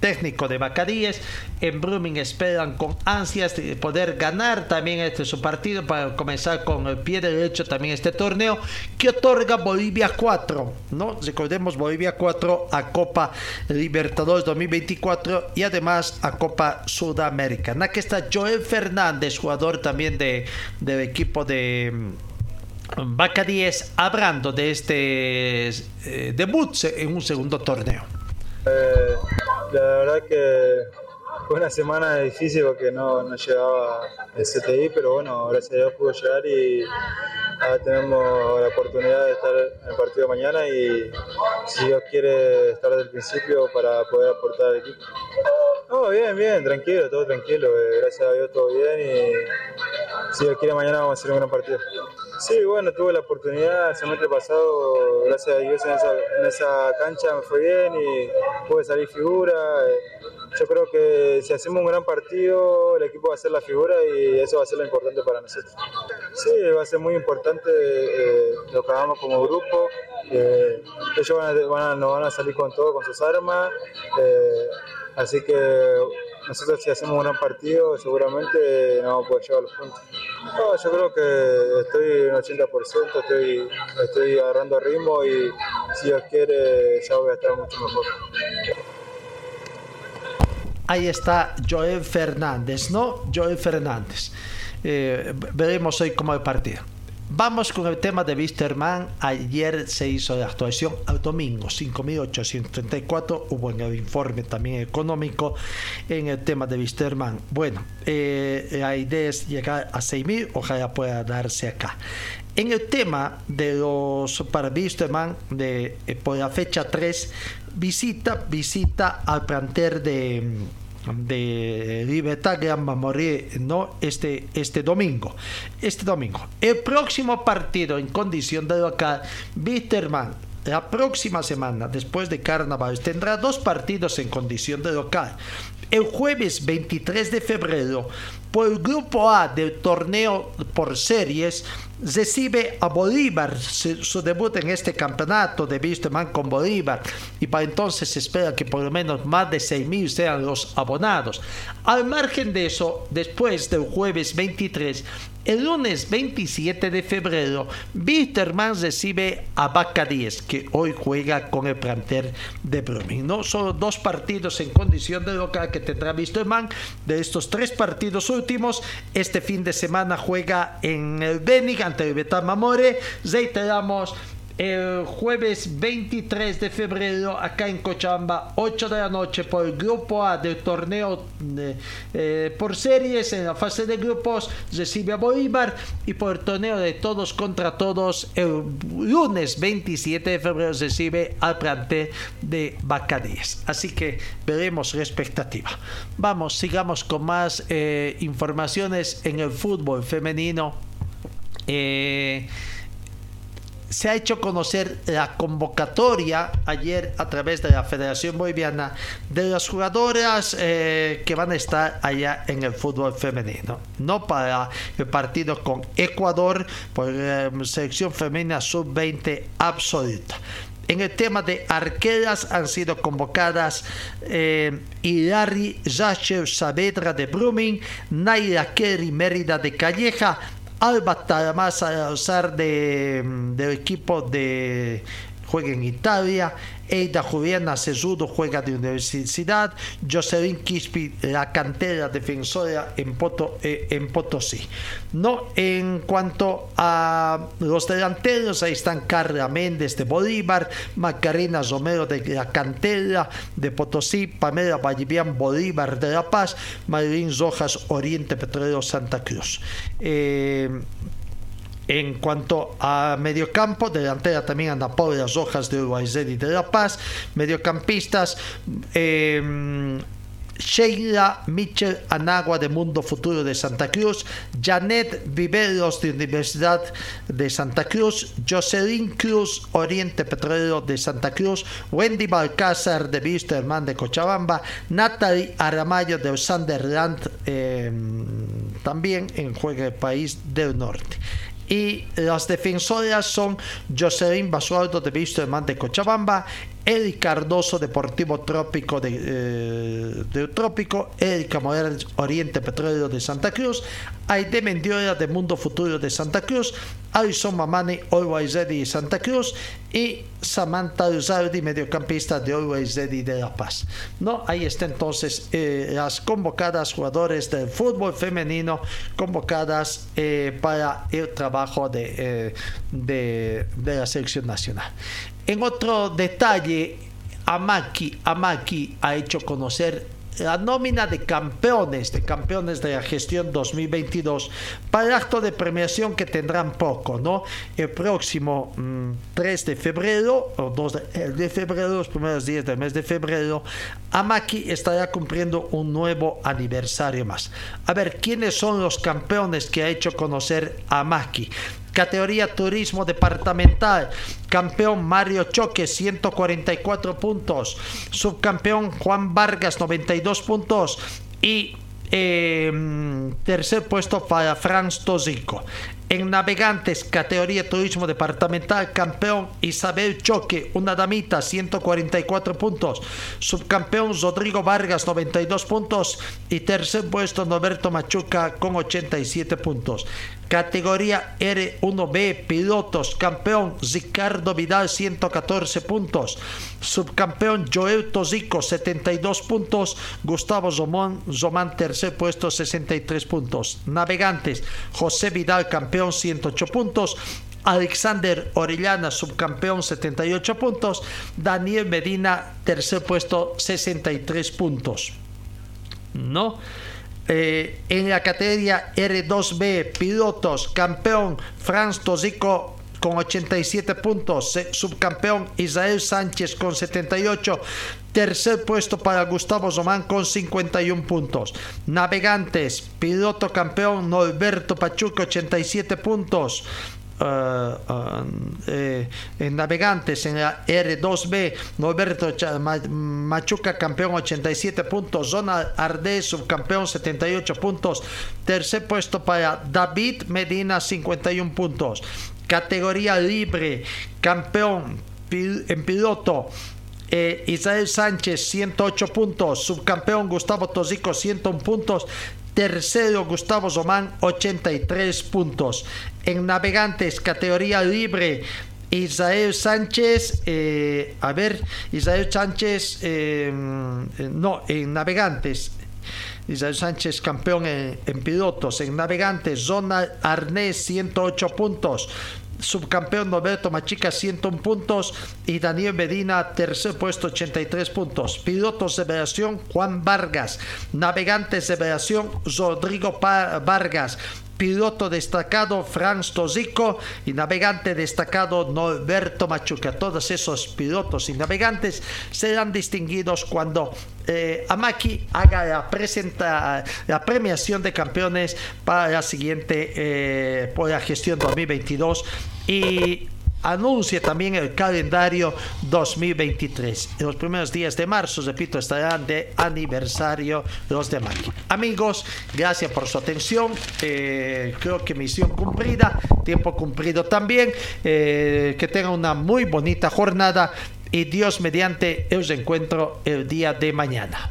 técnico de Bacadíes. En Brumming esperan con ansias de poder ganar también este su partido para comenzar con el pie derecho también este torneo que otorga Bolivia 4, ¿no? Recordemos Bolivia 4 a Copa Libertadores 2024 y además a Copa Sudamericana. Joel Fernández, jugador también de, del equipo de mm, Vaca 10, hablando de este eh, debut en un segundo torneo. Eh, la verdad que fue una semana difícil porque no, no llegaba el CTI, pero bueno, gracias a Dios pudo llegar y ahora tenemos la oportunidad de estar en el partido mañana y si Dios quiere estar desde el principio para poder aportar al equipo. No, bien, bien, tranquilo, todo tranquilo. eh, gracias a Dios todo bien y si Dios quiere mañana vamos a hacer un gran partido. Sí, bueno, tuve la oportunidad el semestre pasado, gracias a Dios en esa, en esa cancha me fue bien y pude salir figura. eh, Yo creo que si hacemos un gran partido, el equipo va a hacer la figura y eso va a ser lo importante para nosotros. Sí, va a ser muy importante eh, lo que hagamos como grupo. ellos van van a- nos van a salir con todo, con sus armas. eh, así que nosotros si hacemos un gran partido, seguramente no vamos a poder llevar los puntos. Yo creo que estoy un 80%, estoy, estoy agarrando ritmo y si Dios quiere ya voy a estar mucho mejor. Ahí está Joel Fernández, ¿no? Joel Fernández. Eh, veremos hoy cómo el partido. Vamos con el tema de Wisterman. Ayer se hizo la actuación al domingo, 5.834. Hubo en el informe también económico en el tema de Wisterman. Bueno, eh, la idea es llegar a 6.000. Ojalá pueda darse acá. En el tema de los para Wisterman, de, eh, por la fecha 3, visita, visita al plantel de de Libertad Gran Mamoré no este este domingo. Este domingo. El próximo partido en condición de local Bitterman la próxima semana después de Carnaval tendrá dos partidos en condición de local. El jueves 23 de febrero por el grupo A del torneo por series recibe a Bolívar su, debut en este campeonato de Wisterman con Bolívar y para entonces se espera que por lo menos más de 6.000 sean los abonados. Al margen de eso, después del jueves 23, el lunes 27 de febrero, Wisterman recibe a Vaca 10, que hoy juega con el plantel de Brumming. No solo dos partidos en condición de local que tendrá Wisterman. De estos tres partidos últimos, este fin de semana juega en el Benig ante el Betal Mamore. Reiteramos el jueves 23 de febrero acá en Cochabamba 8 de la noche por el grupo A del torneo eh, eh, por series en la fase de grupos recibe a Bolívar y por el torneo de todos contra todos el lunes 27 de febrero recibe al plantel de Bacadíes así que veremos la expectativa. Vamos sigamos con más eh, informaciones en el fútbol femenino. Eh, se ha hecho conocer la convocatoria ayer a través de la Federación Boliviana de las jugadoras eh, que van a estar allá en el fútbol femenino. No para el partido con Ecuador por la selección femenina sub-20 absoluta. En el tema de arqueras han sido convocadas eh, Hilary Saavedra de Brumming, Naila Kerry Mérida de Calleja, Alba Taramasa Salazar de, del equipo de juega en Italia. Eida Juliana Cesudo juega de Universidad. Jocelyn Quispi, la cantera defensora en, Poto, eh, en Potosí. No, en cuanto a los delanteros, ahí están Carla Méndez de Bolívar, Macarena Romero de la cantera de Potosí, Pamela Vallivian Bolívar de La Paz, Marilyn Rojas Oriente Petrolero Santa Cruz. Eh, en cuanto a mediocampo, delantera también anda Paula Rojas de Uruguay y de La Paz. Mediocampistas, eh, Sheila Mitchell Anagua de Mundo Futuro de Santa Cruz, Janet Viveros de Universidad de Santa Cruz, Jocelyn Cruz Oriente Petrolero de Santa Cruz, Wendy Balcázar de Wisterman de Cochabamba, Natalie Aramayo de Sunderland eh, también en Juega el País del Norte y las defensoras son Jocelyn Basualdo de Wisterman de Cochabamba, Eric Cardoso, Deportivo Trópico de, eh, Trópico, Erika Morales, Oriente Petróleo de Santa Cruz, Aide Mendiola de Mundo Futuro de Santa Cruz, Alison Mamani, Always Ready de Santa Cruz y Samantha Uzardi, mediocampista de Always Ready de La Paz. ¿No? Ahí está entonces eh, las convocadas jugadores del fútbol femenino convocadas eh, para el trabajo de, de, la selección nacional. En otro detalle, Amaki, Amaki ha hecho conocer la nómina de campeones, de campeones de la gestión 2022 para el acto de premiación que tendrán poco, ¿no? El próximo 3 de febrero, o 2 de, de, febrero, los primeros días del mes de febrero, Amaki estará cumpliendo un nuevo aniversario más. A ver, ¿quiénes son los campeones que ha hecho conocer Amaki? Categoría Turismo Departamental. Campeón Mario Choque, 144 puntos. Subcampeón Juan Vargas, 92 puntos. Y eh, tercer puesto para Franz Tosico. En navegantes, categoría turismo departamental, campeón Isabel Choque, una damita, 144 puntos. Subcampeón Rodrigo Vargas, 92 puntos. Y tercer puesto Norberto Machuca con 87 puntos. Categoría R1B, pilotos, campeón Ricardo Vidal, 114 puntos. Subcampeón Joel Tosico, 72 puntos. Gustavo Zomán, Zomán tercer puesto, 63 puntos. Navegantes, José Vidal, campeón, 108 puntos. Alexander Orellana, subcampeón, 78 puntos. Daniel Medina, tercer puesto, 63 puntos. ¿No? Eh, en la categoría R2B, pilotos, campeón Franz Tosico con 87 puntos, subcampeón Israel Sánchez con 78, tercer puesto para Gustavo Zomán con 51 puntos. Navegantes, piloto campeón Norberto Pachuca 87 puntos. Uh, uh, eh, en navegantes en la R2B Norberto Machuca campeón 87 puntos Zona Ardez subcampeón 78 puntos tercer puesto para David Medina 51 puntos. Categoría libre campeón en piloto eh, Israel Sánchez 108 puntos subcampeón Gustavo Tosico 101 puntos Tercero, Gustavo Zomán, 83 puntos. En navegantes, categoría libre, Israel Sánchez, eh, a ver, Israel Sánchez, eh, no, en navegantes. Israel Sánchez campeón en, en pilotos, en navegantes, Zona Arnés 108 puntos, subcampeón Norberto Machica 101 puntos y Daniel Medina tercer puesto 83 puntos. Pilotos de versión Juan Vargas, navegantes de versión Rodrigo Vargas, piloto destacado Franz Tosico y navegante destacado Norberto Machuca. Todos esos pilotos y navegantes serán distinguidos cuando eh, Amaki haga la, la premiación de campeones para la siguiente, eh, por la gestión 2022 y anuncie también el calendario 2023. En los primeros días de marzo, repito, estarán de aniversario los de Maki. Amigos, gracias por su atención. Eh, creo que misión cumplida, tiempo cumplido también. Eh, que tengan una muy bonita jornada y Dios mediante os encuentro el día de mañana.